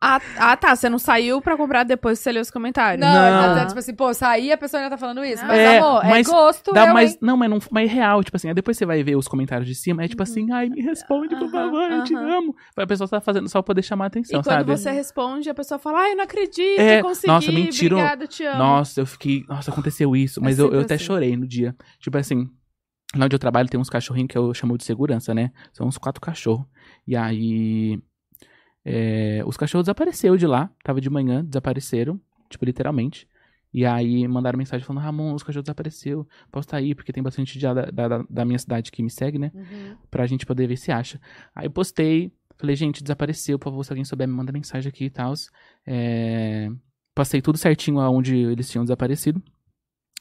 Ah, ah, tá. Você não saiu pra comprar depois que você leu os comentários. Não, Não. até, tipo assim, pô, saí a pessoa ainda tá falando isso. Mas, É, amor, mas é gosto, Dá, eu, mas, hein? não, mas não mas é real, tipo assim, aí depois você vai ver os comentários de cima, é tipo assim, ai, me responde, por Uhum. Favor, eu te amo. A pessoa tá fazendo só pra poder chamar a E atenção, quando sabe? você responde, a pessoa fala, ai, não acredito, É, consegui, nossa, mentira, obrigada, te amo. Nossa, eu fiquei. Nossa, aconteceu isso. É Mas eu, eu sempre até assim. chorei no dia. Tipo assim, lá onde eu trabalho tem uns cachorrinhos que eu chamo de segurança, né? São uns quatro cachorros. E aí. É, os cachorros desapareceram de lá. Tava de manhã, desapareceram. Tipo, literalmente. E aí mandaram mensagem falando: Ramon, os cachorros desapareceram. Posso estar aí, porque tem bastante da, da, da- da minha cidade que me segue, né? Uhum. Pra gente poder ver se acha. Aí eu postei, falei, gente, desapareceu, por favor, se alguém souber, me manda mensagem aqui e tal. É... Passei tudo certinho aonde eles tinham desaparecido.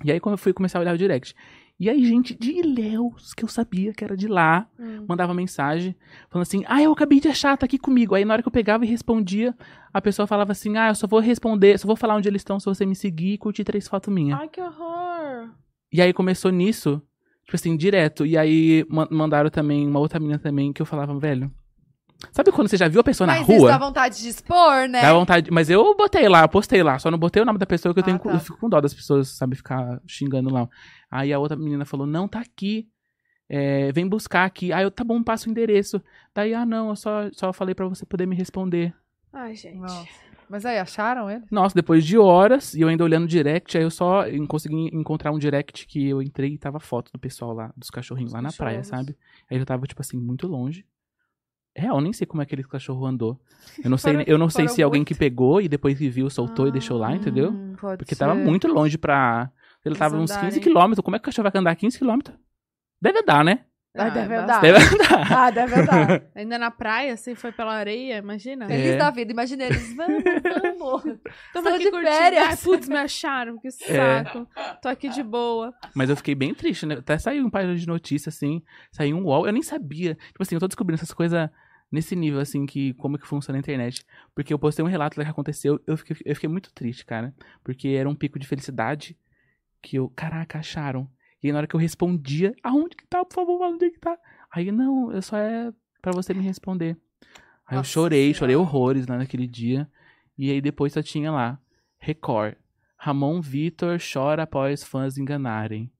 E aí quando eu fui começar a olhar o direct. E aí, gente de Ilhéus, que eu sabia que era de lá, Hum. mandava mensagem, falando assim, ah, eu acabei de achar, tá aqui comigo. Aí na hora que eu pegava e respondia, a pessoa falava assim, ah, eu só vou responder, só vou falar onde eles estão se você me seguir e curtir três fotos minhas. Ai, que horror. E aí começou nisso, tipo assim, direto. E aí ma- mandaram também uma outra menina também que eu falava, velho. Sabe quando você já viu a pessoa Mas na rua? dá vontade de expor, né? Dá vontade. Mas eu botei lá, eu postei lá. Só não botei o nome da pessoa que eu Ah, tenho. tá. Eu fico com dó das pessoas, sabe, ficar xingando lá. Aí a outra menina falou: não, tá aqui. É, vem buscar aqui. Aí eu, tá bom, passa o endereço. Daí, ah, não, eu só, só falei pra você poder me responder. Ai, gente. Nossa. Mas aí, acharam ele? Nossa, depois de horas, e eu ainda olhando o direct, aí eu só consegui encontrar um direct que eu entrei e tava foto do pessoal lá, dos cachorrinhos lá na praia, Cachorros. sabe? Aí eu tava, tipo assim, muito longe. Real, nem sei como é que aquele cachorro andou. Eu não [laughs] sei, Foram- eu não sei se alguém muito. que pegou e depois que viu, soltou e deixou lá, entendeu? Hum, pode Porque ser. tava muito longe pra. Ele Eles tava uns 15 andarem. quilômetros. Como é que o cachorro vai andar 15 quilômetros? Deve dar, né? Ah, Ah, deve é andar. Deve andar. [laughs] Ah, deve andar. [laughs] Ainda na praia, assim, foi pela areia, imagina. É. Feliz da vida. Imagina eles. Vamos, vamos. Estou aqui de curtindo. férias. Ai, putz, me acharam, que saco. Tô aqui de boa. Mas eu fiquei bem triste, né? Até saiu um página de notícia, assim. Saiu um UOL. Eu nem sabia. Tipo assim, eu tô descobrindo essas coisas nesse nível, assim, que como que funciona a internet. Porque eu postei um relato do que aconteceu. Eu fiquei, eu fiquei muito triste, cara. Porque era um pico de felicidade que eu, caraca, acharam. E aí, na hora que eu respondia, aonde que tá, por favor, onde que tá? Aí, não, eu só é pra você me responder. Aí eu Nossa chorei, Senhora. chorei horrores lá naquele dia. E aí depois só tinha lá, Record. Ramon Vitor chora após fãs enganarem.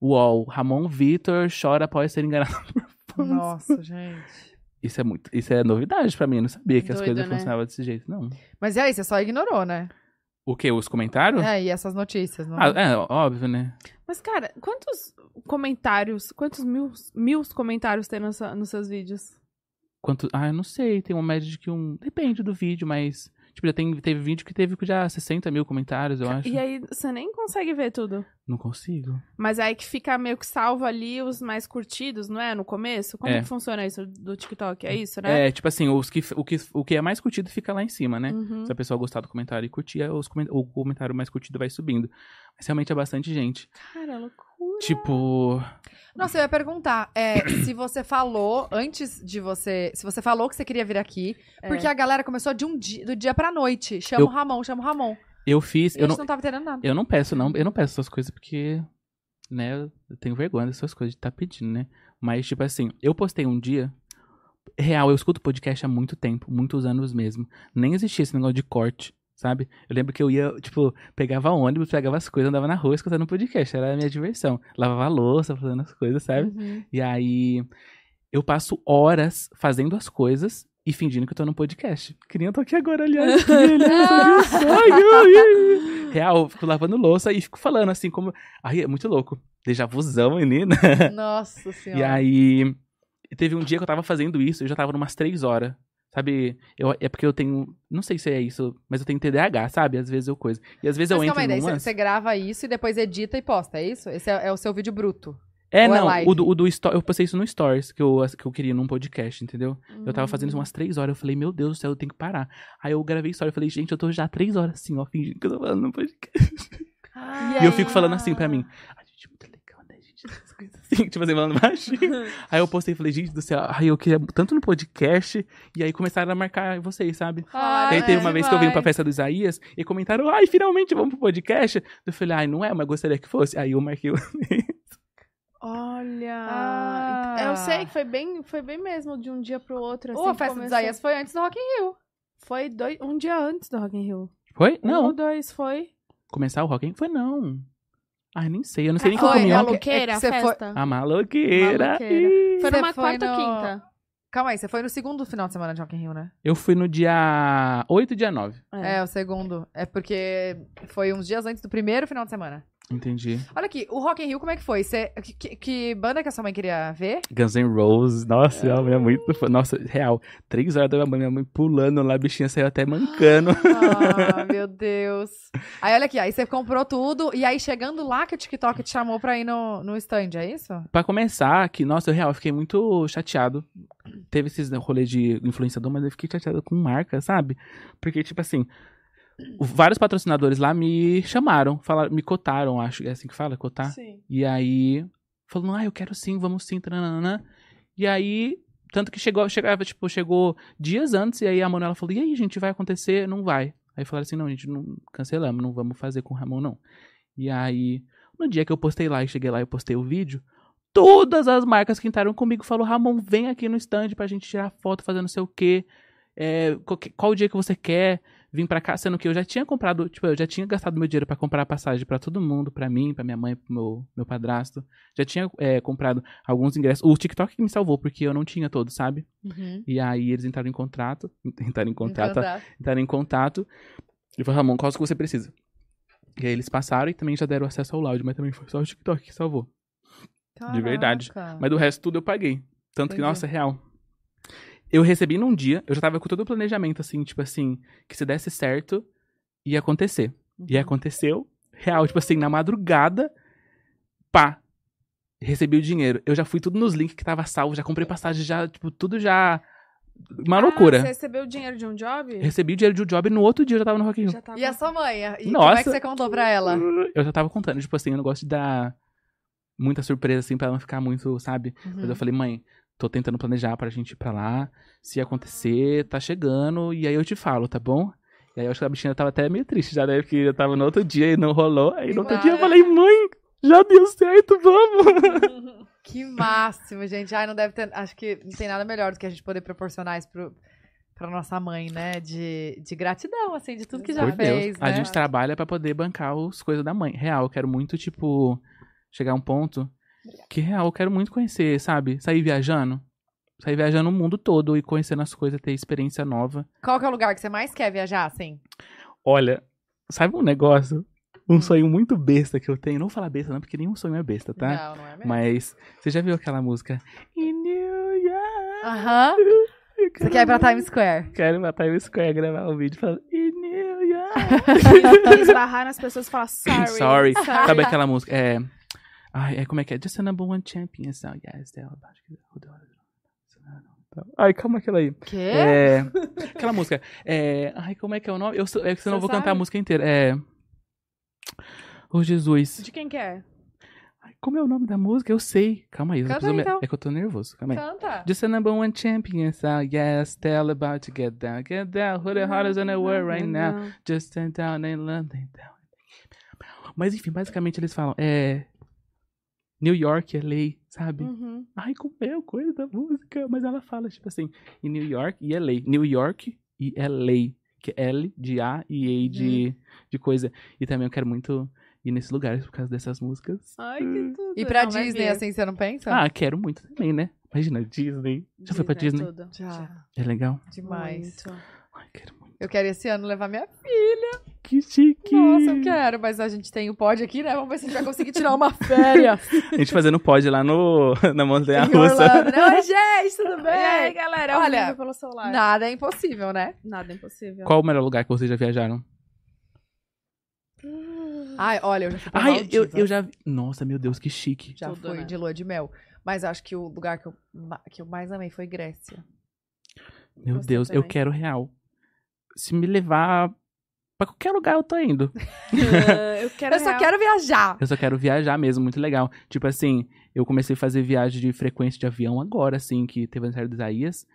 UOL. Ramon Vitor chora após ser enganado [laughs] por fãs. Nossa, gente. Isso é muito, isso é novidade pra mim, eu não sabia que as Doido, coisas né? funcionavam desse jeito, não. Mas e aí, você só ignorou, né? O que? Os comentários? É, e essas notícias, não Ah, é, óbvio, né? Mas, cara, quantos comentários, quantos mil, mil comentários tem nos, nos seus vídeos? Quanto. Ah, eu não sei, tem uma média de que um. Depende do vídeo, mas. Tipo, já tem, teve vídeo que teve já 60 mil comentários, eu acho. E aí, você nem consegue ver tudo. Não consigo. Mas aí que fica meio que salvo ali os mais curtidos, não é? No começo? Como É. que funciona isso do TikTok? É isso, né? É, tipo assim, os que, o, que, o que é mais curtido fica lá em cima, né? Uhum. Se a pessoa gostar do comentário e curtir, os o comentário mais curtido vai subindo. Mas realmente é bastante gente. Cara, loucura. Tipo. Nossa, eu ia perguntar é, [coughs] se você falou antes de você. Se você falou que você queria vir aqui. É. Porque a galera começou de um dia, do dia pra noite. Chama Eu- o Ramon, chama o Ramon. Eu fiz. E Eu não, não tava entendendo nada. eu não peço, não. Eu não peço essas coisas porque. Né? Eu tenho vergonha dessas coisas de estar pedindo, né? Mas, tipo assim, eu postei um dia. Real, eu escuto podcast há muito tempo, muitos anos mesmo. Nem existia esse negócio de corte, sabe? Eu lembro que eu ia, tipo, pegava ônibus, pegava as coisas, andava na rua escutando podcast. Era a minha diversão. Lavava louça, fazendo as coisas, sabe? Uhum. E aí eu passo horas fazendo as coisas e fingindo que eu tô no podcast. Queria tô aqui agora, aliás. que [laughs] que sonho. Real, eu fico lavando louça e fico falando assim como. Ai, é muito louco. Déjà vuzão, menina. Nossa senhora. E aí. Teve um dia que eu tava fazendo isso, eu já tava numas três horas. Sabe? Eu, é porque eu tenho. Não sei se é isso, mas eu tenho TDAH, sabe? Às vezes eu coisa. E às vezes eu Mas entro calma aí, daí num você, grava isso e depois edita e posta, é isso? Esse é, é o seu vídeo bruto. É, Ou é não, live? o do, o do eu postei isso no Stories, que eu, que eu queria num podcast, entendeu? Eu tava Hum. fazendo isso umas três horas, eu falei, meu Deus do céu, eu tenho que parar. Aí eu gravei Story, eu falei, gente, eu tô já três horas assim, ó, fingindo que eu tô falando no podcast. Ah. E eu fico falando assim pra mim, a gente é muito assim, [laughs] tipo assim, falando baixinho. [laughs] Aí eu postei e falei, gente do céu, ai, eu queria tanto no podcast, e aí começaram a marcar vocês, sabe? E aí teve uma é vez que eu vim pra festa do Isaías, e comentaram, ai, finalmente vamos pro podcast. Eu falei, ai, não é, mas gostaria que fosse. Aí eu marquei o [laughs] Olha. Ah. Eu sei que foi bem, foi bem mesmo de um dia pro outro. Assim, Ô, a festa do. Isaías foi antes do Rock in Rio. Foi dois, um dia antes do Rock in Rio. Foi? Um Não. ou dois, foi. Começar o Rock in Foi não. Ai, nem sei. Eu não sei nem o que eu Foi, comi é ontem. Maluqueira, é a você foi- festa. A maloqueira. Maloqueira. Foi numa foi quarta no- quinta. Calma aí, você foi no segundo final de semana de Rock in Rio, né? Eu fui no dia 8 e dia 9. É. o segundo. É porque foi uns dias antes do primeiro final de semana. Entendi. Olha aqui, o Rock in Rio, como é que foi? Você, que, que- banda que a sua mãe queria ver? Guns N' Roses. Nossa, minha mãe é muito. Nossa, real. Três horas da minha mãe, minha mãe pulando lá, a bichinha saiu até mancando. Ah, [laughs] meu Deus. Aí, olha aqui, aí você comprou tudo, e aí chegando lá que o TikTok te chamou pra ir no, no stand, é isso? Pra começar, que, nossa, eu real, eu fiquei muito chateado. Teve esses rolê de influenciador, mas eu fiquei chateado com marca, sabe? Porque, tipo assim, vários patrocinadores lá me chamaram, falaram, me cotaram, acho, é assim que fala, cotar? Sim. E aí, falando, ah, eu quero sim, vamos sim, tananana. E aí, tanto que chegou, chegava, tipo, chegou dias antes, e aí a Manuela falou, e aí, gente, vai acontecer? Não vai. Aí falaram assim, não, gente, não cancelamos, não vamos fazer com o Ramon, não. E aí, no dia que eu postei lá e cheguei lá e postei o vídeo, todas as marcas que entraram comigo falaram, Ramon, vem aqui no stand pra gente tirar foto, fazer não sei o quê. É, qual, que- qual o dia que você quer vir pra cá? Sendo que eu já tinha comprado, tipo, eu já tinha gastado meu dinheiro pra comprar passagem pra todo mundo, pra mim, pra minha mãe, pro meu, meu padrasto. Já tinha é, comprado alguns ingressos. O TikTok que me salvou, porque eu não tinha todos, sabe? Uhum. E aí eles entraram em contrato, [laughs] entraram em contrato, entraram em contato. E falou, Ramon, qual que você precisa? E aí eles passaram e também já deram acesso ao loud, mas também foi só o TikTok que salvou. De verdade. Caraca. Mas do resto tudo eu paguei. Tanto que, Entendi. nossa, real. Eu recebi num dia, eu já tava com todo o planejamento, assim, tipo assim, que se desse certo, ia acontecer. E Uhum. aconteceu, real, tipo assim, na madrugada, pá, recebi o dinheiro. Eu já fui tudo nos links que tava salvo, já comprei passagem, já, tipo, tudo já. Uma Ah, loucura. você recebeu o dinheiro de um job? Recebi o dinheiro de um job e no outro dia eu já tava no Rock in Rio. Já tava... E a sua mãe? E como é Nossa. que você contou pra ela? Eu já tava contando, tipo assim, eu não gosto de dar muita surpresa, assim, pra ela não ficar muito, sabe? Mas Uhum. eu falei, mãe, tô tentando planejar pra gente ir pra lá. Se acontecer, tá chegando, e aí eu te falo, tá bom? E aí eu acho que a bichinha tava até meio triste já, né? Porque eu tava no outro dia e não rolou. Aí no outro dia eu falei, mãe, já deu certo, vamos! [laughs] Que máximo, gente. Ai, não deve ter. Acho que não tem nada melhor do que a gente poder proporcionar isso pro, pra nossa mãe, né? De, de gratidão, assim, de tudo que já Por Deus. fez, A né? gente trabalha pra poder bancar as coisas da mãe. Real, eu quero muito, tipo, chegar a um ponto que, real, eu quero muito conhecer, sabe? Sair viajando. Sair viajando o mundo todo e conhecendo as coisas, ter experiência nova. Qual que é o lugar que você mais quer viajar, assim? Olha, sabe um negócio? Hum. Um sonho muito besta que eu tenho. Não vou falar besta, não, porque nenhum sonho é besta, tá? Não, não é mesmo. Mas você já viu aquela música? In New York. Aham. Você quer ir pra Times Square? Quero ir pra Times Square gravar um vídeo falando In New York. [laughs] Esbarrar nas pessoas e falar sorry. [laughs] Sorry. Sabe aquela música? É. Ai, é como é que é? Just a number one champion. So, yes, they're about to- Ai, calma aquela aí. Quê? É. [laughs] Aquela música. É. Ai, como é que é o nome? Eu, é que senão eu Você vou cantar a música inteira. É. Ô, Jesus. De quem que é? Ai, Como é o nome da música? Eu sei. Calma aí. Canta me- então. É que eu tô nervoso. Calma aí. Canta. Just a number one champion, so yes, tell about to get down, get down, who the hardest in the world right now, just stand down and London down. Mas enfim, basicamente eles falam, é. New York, LA, sabe? Uhum. Ai, como é a coisa da música? Mas ela fala, tipo assim, em New York e LA. New York e LA. Que é L de A e A de, de coisa. E também eu quero muito ir nesses lugares por causa dessas músicas. Ai, que tudo. E pra Não, Disney, assim, você não pensa? Ah, quero muito também, né? Imagina, Disney. Já foi pra Disney? é tudo. Já. É legal? Demais. Muito. Ai, quero muito. Eu quero esse ano levar minha Que chique! Nossa, eu quero, mas a gente tem o pod aqui, né? Vamos ver se a gente vai conseguir tirar uma férias. [laughs] A gente fazendo pod lá no, na montanha russa. Né? [laughs] Oi, gente, tudo E aí, bem? galera? Olha, Olha, pelo celular. Nada é impossível, né? Nada impossível. Qual o melhor lugar que vocês já viajaram? Ai, olha, eu já fui pra Ai, eu, Maldivas. eu já vi. Nossa, meu Deus, que chique. Já Tudo, fui né? de lua de mel. Mas acho que o lugar que eu, ma- que eu mais amei foi Grécia. Meu Você Deus, eu também. quero real. Se me levar pra qualquer lugar, eu tô indo. Ah, [laughs] eu quero eu só quero viajar. Eu só quero viajar mesmo, muito legal. Tipo assim, eu comecei a fazer viagem de frequência de avião agora, assim, que teve a aniversário do Isaías.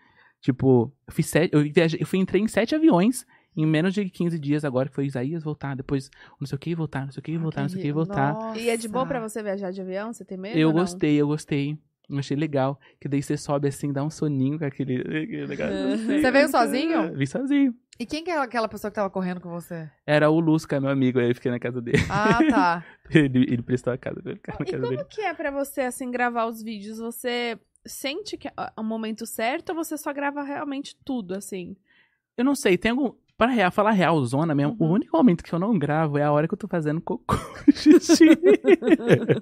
Tipo, eu fiz sete. Eu, viajei, eu fui, entrei em sete aviões Em menos de 15 dias agora, que foi Isaías voltar, depois não sei o que voltar, não sei o que voltar, não sei o que voltar. E é de boa pra você viajar de avião? Você tem medo? Eu ou não? gostei, eu gostei. Eu achei legal. Que daí você sobe assim, dá um soninho com aquele. aquele negócio. Você veio sozinho? Vim sozinho. E quem que é aquela pessoa que tava correndo com você? Era o Lusca, meu amigo, aí eu fiquei na casa dele. Ah, tá. [laughs] Ele, ele prestou a casa pra na E casa como dele. que é pra você, assim, gravar os vídeos? Você sente que é o momento certo ou você só grava realmente tudo, assim? Eu não sei, tem algum. Para real, falar real, zona mesmo, Uhum. o único momento que eu não gravo é a hora que eu tô fazendo cocô. xixi.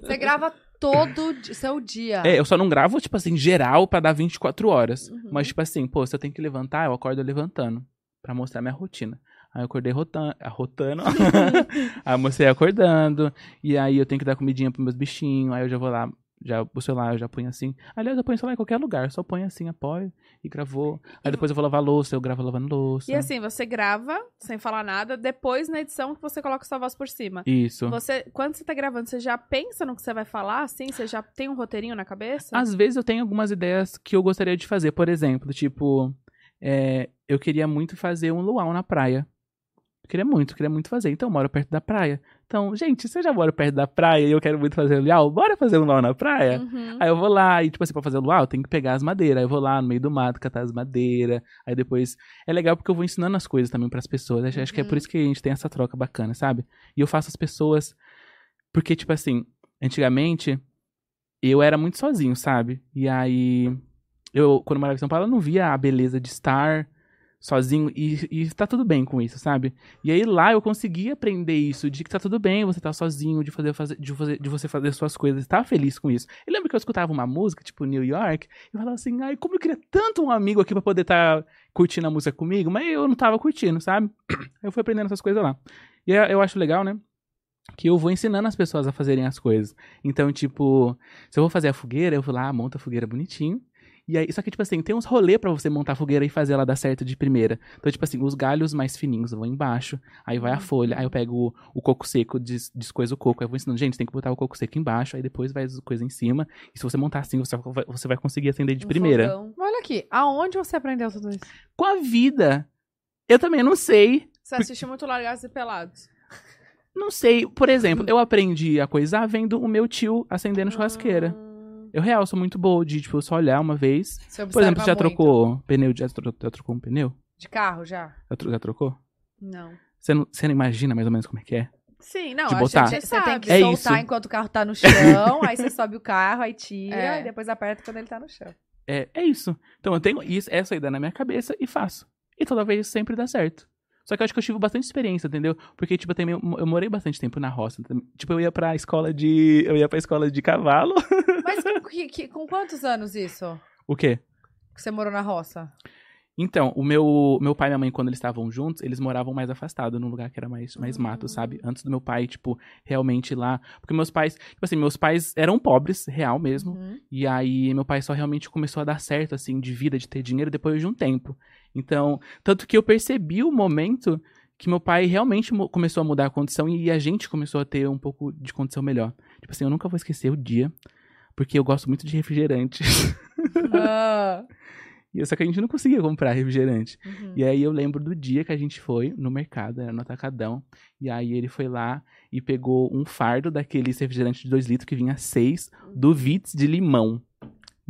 Você grava todo seu dia. é, eu só não gravo, tipo assim, geral pra dar 24 horas. Uhum. Mas, tipo assim, pô, se eu tenho que levantar, eu acordo levantando. Pra mostrar minha rotina. Aí eu acordei rotan rotando. [laughs] [laughs] aí eu mostrei acordando. E aí eu tenho que dar comidinha pros meus bichinhos. Aí eu já vou lá, já o celular eu já ponho assim. Aliás, eu ponho o celular em qualquer lugar. Eu só ponho assim, apoio e gravou. Aí depois eu vou lavar louça, eu gravo lavando louça. E assim, você grava sem falar nada, depois na edição que você coloca sua voz por cima. Isso. Você, quando você tá gravando, você já pensa no que você vai falar, assim? Você já tem um roteirinho na cabeça? Às vezes eu tenho algumas ideias que eu gostaria de fazer. Por exemplo, tipo, é, eu queria muito fazer um luau na praia. Eu queria muito, queria muito fazer. Então eu moro perto da praia. Então, gente, se eu já moro perto da praia e eu quero muito fazer um luau, bora fazer um luau na praia? Uhum. Aí eu vou lá, e tipo assim, pra fazer o luau, eu tenho que pegar as madeiras. Aí eu vou lá no meio do mato, catar as madeiras. Aí depois. É legal porque eu vou ensinando as coisas também pras pessoas. Acho, acho que é por Uhum. isso que a gente tem essa troca bacana, sabe? E eu faço as pessoas. Porque, tipo assim, antigamente, eu era muito sozinho, sabe? E aí. Eu, quando eu morava em São Paulo, eu não via a beleza de estar sozinho e, e tá tudo bem com isso, sabe? E aí lá eu consegui aprender isso, de que tá tudo bem você tá sozinho, de fazer, fazer, de, fazer de você fazer suas coisas, estar feliz com isso. Eu lembro que eu escutava uma música, tipo New York, e falava assim, ai, como eu queria tanto um amigo aqui pra poder estar curtindo a música comigo, mas eu não tava curtindo, sabe? [clears throat] Eu fui aprendendo essas coisas lá. E eu, eu acho legal, né? Que eu vou ensinando as pessoas a fazerem as coisas. Então, tipo, se eu vou fazer a fogueira, eu vou lá, monto a fogueira bonitinho. E aí, só que, tipo assim, tem uns rolê pra você montar a fogueira e fazer ela dar certo de primeira. Então, tipo assim, os galhos mais fininhos vão embaixo, aí vai a folha, aí eu pego o, o coco seco, des, descoiso o coco, aí eu vou ensinando, gente, tem que botar o coco seco embaixo, aí depois vai as coisas em cima. E se você montar assim, você vai, você vai conseguir acender de Um primeira. fogão. Olha aqui, aonde você aprendeu tudo isso? Com a vida. Eu também não sei. Você assistiu muito Largados e Pelados? Não sei. Por exemplo, [laughs] eu aprendi a coisar vendo o meu tio acendendo churrasqueira. Eu, real, sou muito boa de, tipo, só olhar uma vez. Você Por exemplo, você já muito. trocou pneu? Já, tro- já trocou um pneu? De carro, já? Já, tro- já trocou? Não. Você não, você não imagina mais ou menos como é que é? Sim, não, De a botar. gente Você tem que É soltar isso. enquanto o carro tá no chão, [laughs] aí você sobe o carro, aí tira, É. e depois aperta quando ele tá no chão. É, é isso. Então eu tenho isso, essa ideia na minha cabeça e faço. E toda vez sempre dá certo. Só que eu acho que eu tive bastante experiência, entendeu? Porque, tipo, eu, também, eu morei bastante tempo na roça. Tipo, eu ia pra escola de. Eu ia pra escola de cavalo. [laughs] Mas com, que- que- com quantos anos isso? O quê? Que você morou na roça? Então, o meu, meu pai e minha mãe, quando eles estavam juntos, eles moravam mais afastados, num lugar que era mais, mais mato, sabe? Antes do meu pai, tipo, realmente ir lá. Porque meus pais, tipo assim, meus pais eram pobres, real mesmo. Uhum. E aí, meu pai só realmente começou a dar certo, assim, de vida, de ter dinheiro depois de um tempo. Então, tanto que eu percebi o momento que meu pai realmente começou a mudar a condição e a gente começou a ter um pouco de condição melhor. Tipo assim, eu nunca vou esquecer o dia, porque eu gosto muito de refrigerante. Ah, [laughs] E Só que a gente não conseguia comprar refrigerante. uhum. E aí eu lembro do dia que a gente foi no mercado, era no Atacadão. E aí ele foi lá e pegou um fardo daquele refrigerante de 2 litros que vinha 6 do Vitz de limão.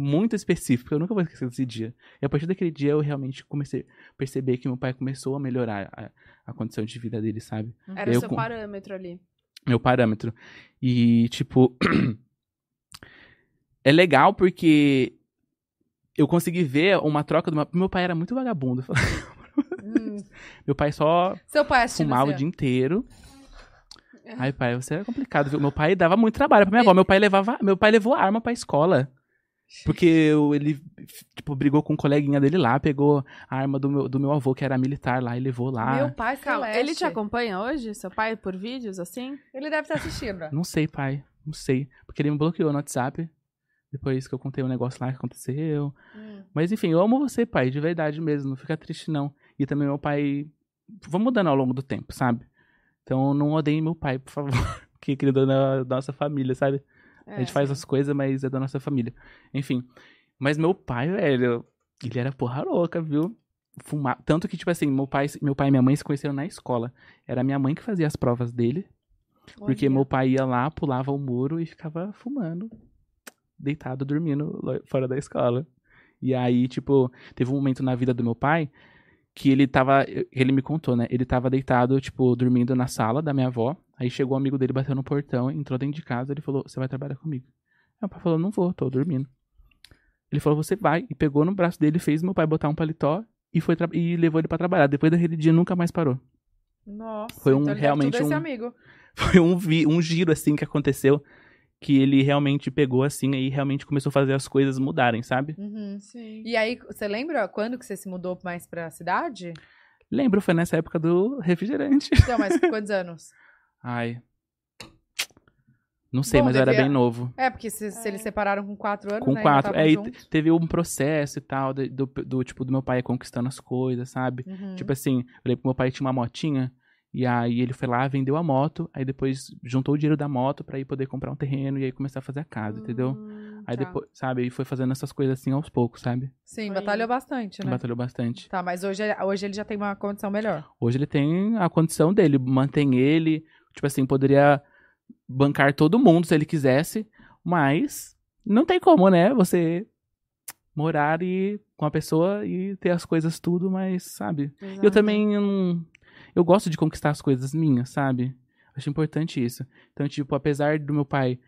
Muito específico, eu nunca vou esquecer desse dia. E a partir daquele dia eu realmente comecei a perceber que meu pai começou a melhorar a, a condição de vida dele, sabe? Era Eu o seu parâmetro ali. Meu parâmetro. E, tipo. [clears throat] é legal porque eu consegui ver uma troca do meu. Meu pai era muito vagabundo. Hum. [laughs] Meu pai só Seu pai fumava o dia inteiro. Ai, pai, você era complicado, viu? Meu pai dava muito trabalho pra minha avó. Meu pai levava, meu pai levou arma pra escola. Porque ele, tipo, brigou com um coleguinha dele lá, pegou a arma do meu, do meu avô, que era militar lá, e levou lá. Meu pai Calma, celeste. ele te acompanha hoje, seu pai, por vídeos, assim? Ele deve estar assistindo. Não sei, pai. Não sei. Porque ele me bloqueou no WhatsApp. Depois que eu contei um negócio lá que aconteceu. Hum. Mas enfim, eu amo você, pai, de verdade mesmo. Não fica triste, não. E também meu pai. Vou mudando ao longo do tempo, sabe? Então não odeiem meu pai, por favor. [laughs] Porque ele é da da nossa família, sabe? É, a gente faz as coisas, mas é da nossa família. Enfim. Mas meu pai, velho, ele era porra louca, viu? fumar. Tanto que, tipo assim, meu pai, meu pai e minha mãe se conheceram na escola. Era minha mãe que fazia as provas dele. Porque meu pai ia lá, pulava o muro e ficava fumando, deitado, dormindo fora da escola. E aí, tipo, teve um momento na vida do meu pai que ele tava. Ele me contou, né? Ele tava deitado, tipo, dormindo na sala da minha avó. Aí chegou um amigo dele, bateu no portão, entrou dentro de casa. Ele falou: Você vai trabalhar comigo? Aí meu pai falou: Não vou, tô dormindo. Ele falou: Você vai. E pegou no braço dele, fez meu pai botar um paletó e, foi e levou ele pra trabalhar. Depois daquele dia, nunca mais parou. Nossa, Foi um- então realmente tudo esse um- amigo. [laughs] Foi um, vi- um giro, assim, que aconteceu. Que ele realmente pegou, assim, e realmente começou a fazer as coisas mudarem, sabe? Uhum. Sim. E aí, você lembra quando que você se mudou mais pra cidade? Lembro, foi nessa época do refrigerante. Então, mas quantos [laughs] anos? Ai. Não sei, Bom, mas eu era devia- bem novo. É, porque se, se eles separaram com quatro anos, Com né? quatro. estavam É, e juntos. teve um processo e tal, de- do, do, tipo, do meu pai conquistando as coisas, sabe? Uhum. Tipo assim, eu lembro que meu pai tinha uma motinha, e aí ele foi lá, vendeu a moto, aí depois juntou o dinheiro da moto pra ir poder comprar um terreno e aí começar a fazer a casa, entendeu? Hum, Aí tá. depois, sabe, aí foi fazendo essas coisas assim aos poucos, sabe? Sim, Foi- batalhou bastante, né? Batalhou bastante. Tá, mas hoje, hoje ele já tem uma condição melhor. Hoje ele tem a condição dele, mantém ele, tipo assim, poderia bancar todo mundo se ele quisesse, mas não tem como, né? Você morar e com a pessoa e ter as coisas tudo, mas sabe? Eu Exato. também não- eu gosto de conquistar as coisas minhas, sabe? Acho importante isso. Então, tipo, apesar do meu pai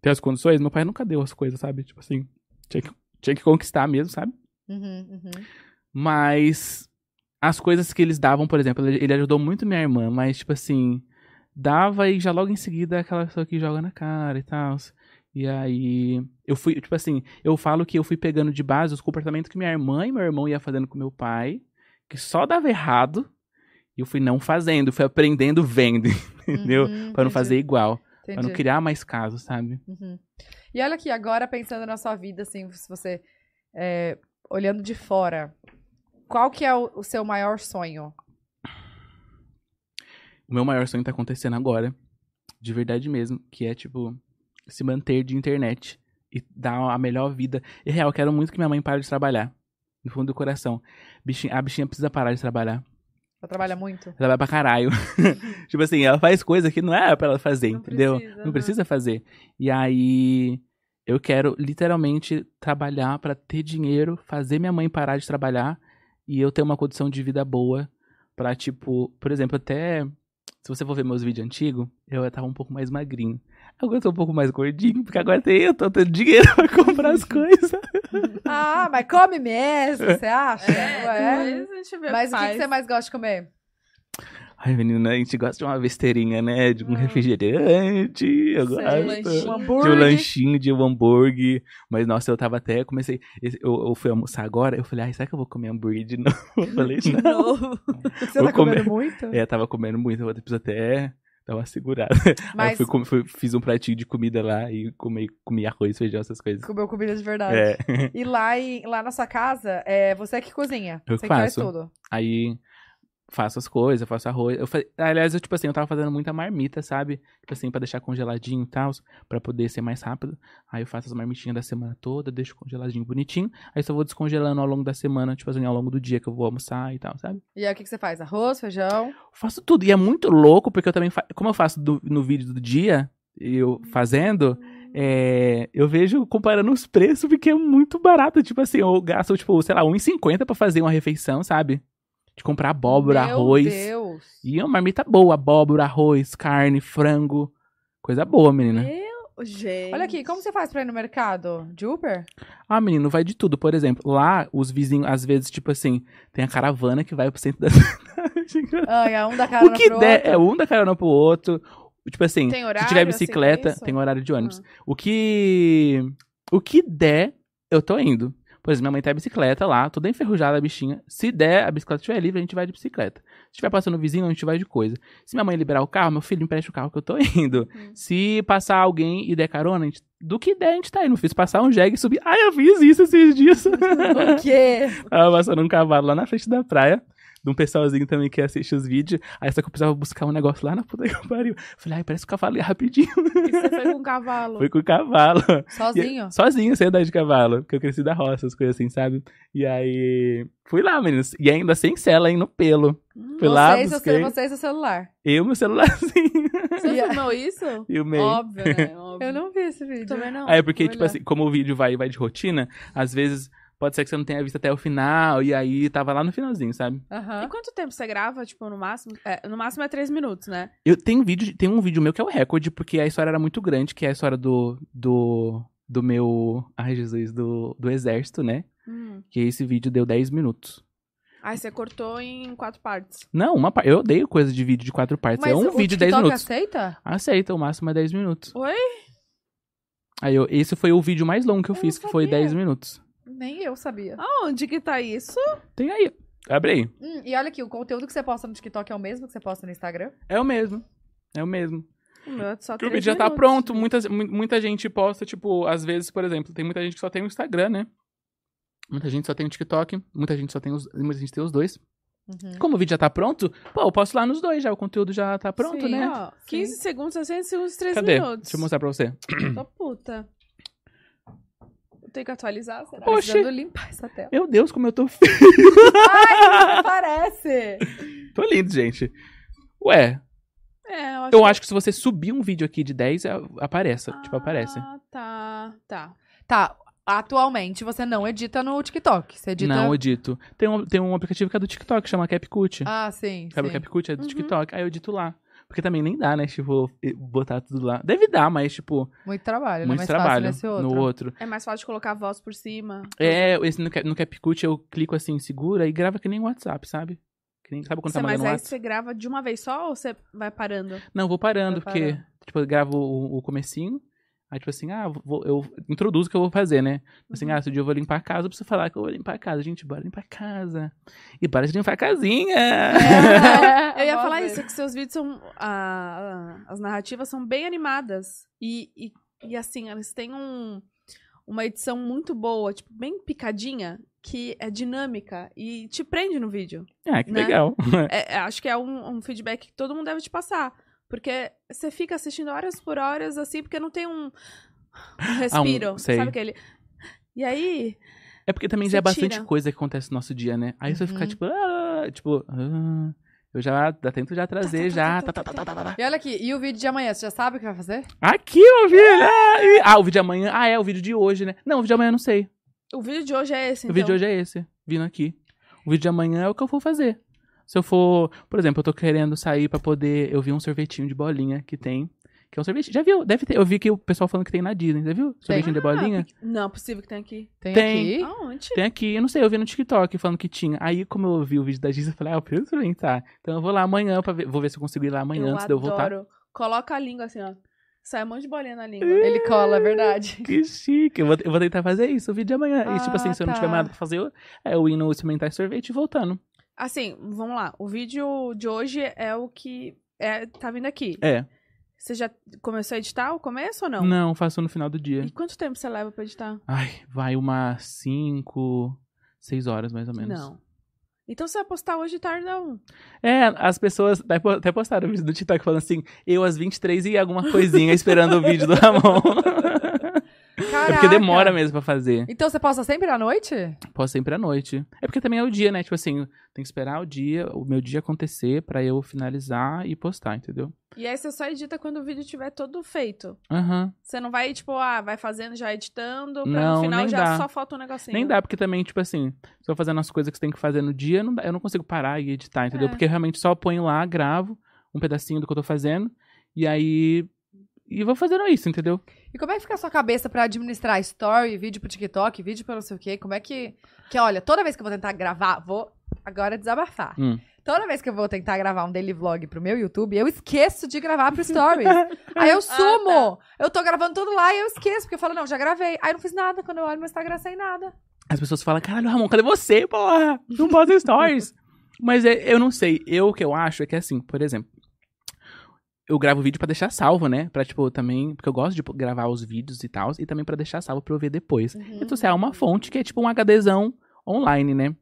ter as condições, meu pai nunca deu as coisas, sabe? Tipo assim, tinha que, tinha que conquistar mesmo, sabe? Uhum, uhum. Mas as coisas que eles davam, por exemplo, ele ajudou muito minha irmã, mas tipo assim, dava e já logo em seguida é aquela pessoa que joga na cara e tal. E aí, eu fui, tipo assim, eu falo que eu fui pegando de base os comportamentos que minha irmã e meu irmão ia fazendo com meu pai, que só dava errado, e eu fui não fazendo, fui aprendendo vendo, [laughs] entendeu? Uhum, Pra não fazer igual, pra não criar mais casos, sabe? Uhum. E olha aqui, agora pensando na sua vida, assim, se você. é, olhando de fora, qual que é o, o seu maior sonho? O meu maior sonho tá acontecendo agora, de verdade mesmo, que é, tipo, se manter de internet e dar a melhor vida. E real, eu quero muito que minha mãe pare de trabalhar. No fundo do coração. Bichinha- a bichinha precisa parar de trabalhar. Você trabalha muito? Ela trabalha pra caralho. [laughs] tipo assim, ela faz coisa que não é pra ela fazer, Não entendeu? precisa, não aham. precisa fazer. E aí, eu quero literalmente trabalhar pra ter dinheiro, fazer minha mãe parar de trabalhar e eu ter uma condição de vida boa pra, tipo, por exemplo, até se você for ver meus vídeos antigos, eu tava um pouco mais magrinho. Agora eu tô um pouco mais gordinho, porque agora tem, eu tô tendo dinheiro [laughs] pra comprar as coisas. Ah, mas come mesmo, você acha? É, Ué. depois a gente vê Mas o que, que você mais gosta de comer? Ai, menina, a gente gosta de uma besteirinha, né? De um Ah. refrigerante, eu Sei, gosto. lanchinho. Um De um hambúrguer. lanchinho, de um hambúrguer. Mas, nossa, eu tava até, comecei, eu, eu fui almoçar agora, eu falei, ai, será que eu vou comer hambúrguer de novo? [laughs] Eu falei, De não. novo. [laughs] Você Eu tá come- comendo muito? É, tava comendo muito, eu preciso até dar uma segurada. [laughs] Aí eu Mas fui, com- fui- fiz um pratinho de comida lá e comi, comi arroz, feijão, essas coisas. comeu comida de verdade. É. E lá, em, lá na sua casa, é você que cozinha. Eu você que faz faço. tudo. Aí faço as coisas, faço arroz. Eu fa... Aliás, eu, tipo assim, eu tava fazendo muita marmita, sabe? Tipo assim, pra deixar congeladinho e tal, pra poder ser mais rápido. Aí eu faço as marmitinhas da semana toda, deixo congeladinho bonitinho. Aí só vou descongelando ao longo da semana, tipo assim, ao longo do dia que eu vou almoçar e tal, sabe? E aí o que, que você faz? Arroz, feijão? Faço tudo. E é muito louco, porque eu também faço. Como eu faço do- no vídeo do dia, eu fazendo. É, eu vejo comparando os preços porque é muito barato. Tipo assim, eu gasto, tipo, sei lá, R$1,50 pra fazer uma refeição, sabe? De comprar abóbora, Meu arroz. Deus. E é uma marmita boa, abóbora, arroz, carne, frango. Coisa boa, menina. Meu, gente. Olha aqui, como você faz pra ir no mercado? De Uber? Ah, menino, vai de tudo. Por exemplo, lá, os vizinhos, às vezes, tipo assim, tem a caravana que vai pro centro da [laughs] cidade. Ai, é um da carona o que pro der, outro. é um da carona pro outro. Tipo assim, Tem se horário, tiver assim, bicicleta, isso? tem horário de ônibus. Ah. O que. O que der, eu tô indo. Por exemplo, minha mãe tem a bicicleta lá, toda enferrujada a bichinha. Se der, a bicicleta estiver livre, a gente vai de bicicleta. Se estiver passando o vizinho, a gente vai de coisa. Se minha mãe liberar o carro, meu filho empresta o carro que eu tô [laughs] indo. Hum. Se passar alguém e der carona, a gente- do que der, a gente tá indo. Fiz passar um jegue e subir. Ai, eu fiz isso esses dias. [laughs] O quê? Tava passando um cavalo lá na frente da praia. De um pessoalzinho também que assiste os vídeos. Aí só que eu precisava buscar um negócio lá na puta que eu pariu. Falei, ai, parece que o cavalo ia rapidinho. E você foi com um [laughs] cavalo. Foi com o cavalo. Sozinho. E- sozinho, sem andar de cavalo. Porque eu cresci da roça, as coisas assim, sabe? E aí. Fui lá, meninos. E ainda sem cela, hein, no pelo. Fui lá, Você e seu- busquei. você e seu celular. Eu, meu celularzinho. Você [laughs] filmou isso? E o meio. Óbvio, né? [laughs] Óbvio. Eu não vi esse vídeo. Também não. Aí, porque, Vou tipo olhar. assim, como o vídeo vai, vai de rotina, às vezes pode ser que você não tenha visto até o final, e aí tava lá no finalzinho, sabe? Aham. E quanto tempo você grava, tipo, no máximo? É, no máximo é três minutos, né? Eu tenho um vídeo, tem um vídeo meu que é o recorde, porque a história era muito grande, que é a história do. do. do meu. Ai, Jesus, do, do exército, né? Hum. Que esse vídeo deu 10 minutos. Aí você cortou em quatro partes. Não, uma par- Eu odeio coisa de vídeo de quatro partes. Mas é um o vídeo de 10 TikTok minutos. aceita? Aceita, o máximo é 10 minutos. Oi? Aí eu, esse foi o vídeo mais longo que eu, Eu fiz, que foi sabia. 10 minutos. Nem eu sabia. Aonde que tá isso? Tem aí. Abre aí. Hum, e olha aqui, o conteúdo que você posta no TikTok é o mesmo que você posta no Instagram? É o mesmo. É o mesmo. O é Porque o vídeo já tá minutos. pronto. Muita, mu- muita gente posta, tipo, às vezes, por exemplo, tem muita gente que só tem o Instagram, né? Muita gente só tem o TikTok, muita gente só tem os. Muita gente tem os dois. Uhum. Como o vídeo já tá pronto, pô, eu posto lá nos dois já. O conteúdo já tá pronto, Sim, né? Ó, 15 segundos, 60 segundos, 3 Cadê? minutos. Deixa eu mostrar pra você. Tô puta. Tenho que atualizar, será? Oxi. Precisando limpar essa tela. Meu Deus, como eu tô [laughs] feio. Ai, parece! tô lindo, gente. Ué, É, eu acho eu que- acho que se você subir um vídeo aqui de 10, a- aparece. Tipo, aparece. Ah, tá. Tá. Tá, atualmente você não edita no TikTok. Você edita. Não, eu edito. Tem um, tem um aplicativo que é do TikTok, chama CapCut. Ah, sim. Sabe o sim. CapCut? É do Uhum. TikTok. Aí eu edito lá. Porque também nem dá, né? Tipo, botar tudo lá. Deve dar, mas, tipo, Muito trabalho, né? muito Mais trabalho fácil nesse outro. no outro. É mais fácil de colocar a voz por cima. É, esse no, no CapCut eu clico assim, segura e grava que nem WhatsApp, sabe? Que nem, sabe quando Você, tá mas aí WhatsApp? você grava de uma vez só ou você vai parando? Não, vou parando, Vai porque, parando. tipo, eu gravo o, o comecinho. Aí, tipo assim, ah, vou- eu introduzo o que eu vou fazer, né? Assim, Uhum. ah, se o dia eu vou limpar a casa, eu preciso falar que eu vou limpar a casa. Gente, bora limpar a casa. E bora de limpar a casinha. É, [laughs] Eu ia falar isso, que seus vídeos são. ah, as narrativas são bem animadas. E, e, e, assim, eles têm um, uma edição muito boa, tipo, bem picadinha, que é dinâmica e te prende no vídeo. ah, que Né? legal. É, é, acho que é um, um feedback que todo mundo deve te passar. Porque você fica assistindo horas por horas, assim, porque não tem um, um respiro. sei. Sabe aquele. E aí. É porque também já é bastante tira. coisa que acontece no nosso dia, né? Aí você fica Uhum. tipo, ah, tipo, ah, eu já dá tento já trazer já. tá, tá, tá, tá, tá, tá. E olha aqui, e o vídeo de amanhã? Você já sabe o que vai fazer? Aqui, meu filho! Ah, e- Ah, o vídeo de amanhã. Ah, é, o vídeo de hoje, né? Não, o vídeo de amanhã eu não sei. O vídeo de hoje é esse, O então. vídeo de hoje é esse, vindo aqui. O vídeo de amanhã é o que eu vou fazer. Se eu for, por exemplo, eu tô querendo sair pra poder. Eu vi um sorvetinho de bolinha que tem. Que é um sorvete. Já viu? Deve ter. Eu vi que o pessoal falando que tem na Disney. Já viu? Sorvetinho de bolinha? Ah, Não, possível que tenha aqui. Tem, Tem. aqui. Aonde? Tem aqui, eu não sei, eu vi no TikTok falando que tinha. Aí, como eu vi o vídeo da Disney, eu falei, ah, eu preciso experimentar. Então eu vou lá amanhã pra ver. Vou ver se eu consigo ir lá amanhã eu antes de eu voltar. adoro. Coloca a língua assim, ó. Sai um monte de bolinha na língua. Ele cola, é verdade. Que chique. Eu vou, eu vou tentar fazer isso, o vídeo de amanhã. e tipo assim, Ah, se eu não tá. tiver mais nada pra fazer, eu, é eu indo experimentar sorvete e voltando. Assim, vamos lá. O vídeo de hoje é o que é, tá vindo aqui. É. Você já começou a editar o começo ou não? Não, faço no final do dia. E quanto tempo você leva pra editar? Ai, vai umas 5, 6 horas mais ou menos. Não. Então você vai postar hoje tardão. É, as pessoas até po- até postaram um vídeo do TikTok falando assim, eu às 23 e alguma coisinha esperando o vídeo do Ramon. [laughs] é Caraca. porque demora mesmo pra fazer. Então você posta sempre à noite? Posso sempre à noite. É porque também é o dia, né? Tipo assim, tem que esperar o dia, o meu dia acontecer pra eu finalizar e postar, entendeu? E aí você só edita quando o vídeo estiver todo feito. Aham. Você não vai, tipo, ah, vai fazendo já editando, pra Não, no final nem já dá. só falta um negocinho. Nem dá, porque também, tipo assim, se eu fazendo as coisas que você tem que fazer no dia, não dá- eu não consigo parar e editar, entendeu? É. Porque eu realmente só ponho lá, gravo um pedacinho do que eu tô fazendo, e aí. E vou fazendo isso, entendeu? E como é que fica a sua cabeça pra administrar story, vídeo pro TikTok, vídeo pra não sei o quê? Como é que. Que olha, toda vez que eu vou tentar gravar, vou agora desabafar. Hum. Toda vez que eu vou tentar gravar um daily vlog pro meu YouTube, eu esqueço de gravar pro Stories. [laughs] Aí eu sumo. Eu tô gravando tudo lá e eu esqueço, porque eu falo, não, já gravei. Aí eu não fiz nada quando eu olho meu Instagram sem nada. As pessoas falam, caralho, Ramon, cadê você, porra? Não posta stories. [laughs] Mas é- eu não sei. Eu o que eu acho é que assim, por exemplo, eu gravo vídeo pra deixar salvo, né? Pra, tipo, também. Porque eu gosto de gravar os vídeos e tal. E também pra deixar salvo pra eu ver depois. Então, se é uma fonte que é tipo um HDzão online, né?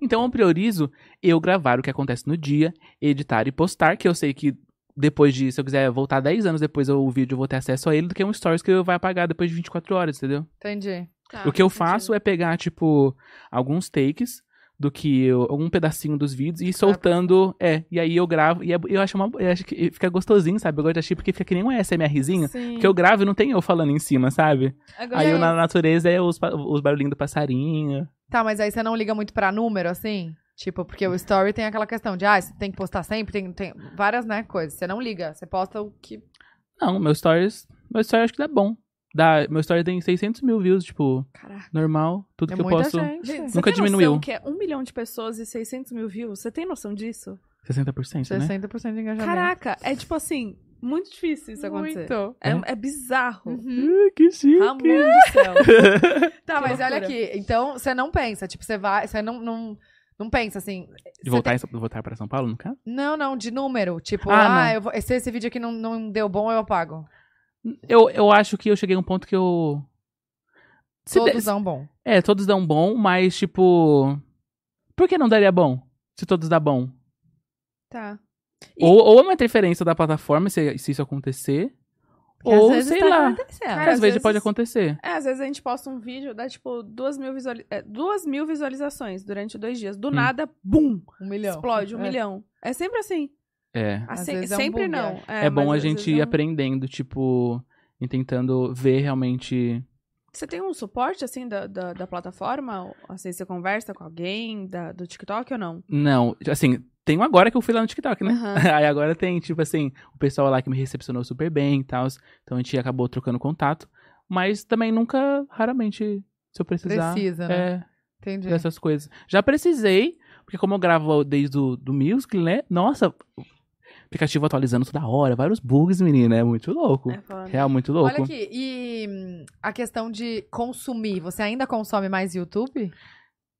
Então eu priorizo eu gravar o que acontece no dia, editar e postar, que eu sei que depois de, se eu quiser voltar 10 anos depois o vídeo, eu vou ter acesso a ele, do que um stories que eu vai apagar depois de 24 horas, entendeu? Entendi. Tá, o que eu faz faço é pegar, tipo, alguns takes do que eu, algum pedacinho dos vídeos e soltando, é, e aí eu gravo, e é- eu acho, uma, eu acho que fica gostosinho, sabe? Eu gosto de assistir porque fica que nem um SMRzinho, Sim. que eu gravo e não tem eu falando em cima, sabe? Agora, Aí eu, na natureza é os, os barulhinhos do passarinho. Tá, mas aí você não liga muito pra número, assim? Tipo, porque o story tem aquela questão de, ah, você tem que postar sempre, tem, tem várias, né, coisas. Você não liga, você posta o que... Não, meu stories, meu stories acho que dá bom. Dá, meu story tem 600 mil views, tipo, Caraca. normal, tudo É que eu posto. gente. Gente, você Nunca tem diminuiu. noção que é um milhão de pessoas e 600 mil views? Você tem noção disso? 60%, né? 60% de engajamento. Caraca, é tipo assim, muito difícil isso acontecer. Muito. É, É? é bizarro. Uhum. Que chique. Ramon do céu. [laughs] Tá, Que mas olha loucura. aqui. Então, você não pensa, tipo, você vai, você não, não, não pensa assim... De você voltar, em- voltar pra São Paulo, no caso? Não, não, de número. Tipo, Ah, ah, não. eu vou, se esse vídeo aqui não, não deu bom, eu apago. Eu, eu acho que eu cheguei a um ponto que eu. Se Todos de- dão bom. É, todos dão bom, mas tipo. Por que não daria bom? Se todos dão bom. Tá. E- Ou, ou é uma interferência da plataforma, se, se isso acontecer. Porque às ou vezes sei tá lá. Cara, às às vezes vezes- pode acontecer. É, às vezes a gente posta um vídeo, dá tipo duas mil, visuali- é, duas mil visualizações durante dois dias. Do Hum. nada, bum! Um milhão. Explode, um É. milhão. É sempre assim. É. Às Assim, vezes é um sempre bug, não. É, bom mas a gente ir não. aprendendo, tipo. E tentando ver realmente. Você tem um suporte, assim, da, da, da plataforma? Assim, você conversa com alguém da, do TikTok ou não? Não, assim, tem um agora que eu fui lá no TikTok, né? Aham. [laughs] Aí agora tem, tipo assim, o pessoal lá que me recepcionou super bem e tal. Então a gente acabou trocando contato. Mas também nunca, raramente, se eu precisar. Precisa, né? É, Entendi. dessas coisas. Já precisei, porque como eu gravo desde o do Music, né? Nossa, aplicativo atualizando toda hora, vários bugs, menina, é muito louco. É foda. Real, muito louco. Olha aqui, e hum, a questão de consumir, você ainda consome mais YouTube?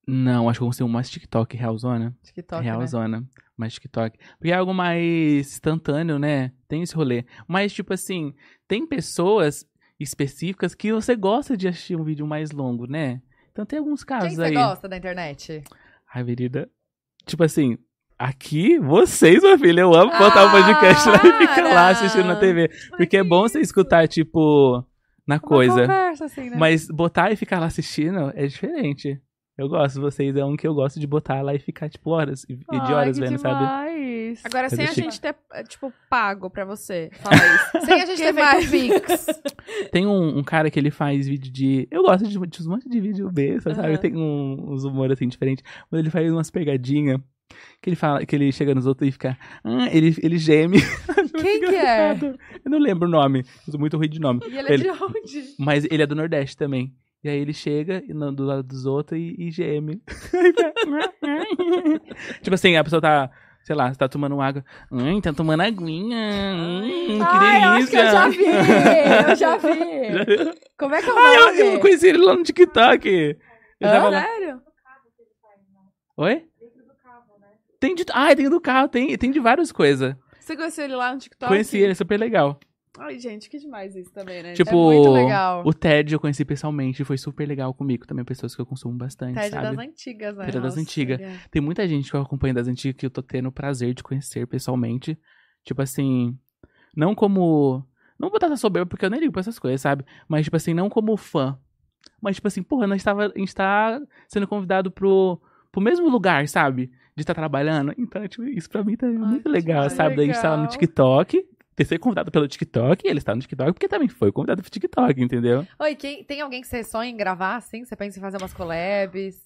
Não, acho que eu consigo mais TikTok, Realzona. TikTok, né? Realzona. Mais TikTok. Porque é algo mais instantâneo, né? Tem esse rolê. Mas, tipo assim, tem pessoas específicas que você gosta de assistir um vídeo mais longo, né? Então tem alguns Quem casos você aí. gosta da internet? Ai, Verida. Tipo assim, aqui, vocês, meu filho, eu amo botar o podcast lá e ficar lá Para! assistindo na TV. Porque é bom você escutar, tipo, na Uma coisa. conversa, assim, né? Mas botar e ficar lá assistindo é diferente. Eu gosto, vocês é um que eu gosto de botar lá e ficar, tipo, horas e de Ai, horas que vendo, sabe? demais. Agora, É sem a tipo- gente ter, é, tipo, pago pra você falar isso. [laughs] Sem a gente ter mais? Pix. [laughs] Tem um, um cara que ele faz vídeo de. Eu gosto de, de um monte de vídeo besta, sabe? Aham. Tem um, uns humor assim diferentes. Mas ele faz umas pegadinhas. Que ele fala, que ele chega nos outros e fica. Ah, ele, ele geme. [laughs] Quem que é? Eu não lembro o nome. Eu sou muito ruim de nome. E ele é Ele- de onde? Mas ele é do Nordeste também. E aí ele chega e no- do lado dos outros e, e geme. [laughs] Tipo assim, a pessoa tá, sei lá, você tá tomando água. Hum, tá tomando aguinha. Hum, que Ai, eu acho que eu delícia. já vi! Eu já vi! [laughs] Já? Como é que é o Ah, eu, nome? eu conheci ele lá no TikTok. Eu Hã? tava lá. Sério? Oi? Tem de. Ah, tem do carro, tem, tem de várias coisas. Você conheceu ele lá no TikTok? Conheci ele, é super legal. Ai, gente, que demais isso também, né? Tipo, É muito legal. o Ted eu conheci pessoalmente, foi super legal comigo. Também pessoas que eu consumo bastante, TED sabe? das antigas, né? TED das Nossa, antigas. é- Tem muita gente que eu acompanho das antigas que eu tô tendo o prazer de conhecer pessoalmente. Tipo assim, não como. Não vou botar soberba porque eu nem ligo pra essas coisas, sabe? Mas, tipo assim, não como fã. Mas, tipo assim, porra, nós tava, a gente tá sendo convidado pro, pro mesmo lugar, sabe? De estar trabalhando. Então, tipo, isso pra mim tá muito que legal, sabe? Daí a gente tá no Legal. TikTok. Ter sido convidado pelo TikTok, e ele está no TikTok porque também foi convidado pro TikTok, entendeu? Oi, quem, tem alguém que você sonha em gravar, assim? Você pensa em fazer umas collabs?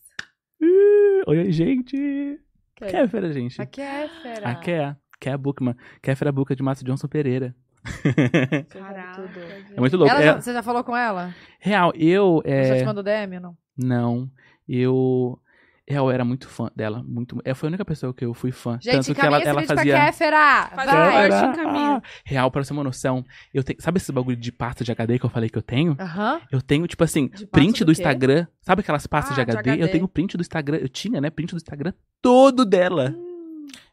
Uh, Oi, gente. Quem? Kéfera, gente. A Kéfera. A Ké, Ké Bookman. Kéfera Buca de Márcio Johnson Pereira. [laughs] Caraca. É muito louco. Ela É- já- você já falou com ela? real, eu. Ela já É, te mandou DM ou não? não. Eu. Eu era muito fã dela. Muito, é, foi a única pessoa que eu fui fã. Gente, Tanto que ela, ela vídeo fazia. pra Kéfera! Vai! Kéfera, ah, Real, pra você ter uma noção. Eu tenho, sabe esse bagulho de pasta de HD que eu falei que eu tenho? Aham. Eu tenho, tipo assim, De print do do? Instagram. Sabe aquelas pastas Ah, de, de HD? HD. Eu tenho print do Instagram. Eu tinha, né? Print do Instagram todo dela.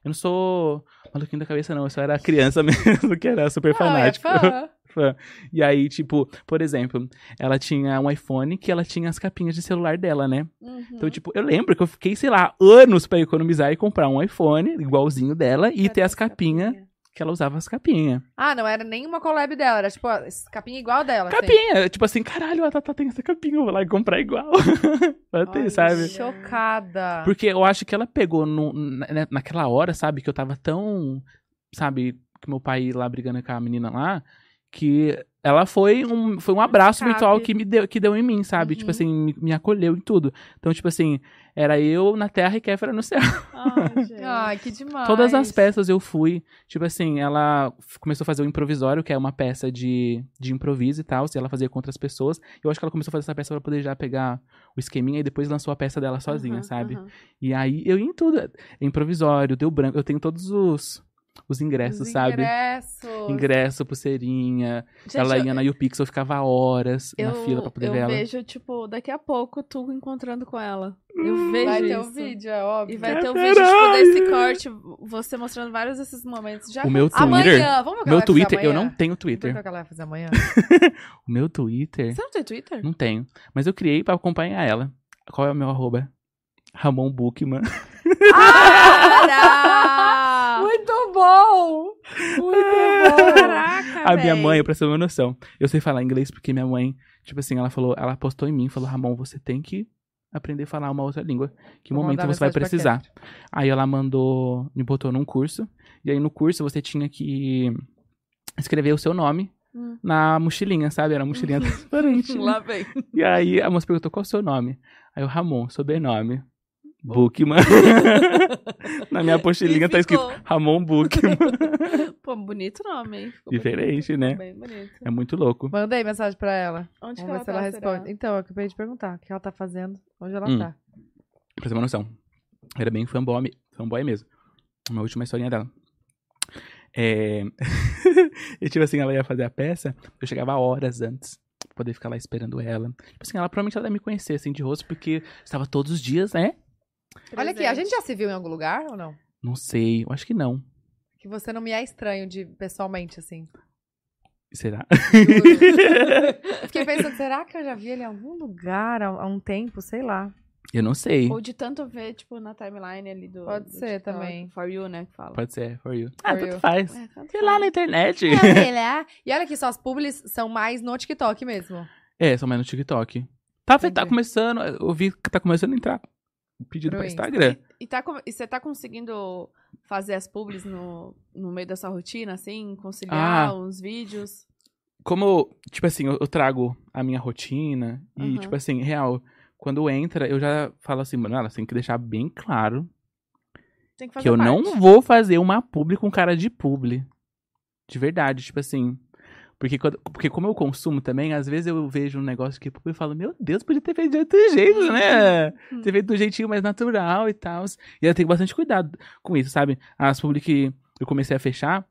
Eu não sou maluquinho da cabeça, não. Eu só era criança [laughs] mesmo, que era super é fanático. fã. [laughs] fã. E aí, tipo, por exemplo, ela tinha um iPhone que ela tinha as capinhas de celular dela, né? Uhum. Então, tipo, eu lembro que eu fiquei, sei lá, anos pra economizar e comprar um iPhone igualzinho dela e ter as capinhas que ela usava as capinhas. Ah, não era nenhuma collab dela, era tipo, ó, capinha igual dela. assim. Capinha! Tipo assim, caralho, a Tata tem essa capinha, eu vou lá e comprar igual. [laughs] pra ter, sabe? Chocada. Porque eu acho que ela pegou no- na- naquela hora, sabe, que eu tava tão. Sabe, que meu pai ia lá brigando com a menina lá, que ela foi um, foi um abraço Escape. virtual que me deu, que deu em mim, sabe? Uhum. Tipo assim, me, me acolheu em tudo. Então, tipo assim, era eu na terra e Kéfera no céu. [laughs] Ai, [laughs] gente. Ai, que demais. Todas as peças eu fui. Tipo assim, ela começou a fazer o improvisório, que é uma peça de, de improviso e tal, se ela fazia com outras pessoas. Eu acho que ela começou a fazer essa peça pra poder já pegar o esqueminha e depois lançou a peça dela sozinha, Aham, sabe? aham. E aí eu ia em tudo. Improvisório, deu branco. Eu tenho todos os, os ingressos, Os sabe? ingressos. Ingresso, pulseirinha. Gente, ela eu- ia na YouPix, eu ficava horas na eu, fila pra poder eu ver ela. vejo, tipo, daqui a pouco tu encontrando com ela. Eu vejo Vai ter o vídeo, é óbvio. E vai ter o Caralho! vídeo, tipo, desse corte, você mostrando vários desses momentos. Já O meu Twitter. Amanhã, vamos ver o que ela Meu fazer Twitter, eu amanhã? não tenho Vamos ver Twitter. O que ela vai fazer amanhã? [laughs] O meu Twitter, Você não tem Twitter? não tenho. Mas eu criei pra acompanhar ela. Qual é o meu arroba? Ramon Bookman. Para! [laughs] Muito bom! Muito bom! Caraca, A minha véi. mãe, pra você ter uma noção. Eu sei falar inglês porque minha mãe, tipo assim, ela falou, ela apostou em mim, falou, Ramon, você tem que aprender a falar uma outra língua. Que Vou momento você vai precisar. Aí ela mandou, me botou num curso. E aí no curso você tinha que escrever o seu nome Hum. na mochilinha, sabe? Era uma mochilinha [laughs] transparente. Lá vem. E aí a moça perguntou qual é o seu nome. Aí o Ramon, sobrenome. Bookman. [laughs] na minha pochilinha E tá escrito. Ramon Bookman. [laughs] Pô, bonito nome, hein? Ficou Diferente, bonito, né? Bem bonito. É muito louco. Mandei mensagem pra ela. Onde Vamos que ela se tá, ela será? responde. Então, eu acabei de perguntar o que ela tá fazendo, onde ela Hum. tá. Pra ter uma noção. Era bem fanboy, fanboy mesmo. Uma última historinha dela. É... [laughs] e tipo assim, ela ia fazer a peça, eu chegava horas antes. Pra poder ficar lá esperando ela. Tipo assim, ela provavelmente ela deve me conhecer assim de rosto, porque estava todos os dias, né? Olha aqui, a Presente. gente já se viu em algum lugar ou não? Não sei, eu acho que não. Que você não me é estranho de pessoalmente, assim. Será? [laughs] [laughs] Fiquei pensando, será que eu já vi ele em algum lugar há, um tempo, sei lá. eu não sei. Ou de tanto ver, tipo, na timeline ali do. Pode do ser TikTok. também. For you, né? Que fala. Pode ser, for you. Ah, For tanto you. faz. É, tanto Sei lá na internet. [laughs] E olha aqui, só as publis são mais no TikTok mesmo. É, só mais no TikTok. Tá, tá começando, eu vi que tá começando a entrar pedido Insta. Instagram. E, tá, com- e você tá conseguindo fazer as publis no, no meio da sua rotina, assim? Conciliar Ah. uns vídeos? Como, tipo assim, eu, eu trago a minha rotina e, Uhum. tipo assim, real, quando entra, eu já falo assim, mano, ela tem que deixar bem claro que que eu não parte. vou fazer uma publi com cara de publi. De verdade, tipo assim. Porque, quando- porque como eu consumo também, às vezes eu vejo um negócio que publi e falo, meu Deus, podia ter feito de outro jeito, né? Uhum. Ter feito do jeitinho mais natural e tal. E eu tenho bastante cuidado com isso, sabe? As publi que eu comecei a fechar,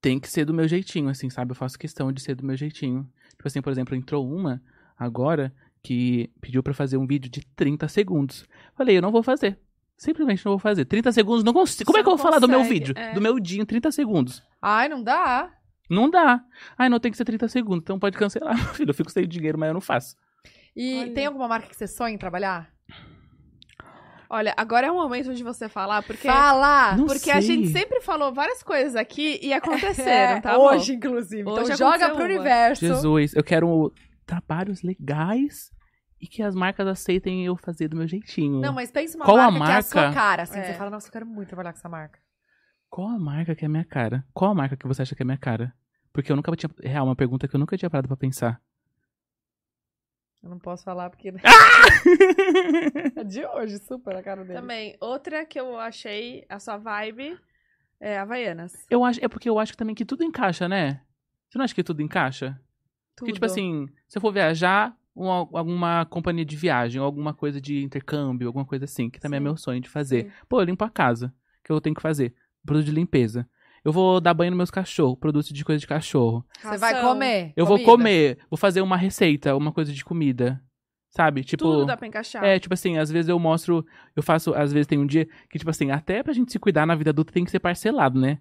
tem que ser do meu jeitinho, assim, sabe? Eu faço questão de ser do meu jeitinho. Tipo assim, por exemplo, entrou uma agora que pediu pra fazer um vídeo de 30 segundos. Falei, eu não vou fazer. Simplesmente não vou fazer. 30 segundos, não consigo. Como Você é que eu vou falar do meu consegue, vídeo? é. Do meu dia em 30 segundos? Ai, não dá. Não dá. Ai, não tem que ser 30 segundos, então pode cancelar, [laughs] meu filho. Eu fico sem dinheiro, mas eu não faço. E Olha. tem alguma marca que você sonha em trabalhar? Olha, agora é o momento de você falar, porque. Fala! Não Porque a sei. gente sempre falou várias coisas aqui e [laughs] aconteceram, É, tá bom? hoje, inclusive. Hoje então joga pro uma. universo. Jesus, eu quero trabalhos legais e que as marcas aceitem eu fazer do meu jeitinho. Não, mas pensa uma Qual a marca, que é a sua marca? cara, assim. É. Você fala, nossa, eu quero muito trabalhar com essa marca. Qual a marca que é a minha cara? Qual a marca que você acha que é a minha cara? Porque eu nunca tinha. Real, uma pergunta que eu nunca tinha parado pra pensar. Eu não posso falar porque... é de hoje, super a cara dele. Também, outra que eu achei a sua vibe é Havaianas. eu acho, é porque eu acho também que tudo encaixa, né? Você não acha que tudo encaixa? Porque, tipo Tudo. assim, se eu for viajar, uma, alguma companhia de viagem, ou alguma coisa de intercâmbio, alguma coisa assim, que também é Sim. meu sonho de fazer. Sim. Pô, eu limpo a casa, que eu tenho que fazer. Produto de limpeza. Eu vou dar banho nos meus cachorros, produto de coisa de cachorro. Você vai comer. Eu comida. vou comer, vou fazer uma receita, uma coisa de comida. Sabe? Tipo. Tudo dá pra encaixar. É, tipo assim, às vezes eu mostro, eu faço, às vezes tem um dia que, tipo assim, até pra gente se cuidar na vida adulta tem que ser parcelado, né?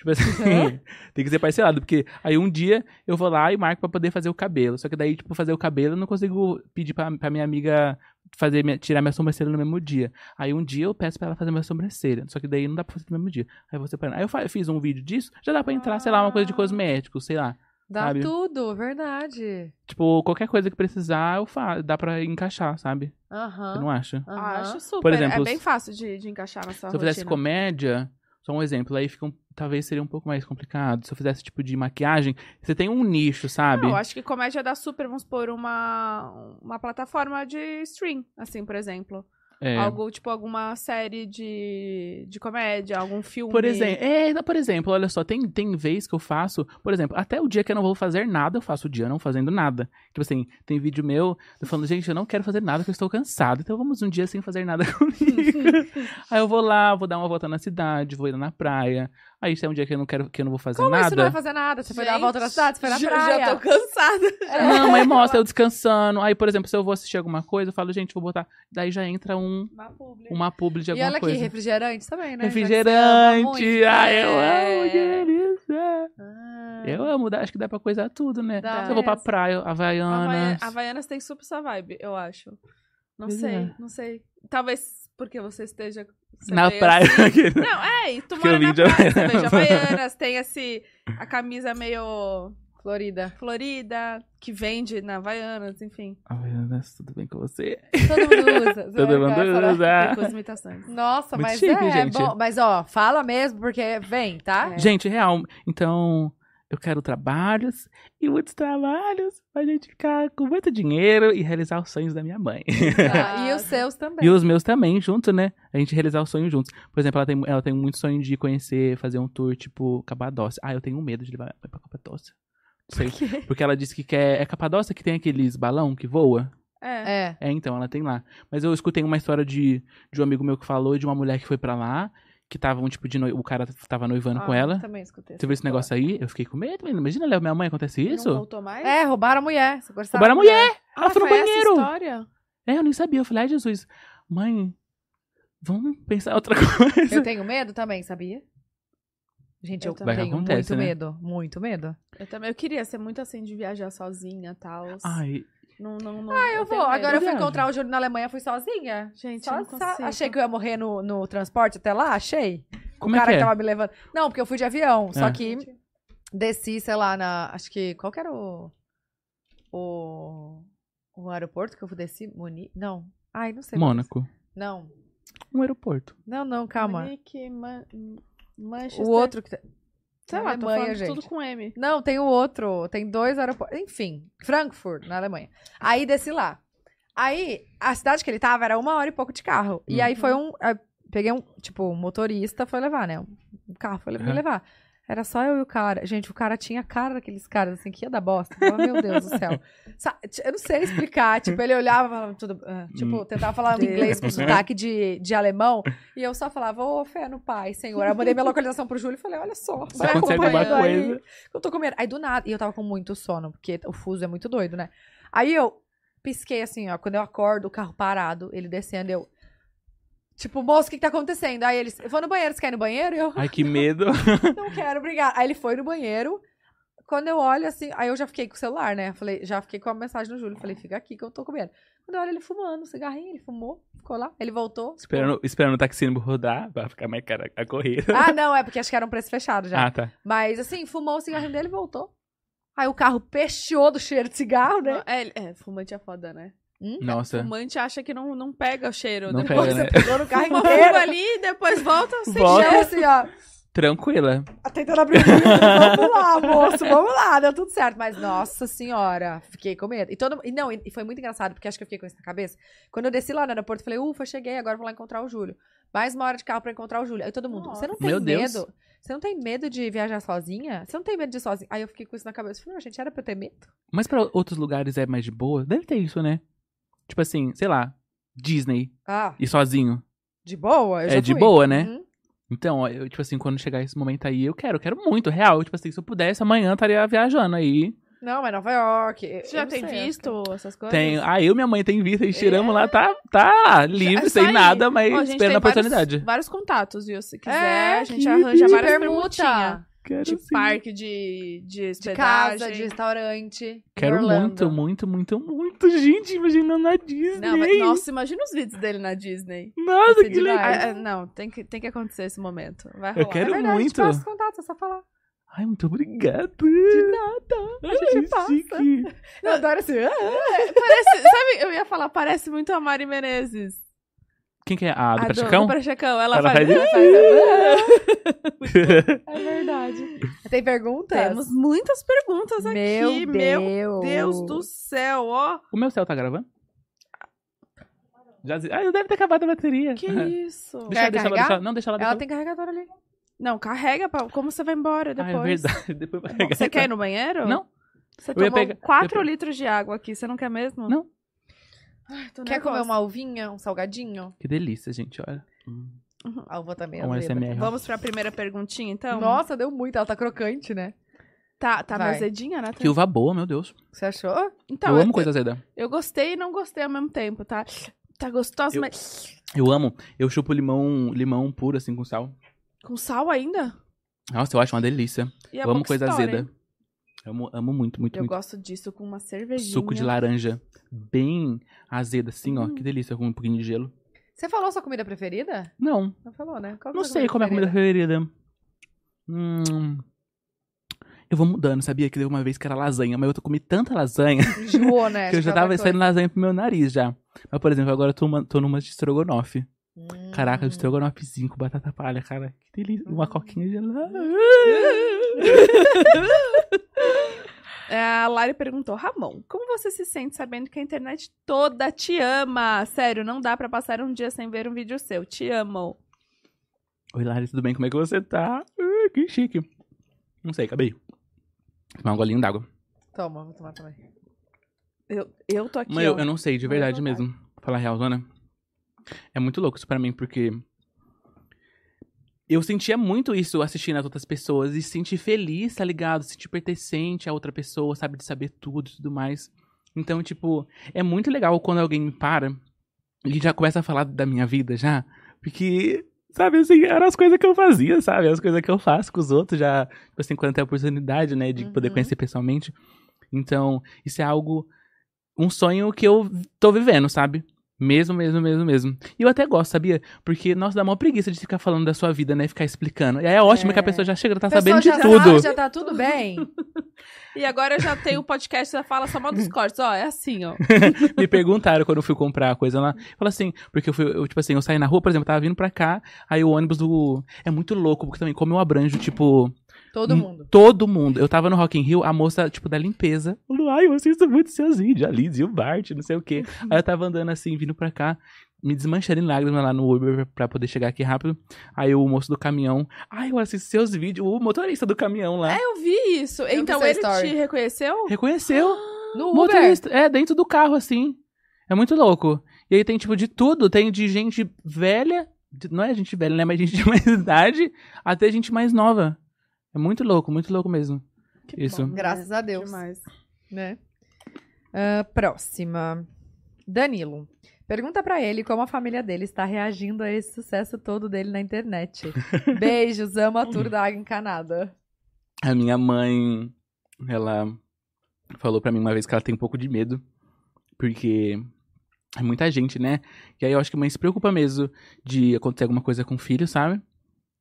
Tipo assim, [laughs] tem que ser parcelado, porque aí um dia eu vou lá e marco pra poder fazer o cabelo. Só que daí, tipo, fazer o cabelo eu não consigo pedir pra, pra minha amiga fazer minha- tirar minha sobrancelha no mesmo dia. Aí um dia eu peço pra ela fazer minha sobrancelha. Só que daí não dá pra fazer no mesmo dia. Aí você Aí eu eu fiz um vídeo disso, já dá pra entrar, sei lá, uma coisa de Ah. cosmético, sei lá. Dá Sabe? tudo, verdade. Tipo, qualquer coisa que precisar, eu faço. Dá pra encaixar, sabe? Aham. Você não acha? aham. Acho super. Por exemplo, é bem fácil de, de encaixar na sua Se eu fizesse comédia, só um exemplo, aí fica um- talvez seria um pouco mais complicado. Se eu fizesse tipo de maquiagem, você tem um nicho, sabe? Não, eu acho que comédia dá super, vamos supor, uma, uma plataforma de stream, assim, por exemplo. É. Algo, tipo, alguma série de, de comédia, algum filme. Por exemplo, é, por exemplo, olha só, tem, tem vez que eu faço, por exemplo, até o dia que eu não vou fazer nada, eu faço o dia não fazendo nada. Tipo assim, tem vídeo meu, eu falando, gente, eu não quero fazer nada porque eu estou cansado, então vamos um dia sem fazer nada [laughs] comigo. [laughs] Aí eu vou lá, vou dar uma volta na cidade, vou ir na praia. Aí se é um dia que eu não quero, que eu não vou fazer Como nada. isso não vai fazer nada? Você foi dar a volta na Gente, cidade, você foi na já, praia. Já tô cansada. É. Não, mas mostra eu descansando. Aí, por exemplo, se eu vou assistir alguma coisa, eu falo, gente, vou botar. Daí já entra um, Uma publi. uma publi de E alguma olha aqui, coisa. refrigerante também, né? Você Refrigerante. muito. Ai, eu É. amo, que delícia. Ah. Eu amo, acho que dá pra coisar tudo, né? Dá Se eu vou pra mesmo. praia, Havaiana- Havaianas. Havaianas tem super essa vibe, eu acho. Não Pois sei, é. não sei. Talvez porque você esteja. você Na praia. assim. [laughs] Não, é, e tu mora vim na de praia, você [laughs] Havaianas. tem esse, a camisa meio Florida. florida, que vende na Havaianas, enfim. Havaianas, tudo bem com você? Todo mundo usa. [laughs] Todo mundo é? usa. Com as imitações. Nossa, Muito mas chique, é, gente. bom. Mas ó, fala mesmo, porque vem, tá? É. Gente, real. Então, eu quero trabalhos e muitos trabalhos pra gente ficar com muito dinheiro e realizar os sonhos da minha mãe. Tá, E os seus também. E os meus também, junto, né? A gente realizar o sonho juntos. Por exemplo, ela tem, ela tem muito sonho de conhecer, fazer um tour, tipo, Capadócia. Ah, eu tenho medo de levar ela pra Capadócia. Não sei. Porque ela disse que quer. É Capadócia que tem aqueles balão que voa? É. É. É, então, ela tem lá. Mas eu escutei uma história de, de um amigo meu que falou de uma mulher que foi pra lá, que tava um tipo de noi... O cara tava noivando com Ah, ela. Também escutei. Você viu esse negócio aí? Eu fiquei com medo, menino. Imagina, Léo, minha mãe, acontece Não isso? voltou mais? É, roubaram a mulher. Roubaram a da mulher! Ela Ah, foi no foi essa banheiro! história? É, eu nem sabia. Eu falei, ai, Jesus, mãe, vamos pensar em outra [laughs] coisa. Eu tenho medo também, sabia? Gente, eu, Eu também. tenho Acontece, muito né? medo. Muito medo. Eu também. Eu queria ser muito assim de viajar sozinha e tal. Ai, Não, não, não. Ah, eu vou. Agora eu fui encontrar o Júlio na Alemanha, fui sozinha. Gente, Só, eu não só- consigo. achei que eu ia morrer no, no transporte até lá, achei. como o é cara que é? tava me levando. Não, porque eu fui de avião. Só É. que desci, sei lá, na. Acho que. Qual que era o. O. O aeroporto que eu desci? Muni? Não. Ai, não sei. mais. Mônaco. Não. Um aeroporto. Não, não, calma. Munique, Man- Manchester. O outro que. Sei na lá, tô Alemanha, falando gente. tudo com M. Não, tem o outro. Tem dois aeroportos. Enfim, Frankfurt, na Alemanha. Aí desci lá. Aí, a cidade que ele tava era uma hora e pouco de carro. E Hum. aí foi um. aí peguei um, tipo, um motorista foi levar, né? Um carro foi me Aham. levar. Era só eu e o cara. Gente, o cara tinha a cara daqueles caras assim que ia dar bosta. Eu falava, meu Deus do céu. [laughs] Eu não sei explicar. [laughs] Tipo, ele olhava e falava tudo. ah, tipo, Hum. tentava falar inglês com sotaque de, de alemão. E eu só falava, ô, fé no pai, senhor. Aí eu mandei minha localização pro Júlio e falei, olha só. Vai acompanhando aí coisa. eu tô comendo. Aí do nada, e eu tava com muito sono, porque o fuso é muito doido, né? Aí eu pisquei assim, ó, quando eu acordo, o carro parado, ele descendo, eu. Tipo, moço, o que, que tá acontecendo? Aí eles, eu vou no banheiro, você quer ir no banheiro? E eu, Ai, que medo. [laughs] não quero, obrigada. Aí ele foi no banheiro. Quando eu olho assim, aí eu já fiquei com o celular, né? Falei, já fiquei com a mensagem no Júlio. Falei, fica aqui que eu tô comendo. Quando eu olho ele fumando, um cigarrinho, ele fumou, ficou lá. Ele voltou. ficou- esperando, esperando o taxímetro rodar pra ficar mais cara a correr. Ah, não, é porque acho que era um preço fechado já. Ah, tá. Mas assim, fumou o cigarrinho dele e voltou. Aí o carro peixou do cheiro de cigarro, né? É, é, fumante é foda, né? Nossa. Fumante acha que não, não pega o cheiro. Não depois pega, né? Pegou no carro Uma inteiro. ali, depois volta sem Volta. cheiro. assim, ó. Tranquila. Tentando abrir o vidro. Vamos lá, moço, vamos lá, deu tudo certo. Mas, nossa senhora, fiquei com medo. E, todo, e não, e foi muito engraçado, porque acho que eu fiquei com isso na cabeça. Quando eu desci lá no aeroporto, eu falei, ufa, cheguei, agora eu vou lá encontrar o Júlio. Mais uma hora de carro pra encontrar o Júlio. Aí todo mundo, Nossa. você não tem Meu medo? Deus. Você não tem medo de viajar sozinha? Você não tem medo de ir sozinha? Aí eu fiquei com isso na cabeça. Eu falei, não, gente, era pra eu ter medo? Mas pra outros lugares é mais de boa? Deve ter isso, né? Tipo assim, sei lá, Disney Ah, e sozinho. de boa? Eu É já de fui. boa, né? Uhum. Então, eu, tipo assim, quando chegar esse momento aí, eu quero, eu quero muito, real. Tipo assim, se eu pudesse, amanhã eu estaria viajando aí. Não, mas Nova York. Você já tem sei, visto essas coisas? Tem, ah, eu e minha mãe tem visto, e tiramos lá, tá, tá livre, É sem nada, mas Ó, a gente esperando a tem vários- oportunidade. Vários, contatos, viu? Se quiser, É, a gente arranja várias permuta. permutinhas. Quero de sim. parque, de, de De casa, de restaurante. Quero muito, muito, muito, muito. Gente, imaginando na Disney. Não, mas, nossa, imagina os vídeos dele na Disney. Nossa, que legal. Ah, ah, não, tem que, tem que acontecer esse momento. Vai Eu rolar. quero é verdade, muito. Os contatos, é só falar. Ai, muito obrigado. De nada. a gente passa. Eu adoro ah, Parece, sabe, eu ia falar, parece muito a Mari Menezes. Quem que é? A do A Prachacão? do Prachacão. Ela, Ela faz... faz- [laughs] É verdade. Tem perguntas? Temos muitas perguntas Meu aqui. Deus. Meu Deus do céu, ó. o meu céu tá gravando? Já... Ah, deve ter acabado a bateria. Que [laughs] isso? Deixa, Quer deixa ela, carregar? deixa, não, deixa ela. Ela tem carregador ali. Não, carrega, pra... como você vai embora Ah, depois? é verdade. [laughs] Depois vai pegar. Você quer ir no banheiro? Não. Você Eu tomou pegar- 4 eu ia pe- litros de água aqui, você não quer mesmo? Não. Ai, Quer nervosa. comer uma uvinha, um salgadinho? Que delícia, gente, olha. Hum. A uva também. Um azeda. SMR. Vamos pra primeira perguntinha, então? Nossa, deu muito. Ela tá crocante, né? Tá, tá Vai. azedinha, né? Que uva boa, meu Deus. Você achou? Então, eu amo coisa azeda. Eu gostei e não gostei ao mesmo tempo, tá? Tá gostosa, Eu- mas... Eu amo. Eu chupo limão, limão puro, assim, com sal. Com sal ainda? Nossa, eu acho uma delícia. E a eu amo coisa estoura, azeda. hein? Amo, amo muito, muito, Eu muito. gosto disso com uma cervejinha. Suco de laranja. Bem azeda, assim, ó. Hum. Que delícia, com um pouquinho de gelo. Você falou sua comida preferida? Não, Não falou, né? Qual não é sei qual é a comida preferida. Hum... Eu vou mudando, sabia? Que teve uma vez que era lasanha, mas eu comi tanta lasanha [laughs] Enjoou, né? [laughs] que eu já tava saindo lasanha pro meu nariz já. Mas, por exemplo, agora eu tô, uma, tô numa de estrogonofe. Hum. Caraca, de estrogonofezinho com batata palha, cara. Que delícia. Uma coquinha gelada. [laughs] É, A Lari perguntou, Ramon, como você se sente sabendo que a internet toda te ama? Sério, não dá pra passar um dia sem ver um vídeo seu. Te amo. Oi, Lari, tudo bem? Como é que você tá? Ah, que chique. Não sei, acabei. Tomar um golinho d'água. Toma, vou tomar também. Eu, eu tô aqui, Mas eu, eu não sei, de verdade mesmo. Falar real, Zona. É muito louco isso pra mim, porque. Eu sentia muito isso assistindo as outras pessoas e se sentir feliz, tá ligado? Se sentir pertencente a outra pessoa, sabe? De saber tudo e tudo mais. Então, tipo, é muito legal quando alguém me para e já começa a falar da minha vida já. Porque, sabe, assim, eram as coisas que eu fazia, sabe? As coisas que eu faço com os outros já, tipo assim, quando tem a oportunidade, né, de poder Uhum. conhecer pessoalmente. Então, isso é algo um sonho que eu tô vivendo, sabe? Mesmo, mesmo, mesmo, mesmo. E eu até gosto, sabia? Porque, nossa, dá uma preguiça de ficar falando da sua vida, né? Ficar explicando. E aí é ótimo É. que a pessoa já chega, tá sabendo de já tudo. Tá, já tá tudo bem. E agora eu já tenho o podcast, já fala só mal dos cortes. Ó, é assim, ó. [laughs] Me perguntaram quando eu fui comprar a coisa lá. Fala assim, porque eu fui, eu, tipo assim, eu saí na rua, por exemplo, tava vindo pra cá, aí o ônibus do. É muito louco, porque também, como eu abranjo, tipo, Todo mundo. todo mundo. Eu tava no Rock in Rio, a moça, tipo, da limpeza. Falou, ai, eu assisto muito seus vídeos, a Liz e o Bart, não sei o quê. [laughs] Aí eu tava andando assim, vindo pra cá, me desmanchando em lágrimas lá no Uber pra poder chegar aqui rápido. Aí o moço do caminhão, ai, eu assisto seus vídeos. O motorista do caminhão lá. É, eu vi isso. Eu então ele story. te reconheceu? Reconheceu. [gasps] No Uber. Motorista, é, dentro do carro, assim. É muito louco. E aí tem, tipo, de tudo. Tem de gente velha, não é gente velha, né? Mas gente de [laughs] mais idade, até gente mais nova. É muito louco, muito louco mesmo. Que Isso. bom, Graças a Deus. Demais. né? Ah, próxima. Danilo. Pergunta pra ele como a família dele está reagindo a esse sucesso todo dele na internet. [laughs] Beijos, amo a tour da água encanada. A minha mãe, ela falou pra mim uma vez que ela tem um pouco de medo, porque é muita gente, né? E aí eu acho que a mãe se preocupa mesmo de acontecer alguma coisa com o filho, sabe?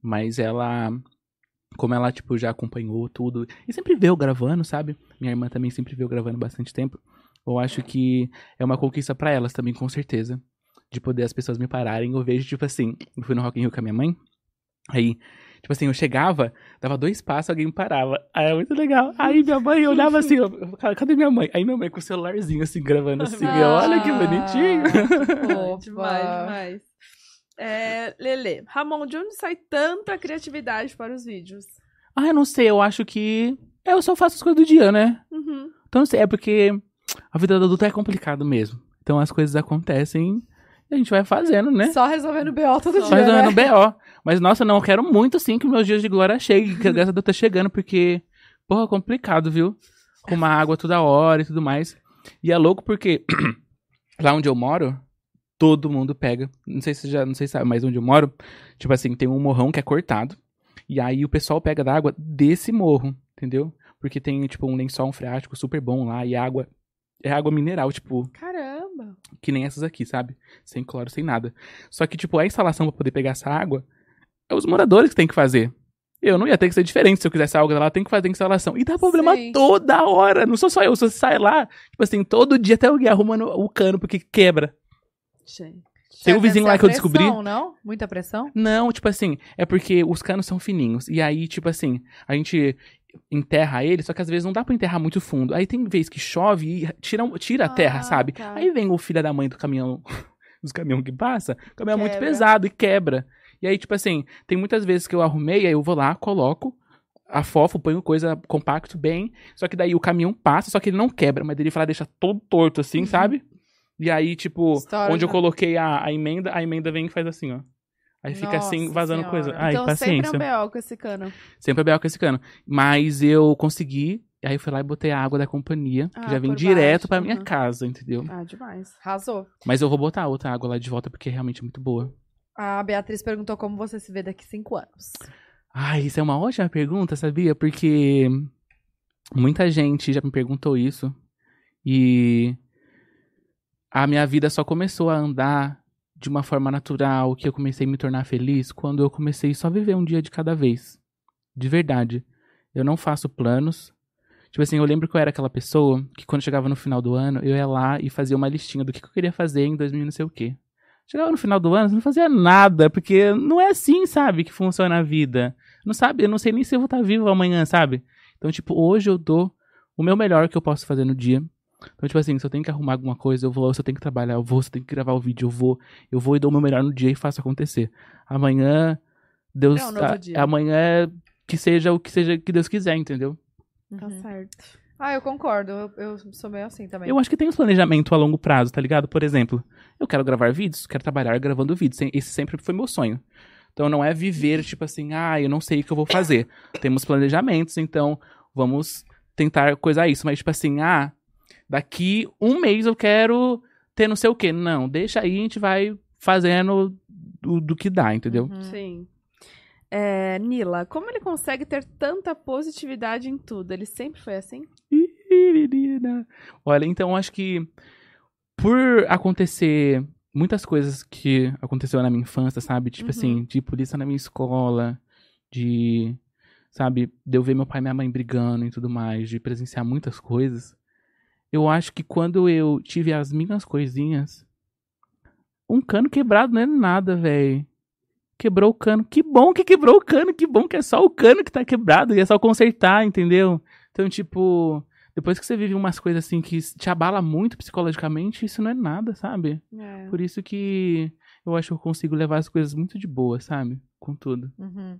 Mas ela, como ela, tipo, já acompanhou tudo, e sempre veio gravando, sabe? Minha irmã também sempre veio gravando bastante tempo. Eu acho que é uma conquista pra elas também, com certeza. De poder as pessoas me pararem. Eu vejo, tipo assim, eu fui no Rock in Rio com a minha mãe, aí, tipo assim, eu chegava, dava dois passos, alguém me parava. Aí era muito legal. Aí minha mãe olhava assim, eu, "Cara, cadê minha mãe? Aí minha mãe com o celularzinho assim, gravando assim. eu, Olha que bonitinho. Ah, [laughs] [laughs] Opa. Demais, demais. É, Lele, Ramon, de onde sai tanta criatividade para os vídeos? Ah, eu não sei, eu acho que. Eu só faço as coisas do dia, né? Uhum. Então não sei, é porque a vida do adulto é complicado mesmo. Então as coisas acontecem e a gente vai fazendo, né? Só resolvendo BO todo Só dia, Faz né? no BO. Mas, nossa, não, eu quero muito sim que meus dias de glória cheguem, que a graça a Deus tá chegando, porque, porra, é complicado, viu? Arrumar água toda hora e tudo mais. E é louco porque [clears throat] lá onde eu moro, todo mundo pega. Não sei se você já, não sei se sabe, mas onde eu moro, tipo assim, tem um morrão que é cortado. E aí o pessoal pega da água desse morro, entendeu? Porque tem, tipo, um lençol um freático super bom lá e água. É água mineral, tipo, Caramba. que nem essas aqui, sabe? Sem cloro, sem nada. Só que, tipo, a instalação pra poder pegar essa água é os moradores que tem que fazer. Eu não ia ter que ser diferente. Se eu quisesse água lá, tem que fazer a instalação. E dá problema Sim. toda hora. Não sou só eu. Se você sai lá, tipo assim, todo dia até alguém arrumando o cano porque quebra. Gente. Tem um vizinho lá a que eu descobri. pressão, não? Muita pressão? Não, tipo assim, é porque os canos são fininhos. E aí, tipo assim, a gente enterra ele, só que às vezes não dá pra enterrar muito fundo. Aí tem vez que chove e tira, tira a terra, Ah, sabe? tá. Aí vem o filho da mãe do caminhão, [laughs] dos caminhões que passa, o caminhão é muito Quebra. pesado e quebra. E aí, tipo assim, tem muitas vezes que eu arrumei, aí eu vou lá, coloco, afofo, ponho coisa compacto bem, só que daí o caminhão passa, só que ele não quebra, mas ele fala deixa todo torto assim, sabe? E aí, tipo, História onde eu já. coloquei a, a emenda, a emenda vem e faz assim, ó. Aí fica assim, Nossa vazando Senhora. coisa. Ai, então paciência. sempre é um BO com esse cano. Sempre é B.O. com esse cano. Mas eu consegui, aí eu fui lá e botei a água da companhia, que Ah, já vem direto baixo, pra minha uhum. casa, entendeu? Ah, demais. Arrasou. Mas eu vou botar outra água lá de volta porque é realmente muito boa. A Beatriz perguntou como você se vê daqui cinco anos. Ai, isso é uma ótima pergunta, sabia? Porque muita gente já me perguntou isso. E a minha vida só começou a andar de uma forma natural, que eu comecei a me tornar feliz quando eu comecei só a viver um dia de cada vez. De verdade. Eu não faço planos. Tipo assim, eu lembro que eu era aquela pessoa que quando chegava no final do ano, eu ia lá e fazia uma listinha do que eu queria fazer em 2000 não sei o quê. Chegava no final do ano, eu não fazia nada, porque não é assim, sabe, que funciona a vida. Não sabe, eu não sei nem se eu vou estar vivo amanhã, sabe? Então, tipo, hoje eu dou o meu melhor que eu posso fazer no dia. Então, tipo assim, se eu tenho que arrumar alguma coisa, eu vou. Se eu tenho que trabalhar, eu vou. Se eu tenho que gravar o vídeo, eu vou. Eu vou e dou o meu melhor no dia e faço acontecer. Amanhã, Deus. É um novo a- dia. amanhã é que seja o que seja que Deus quiser, entendeu? Tá Uhum. certo. Ah, eu concordo. Eu, eu sou meio assim também. Eu acho que tem uns planejamento a longo prazo, tá ligado? Por exemplo, eu quero gravar vídeos, quero trabalhar gravando vídeos. Esse sempre foi meu sonho. Então não é viver, tipo assim, ah, eu não sei o que eu vou fazer. Temos planejamentos, então vamos tentar coisar isso. Mas, tipo assim, ah, daqui um mês eu quero ter não sei o quê. Não, deixa aí, a gente vai fazendo do, do que dá, entendeu? Uhum. Sim. É, Nila, como ele consegue ter tanta positividade em tudo? Ele sempre foi assim? Ih, menina. Olha, então acho que por acontecer muitas coisas que aconteceu na minha infância, sabe? Tipo Uhum. assim, de polícia na minha escola, de, sabe, de eu ver meu pai e minha mãe brigando e tudo mais, de presenciar muitas coisas. Eu acho que quando eu tive as minhas coisinhas, um cano quebrado não é nada, velho. Quebrou o cano. Que bom que quebrou o cano, que bom que é só o cano que tá quebrado e é só consertar, entendeu? Então, tipo, depois que você vive umas coisas assim que te abala muito psicologicamente, isso não é nada, sabe? É. Por isso que eu acho que eu consigo levar as coisas muito de boa, sabe? Com tudo. Uhum.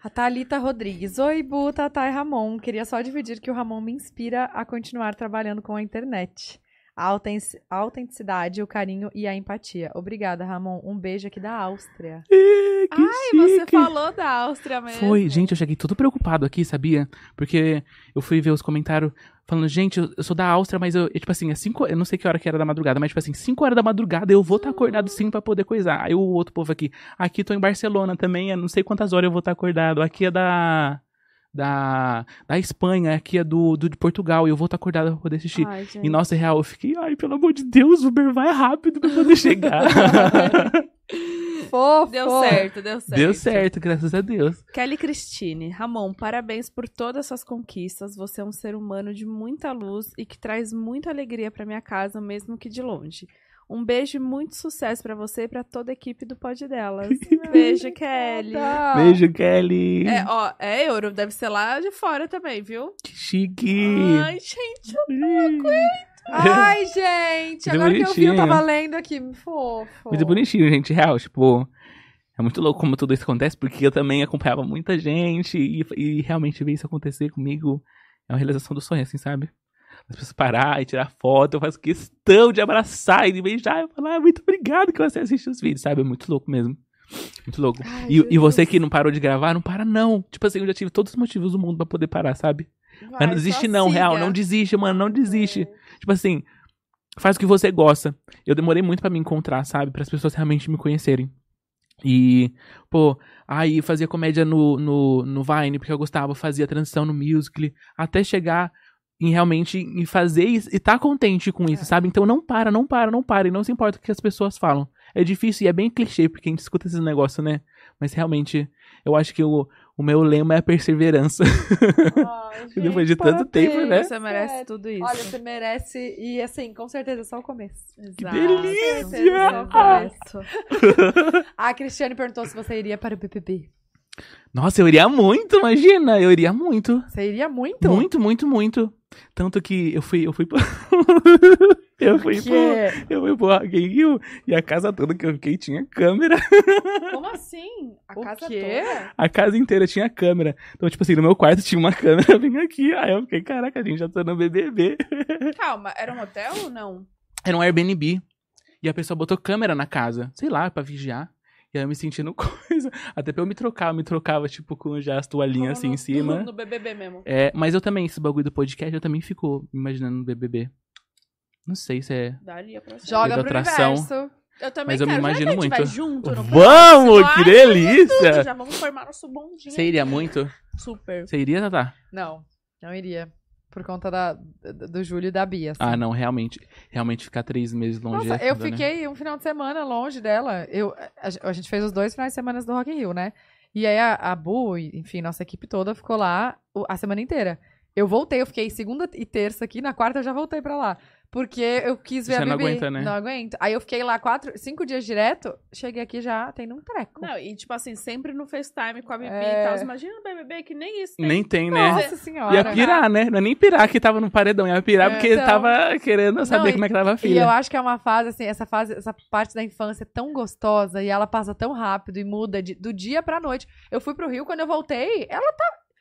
A Thalita Rodrigues. Oi, Bu, Tatá e Ramon. Queria só dividir que o Ramon me inspira a continuar trabalhando com a internet. A auten- a autenticidade, o carinho e a empatia. Obrigada, Ramon. Um beijo aqui da Áustria. que Ai, você falou da Áustria mesmo. Foi, gente, eu cheguei todo preocupado aqui, sabia? Porque eu fui ver os comentários falando, gente, eu, eu sou da Áustria, mas eu, eu, tipo assim, é cinco, eu não sei que hora que era da madrugada, mas tipo assim, 5 horas da madrugada eu vou estar acordado sim pra poder coisar. Aí o outro povo aqui, aqui tô em Barcelona também, é não sei quantas horas eu vou estar acordado. Aqui é da da da Espanha, aqui é do, do de Portugal, e eu vou estar acordado pra poder assistir. Ai, gente. E nossa, real, eu fiquei, ai, pelo amor de Deus, Uber, vai rápido pra poder chegar. [laughs] Fofo! Deu certo, deu certo. Deu certo, graças a Deus. Kelly Cristine, Ramon, parabéns por todas as suas conquistas. Você é um ser humano de muita luz e que traz muita alegria pra minha casa, mesmo que de longe. Um beijo e muito sucesso pra você e pra toda a equipe do Pod Delas. [laughs] Beijo, Kelly. Beijo, Kelly. É, ó, é euro, deve ser lá de fora também, viu? Que chique. Ai, gente, Ai, gente, Muito agora que eu vi, eu tava lendo aqui. Fofo. Muito bonitinho, gente. Real, tipo. É muito louco como tudo isso acontece, porque eu também acompanhava muita gente e, e realmente ver isso acontecer comigo é uma realização do sonho, assim, sabe? As pessoas parar e tirar foto, eu faço questão de abraçar e de beijar e falar, ah, muito obrigado que você assiste os vídeos, sabe? É muito louco mesmo. Muito louco. Ai, E, e você que não parou de gravar, não para não. Tipo assim, eu já tive todos os motivos do mundo pra poder parar, sabe? vai, Mas não desiste não, siga. real, não desiste, mano, não desiste. Tipo assim, faz o que você gosta. Eu demorei muito pra me encontrar, sabe? Para as pessoas realmente me conhecerem. E, pô, aí fazia comédia no, no, no Vine, porque eu gostava, fazia transição no Musical.ly, até chegar em realmente em fazer isso e tá contente com isso, É. sabe? Então não para, não para, não para, e não se importa o que as pessoas falam. É difícil e é bem clichê, porque a gente escuta esses negócios, né? Mas realmente, eu acho que o, o meu lema é a perseverança. [laughs] Depois de tanto tempo, né? Você merece Sério. tudo isso. Olha, você merece. E assim, com certeza, é só o começo. Que Exato. delícia! Certeza, só o começo. [laughs] A Cristiane perguntou se você iria para o BBB. Nossa, eu iria muito, imagina, eu iria muito. Você iria muito? Muito, muito, muito. Tanto que eu fui, eu fui pro... [laughs] eu fui pro... Eu fui pro Rock in Rio e a casa toda que eu fiquei tinha câmera. [laughs] Como assim? A O casa quê? toda? A casa inteira tinha câmera. Então, tipo assim, no meu quarto tinha uma [laughs] câmera bem aqui. Aí eu fiquei, caraca, a gente já tá no BBB. Calma, era um hotel ou não? Era um Airbnb. E a pessoa botou câmera na casa. Sei lá, pra vigiar. E aí eu me sentindo [laughs] coisa. Até pra eu me trocar, eu me trocava, tipo, com já as toalhinhas assim no, em cima. No BBB mesmo. É, mas eu também, esse bagulho do podcast, eu também fico imaginando no BBB. Não sei se é. Daria pra ser. Joga pro atração. universo. Eu também Mas eu me quero. imagino vai muito. junto no Vamos, que delícia! tudo, Já vamos formar nosso bondinho. Você iria muito? Super. Você iria, Tatá? Não, não iria. Por conta da, do Júlio e da Bia. assim. Ah, não, realmente. Realmente ficar três meses longe. Nossa, é eu foda, né? fiquei um final de semana longe dela. Eu, a, a gente fez os dois finais de semana do Rock in Rio, né? E aí a, a Bu, enfim, nossa equipe toda ficou lá a semana inteira. Eu voltei, eu fiquei segunda e terça aqui, na quarta eu já voltei pra lá. Porque eu quis ver Você a não Bibi. aguenta, né? Não aguento. Aí eu fiquei lá quatro, cinco dias direto, cheguei aqui já tendo um treco. Não, e tipo assim, sempre no FaceTime com a Bibi É. e tal. Imagina o BBB que nem isso tem. Nem tem, né? Nossa senhora. Ia pirar, né? Não é nem pirar que tava no paredão, ia pirar É, porque então. tava querendo saber e- como é que tava a E eu filha. acho que é uma fase, assim, essa fase, essa parte da infância é tão gostosa e ela passa tão rápido e muda de- do dia pra noite. Eu fui pro Rio, quando eu voltei, ela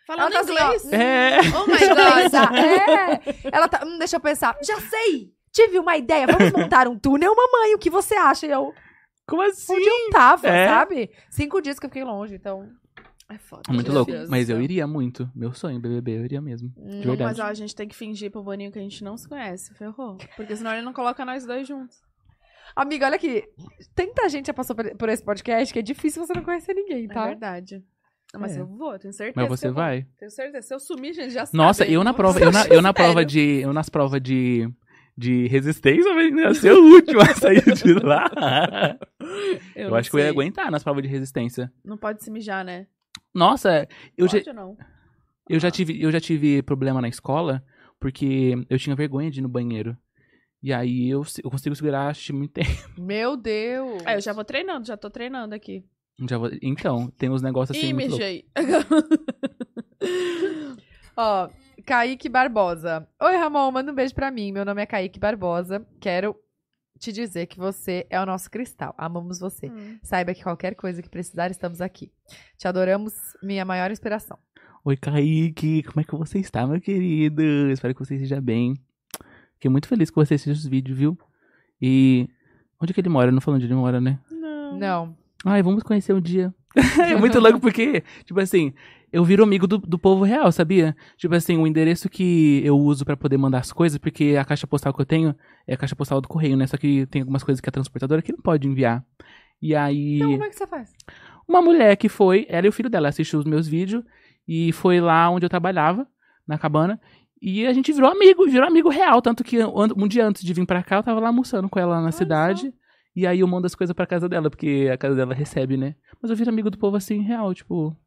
Falando Ela tá assim, ó, inglês. É. Oh my Deixa eu god. pensar. É. Ela tá. hum, deixa eu pensar. Já sei! Tive uma ideia. Vamos montar um túnel, mamãe. O que você acha? E eu. Como assim? Onde eu tava, É. sabe? Cinco dias que eu fiquei longe, então. É foda. É muito louco. Deus Mas eu céu. iria muito. Meu sonho, BBB, eu iria mesmo. Hum, De Não, verdade. mas ó, a gente tem que fingir pro Boninho que a gente não se conhece. Ferrou. Porque senão ele não coloca nós dois juntos. Amiga, olha aqui. Tanta gente já passou por esse podcast que é difícil você não conhecer ninguém, É tá? Verdade. Mas É. eu vou, tenho certeza. Mas você eu vou. vai. Tenho certeza. Se eu sumir, gente, já Nossa, sabe. eu na prova, eu na, eu na prova de. Eu nas provas de. De resistência, eu ia ser o último a sair de lá. [laughs] Eu, não acho que eu ia sei. aguentar nas provas de resistência. Não pode se mijar, né? Nossa, eu já, Pode ou não? eu já tive, eu já tive problema na escola porque eu tinha vergonha de ir no banheiro. E aí eu, eu consigo segurar acho muito tempo. Meu Deus. É, eu já vou treinando, já tô treinando aqui. Já vou- então, tem uns negócios assim Ih, muito mijei. [laughs] Ó, Kaique Barbosa. Oi, Ramon, manda um beijo pra mim. Meu nome é Kaique Barbosa. Quero te dizer que você é o nosso cristal. Amamos você. Hum. Saiba que qualquer coisa que precisar, estamos aqui. Te adoramos, minha maior inspiração. Oi, Kaique, como é que você está, meu querido? Espero que você esteja bem. Fiquei muito feliz que você assistiu os vídeos, viu? E. Onde que ele mora? Não falando onde ele mora, né? Não. Não. Ai, vamos conhecer um dia. [laughs] é muito louco porque, tipo assim, eu viro amigo do, do povo real, sabia? Tipo assim, o endereço que eu uso pra poder mandar as coisas, porque a caixa postal que eu tenho é a caixa postal do correio, né? Só que tem algumas coisas que a transportadora que não pode enviar. E aí, Então, como é que você faz? uma mulher que foi, ela e o filho dela assistiu os meus vídeos e foi lá onde eu trabalhava, na cabana. E a gente virou amigo, virou amigo real. Tanto que um dia antes de vir pra cá, eu tava lá almoçando com ela lá na cidade. E aí eu mando as coisas pra casa dela, porque a casa dela recebe, né? Mas eu viro amigo do povo assim, real, tipo.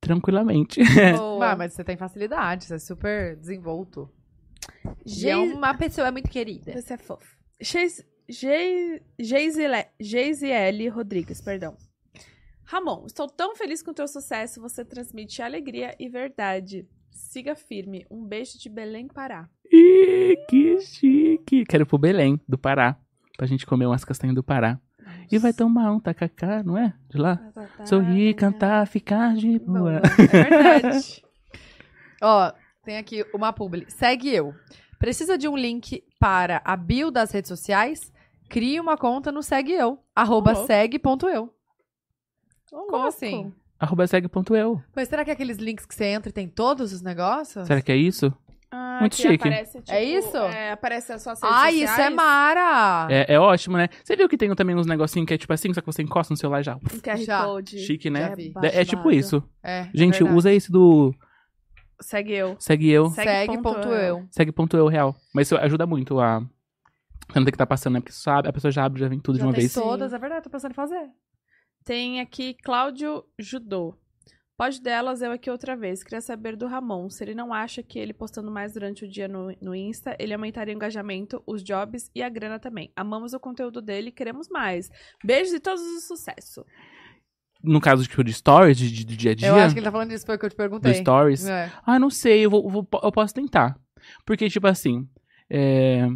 Tranquilamente. [laughs] Ah, mas você tem facilidade, você é super desenvolto. E Ge- é uma pessoa muito querida. Você é fofo. Geisiele Rodrigues, perdão. Ramon, estou tão feliz com o teu sucesso. Você transmite alegria e verdade. Siga firme. Um beijo de Belém, Pará. Ih, que chique. Quero ir pro Belém, do Pará. Pra gente comer umas castanhas do Pará. E vai tomar um tacacá, não é? De lá? Sorrir, cantar, ficar de boa. É verdade. [laughs] Ó, tem aqui uma publi. Segue eu. Precisa de um link para a bio das redes sociais? Crie uma conta no Segue Eu. Arroba segue.eu. Como louco. assim? Arroba segue.eu. Mas será que é aqueles links que você entra e tem todos os negócios? Será que é isso? Ah, Ah, Muito que chique. Aparece, tipo, É isso? É, aparece as suas redes Ai, isso é sociais. mara! É, é ótimo, né? Você viu que tem também uns negocinhos que é tipo assim, só que você encosta no celular e já. Um QR Já. Code. Chique, né? É, é tipo isso. É, Gente, verdade. usa esse do Segue eu. segue eu, Segue Segue ponto ponto eu. eu. segue ponto eu real. Mas isso ajuda muito a. Você não tem que estar passando, né? Porque sabe, a pessoa já abre, já vem tudo Já de uma vez. todas, é verdade, tô pensando em fazer. Tem aqui Cláudio Judô. Pode delas, eu aqui outra vez. Queria saber do Ramon. Se ele não acha que ele postando mais durante o dia no, no Insta, ele aumentaria o engajamento, os jobs e a grana também. Amamos o conteúdo dele e queremos mais. Beijos e todos os sucesso. No caso tipo, de stories, de, de- do dia a dia, Eu acho que ele tá falando disso, foi o que eu te do perguntei. stories. É. Ah, não sei, eu, vou, vou- eu posso tentar. Porque, tipo assim, é,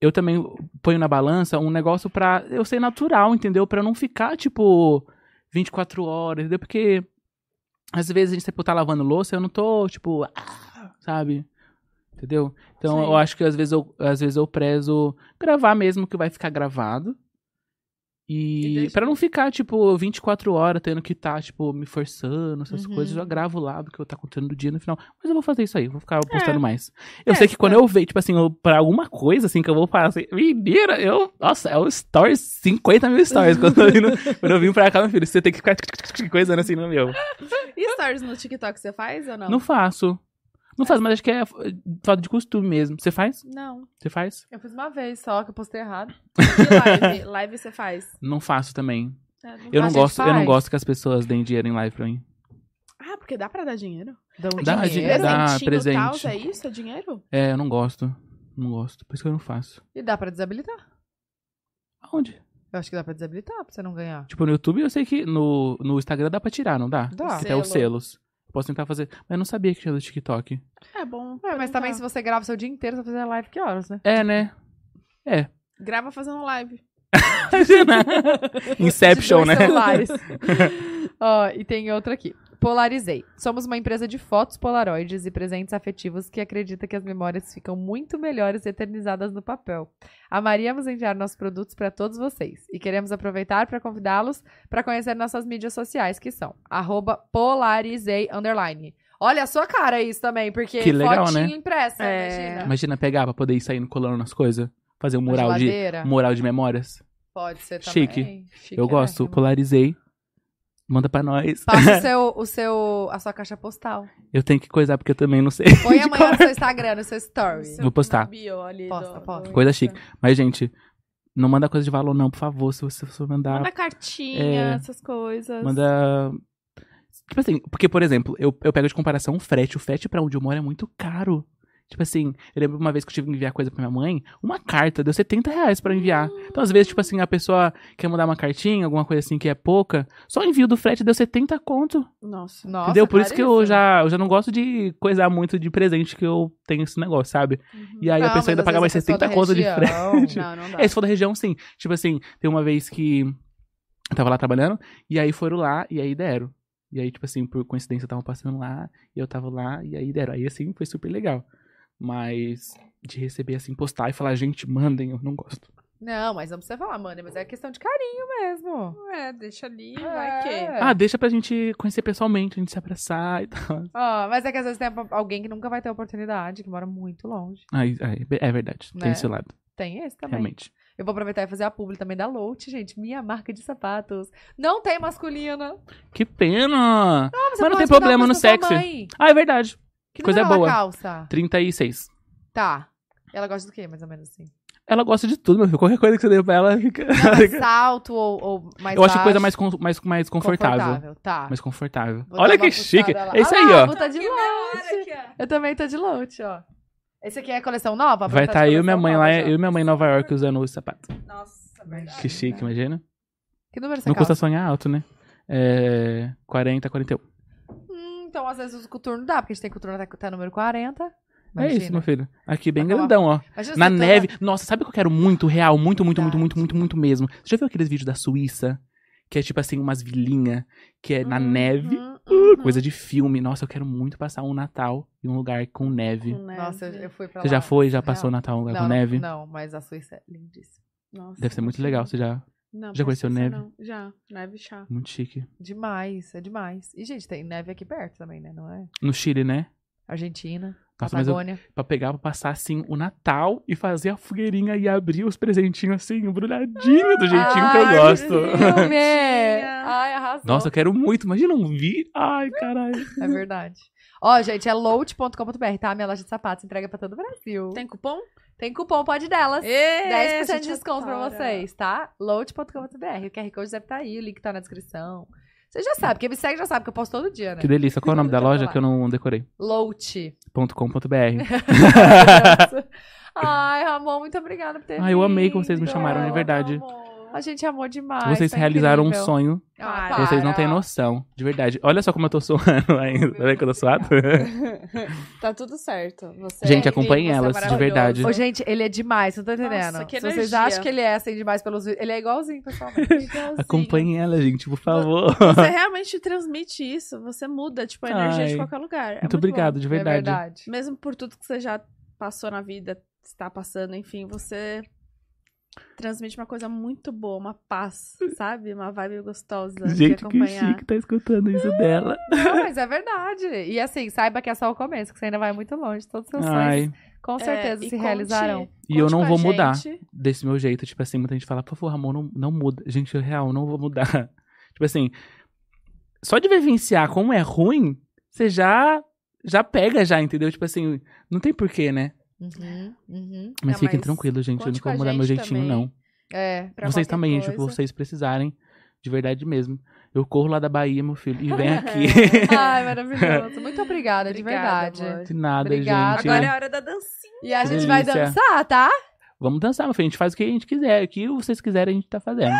eu também ponho na balança um negócio pra eu ser natural, entendeu? Pra não ficar, tipo, 24 horas, entendeu? Porque às vezes a gente tipo, tá lavando louça, eu não tô, tipo, ah, sabe? Entendeu? Então Sim. eu acho que às vezes eu, às vezes eu prezo gravar mesmo que vai ficar gravado. E E pra não ficar, tipo, 24 horas tendo que tá, tipo, me forçando, essas Uhum. coisas, eu já gravo lá do que eu tá contando do dia no final. Mas eu vou fazer isso aí, vou ficar postando mais. Eu É, sei que quando tá. eu ver, tipo assim, eu, pra alguma coisa, assim, que eu vou fazer, menina, eu, nossa, é o stories, 50 mil stories. quando, eu vim [laughs] quando eu vim pra cá, meu filho, você tem que ficar [laughs] coisando assim no meu. E stories no TikTok você faz ou não? Não faço. Não faço, mas acho que é falta de costume mesmo. Você faz? Não. Você faz? Eu fiz uma vez só, que eu postei errado. E live? [laughs] live você faz? Não faço também. É, não Eu não gosto, eu não faz. gosto que as pessoas deem dinheiro em live pra mim. Ah, porque dá pra dar dinheiro? Dá um Dá, dinheiro. dá. Presente. Tal, é isso? É dinheiro? É, eu não gosto. Não gosto. Por isso que eu não faço. E dá pra desabilitar. Aonde? Eu acho que dá pra desabilitar pra você não ganhar. Tipo, no YouTube eu sei que no, no Instagram dá pra tirar, não dá? Dá. Até os Selo. selos. Posso tentar fazer. Mas eu não sabia que tinha do TikTok. É bom. É, mas também perguntar. se você grava o seu dia inteiro, você vai fazer live que horas, né? É, né? É. Grava fazendo live. [laughs] Inception, De né? [laughs] Ó, e tem outra aqui. Polarizei. Somos uma empresa de fotos polaroides e presentes afetivos que acredita que as memórias ficam muito melhores eternizadas no papel. Amaríamos enviar nossos produtos para todos vocês e queremos aproveitar para convidá-los para conhecer nossas mídias sociais, que são arroba polarizei underline. Olha a sua cara isso também, porque Que legal, fotinho né? impressa, É. imagina. Imagina pegar pra poder ir saindo colando nas coisas. Fazer um mural de, mural de memórias. Pode ser também. Chique. Chique, eu né? gosto. Polarizei. Manda pra nós. Passa o [laughs] seu, o seu, a sua caixa postal. Eu tenho que coisar porque eu também não sei. Põe [laughs] amanhã no seu Instagram, no seu story. Seu- Vou postar. bio ali Posta, do- posta. do Coisa chique. Mas, gente, não manda coisa de valor, não, por favor. Se você for mandar. Manda cartinha, É. essas coisas. Manda. Tipo assim, porque, por exemplo, eu, eu pego de comparação o frete. O frete pra onde eu moro é muito caro. Tipo assim, eu lembro uma vez que eu tive que enviar coisa pra minha mãe, uma carta deu 70 reais pra enviar. Então, às vezes, tipo assim, a pessoa quer mandar uma cartinha, alguma coisa assim que é pouca, só o envio do frete deu 70 conto. Nossa. Nossa, entendeu? Por isso que eu já, eu já não gosto de coisar muito de presente que eu tenho esse negócio, sabe? E aí Não, a pessoa ainda às pagar mais vezes a pessoa 70 da conto de região- frete. Não, não [laughs] dá. É, se for da região, sim. Tipo assim, tem uma vez que eu tava lá trabalhando, e aí foram lá, e aí deram. E aí, tipo assim, por coincidência, eu tava passando lá, e eu tava lá, e aí deram. Aí, assim, foi super legal. Mas de receber, assim, postar e falar, gente, mandem, eu não gosto. Não, mas não precisa falar, mano, mas é questão de carinho mesmo. É, deixa ali, É. vai que. Ah, deixa pra gente conhecer pessoalmente, a gente se abraçar e tal. Ó, mas é que às vezes tem alguém que nunca vai ter oportunidade, que mora muito longe. Aí, aí, é verdade, Né? tem esse lado, Tem esse também. realmente. Eu vou aproveitar e fazer a publi também da Lout, gente. Minha marca de sapatos. Não tem masculina. Que pena! Não, Mas não pode tem problema uma no pra sua sexy. mãe. Ah, é verdade. Que Coisa ela boa. calça? 36. Tá. Ela gosta do quê, mais ou menos assim? Ela gosta de tudo, meu filho. Qualquer coisa que você dê pra ela, fica. Não, mas salto ou, ou mais eu acho que coisa baixo? mais, con- mais, mais confortável. Tá. Mais confortável. Vou Olha que chique. lá. É isso aí, lá, ó. vou tá de lote. Eu também tô de lote, ó. Esse aqui é a coleção nova? Vai estar estar eu e minha mãe lá, eu e minha mãe em Nova York usando os sapatos. Nossa, verdade. Que chique, imagina. Que número você Não custa calça? sonhar alto, né? É. 40, 41. Então às vezes o coturno dá, porque a gente tem coturno até, até número 40. É isso, meu filho. Aqui bem grandão, ó. Imagina Na tá- neve. Nossa, sabe o que eu quero muito real? Muito, muito, muito, muito, muito, muito mesmo. Você já viu aqueles vídeos da Suíça? Que é tipo assim, umas vilinhas, que é na Uhum, neve. uhum. Uh, coisa de filme. Nossa, eu quero muito passar um Natal em um lugar com neve. Com neve. Nossa, eu fui pra Você lá. já foi? Já passou o. Natal em um lugar não, com neve? Não, não, mas a Suíça é lindíssima. Nossa, Deve ser muito legal. Você já. Não, Já conheceu neve? não. Já, neve chá. Muito chique. Demais, é demais. E, gente, tem neve aqui perto também, né? Não é? No Chile, né? Argentina. Nossa, mas eu, Patagônia. pra pegar, pra passar assim o Natal e fazer a fogueirinha e abrir os presentinhos assim, embrulhadinho do jeitinho que eu Ai, gosto. filme! [laughs] Ai, arrasou. Nossa, eu quero muito. Imagina um vi. Ai, caralho. É verdade. Ó, gente, é load.com.br, tá? Minha loja de sapatos entrega pra todo o Brasil. Tem, Tem cupom? pode delas. Ê, 10% de desconto pra adora. vocês, tá? Load.com.br. O QR Code deve estar aí, o link tá na descrição. Você já sabe, quem me segue já sabe que eu posto todo dia, né? Que delícia. Qual é o nome da loja que eu não decorei? Load. .com.br. [laughs] Ai, Ramon, muito obrigada por ter Ai, eu amei que vocês me chamaram, de verdade. A gente amou demais. Vocês foi realizaram um incrível. sonho. Ah, Para. Vocês não têm noção. De verdade. Olha só como eu tô suando ainda. Tá vendo que eu tô suado? [laughs] tá tudo certo. Você Gente, é acompanhem incrível, elas, é de verdade. Ô, gente, ele é demais, não tô entendendo. Nossa, que Se vocês acham que ele é assim demais pelos vídeos, ele é igualzinho, pessoalmente. Igualzinho. Acompanhem ela, gente, por favor. Você realmente transmite isso, você muda, tipo, a energia de Ai, qualquer lugar. É Muito obrigado, de É verdade. verdade. bom. Mesmo por tudo que você já passou na vida, está passando, enfim, você transmite uma coisa muito boa, uma paz, [laughs] sabe? Uma vibe gostosa de Gente, que acompanhar. chique tá escutando isso dela. [laughs] Não, mas é verdade. E assim, saiba que é só o começo, que você ainda vai muito longe. Todos os seus sonhos, Ai, com certeza, É, se conte- realizarão. E eu não vou mudar. desse meu jeito. Tipo assim, muita gente fala, por favor, Ramon, não, não muda. Gente, eu real, não vou mudar. [laughs] Tipo assim, só de vivenciar como é ruim, você já, já pega já, entendeu? Tipo assim, não tem porquê, né? Uhum, uhum. Mas Não, fiquem mas tranquilos, gente. Eu não vou mudar meu gente jeitinho, também. não. É. Pra vocês também, gente, coisa. se vocês precisarem. De verdade mesmo. Eu corro lá da Bahia, meu filho, e vem [laughs] aqui. Ai, maravilhoso. Muito obrigada, de Obrigada, verdade. amor. De nada, Obrigada. gente. Agora é a hora da dancinha. E a Que gente vai dançar, tá? Vamos dançar, meu filho. A gente faz o que a gente quiser. O que vocês quiserem, a gente tá fazendo.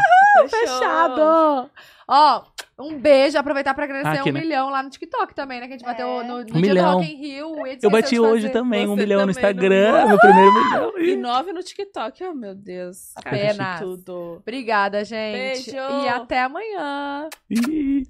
Fechado! Ó, um beijo. Aproveitar pra agradecer Aqui, um né? milhão lá no TikTok também, né? Que a gente bateu É. no, no Um dia milhão. do Rock in Rio. Eu bati hoje também, um milhão no também, Instagram, não- meu primeiro milhão. E nove no TikTok. Oh, meu Deus. Apenas. Tudo. Obrigada, gente. Beijo. E até amanhã. Ih.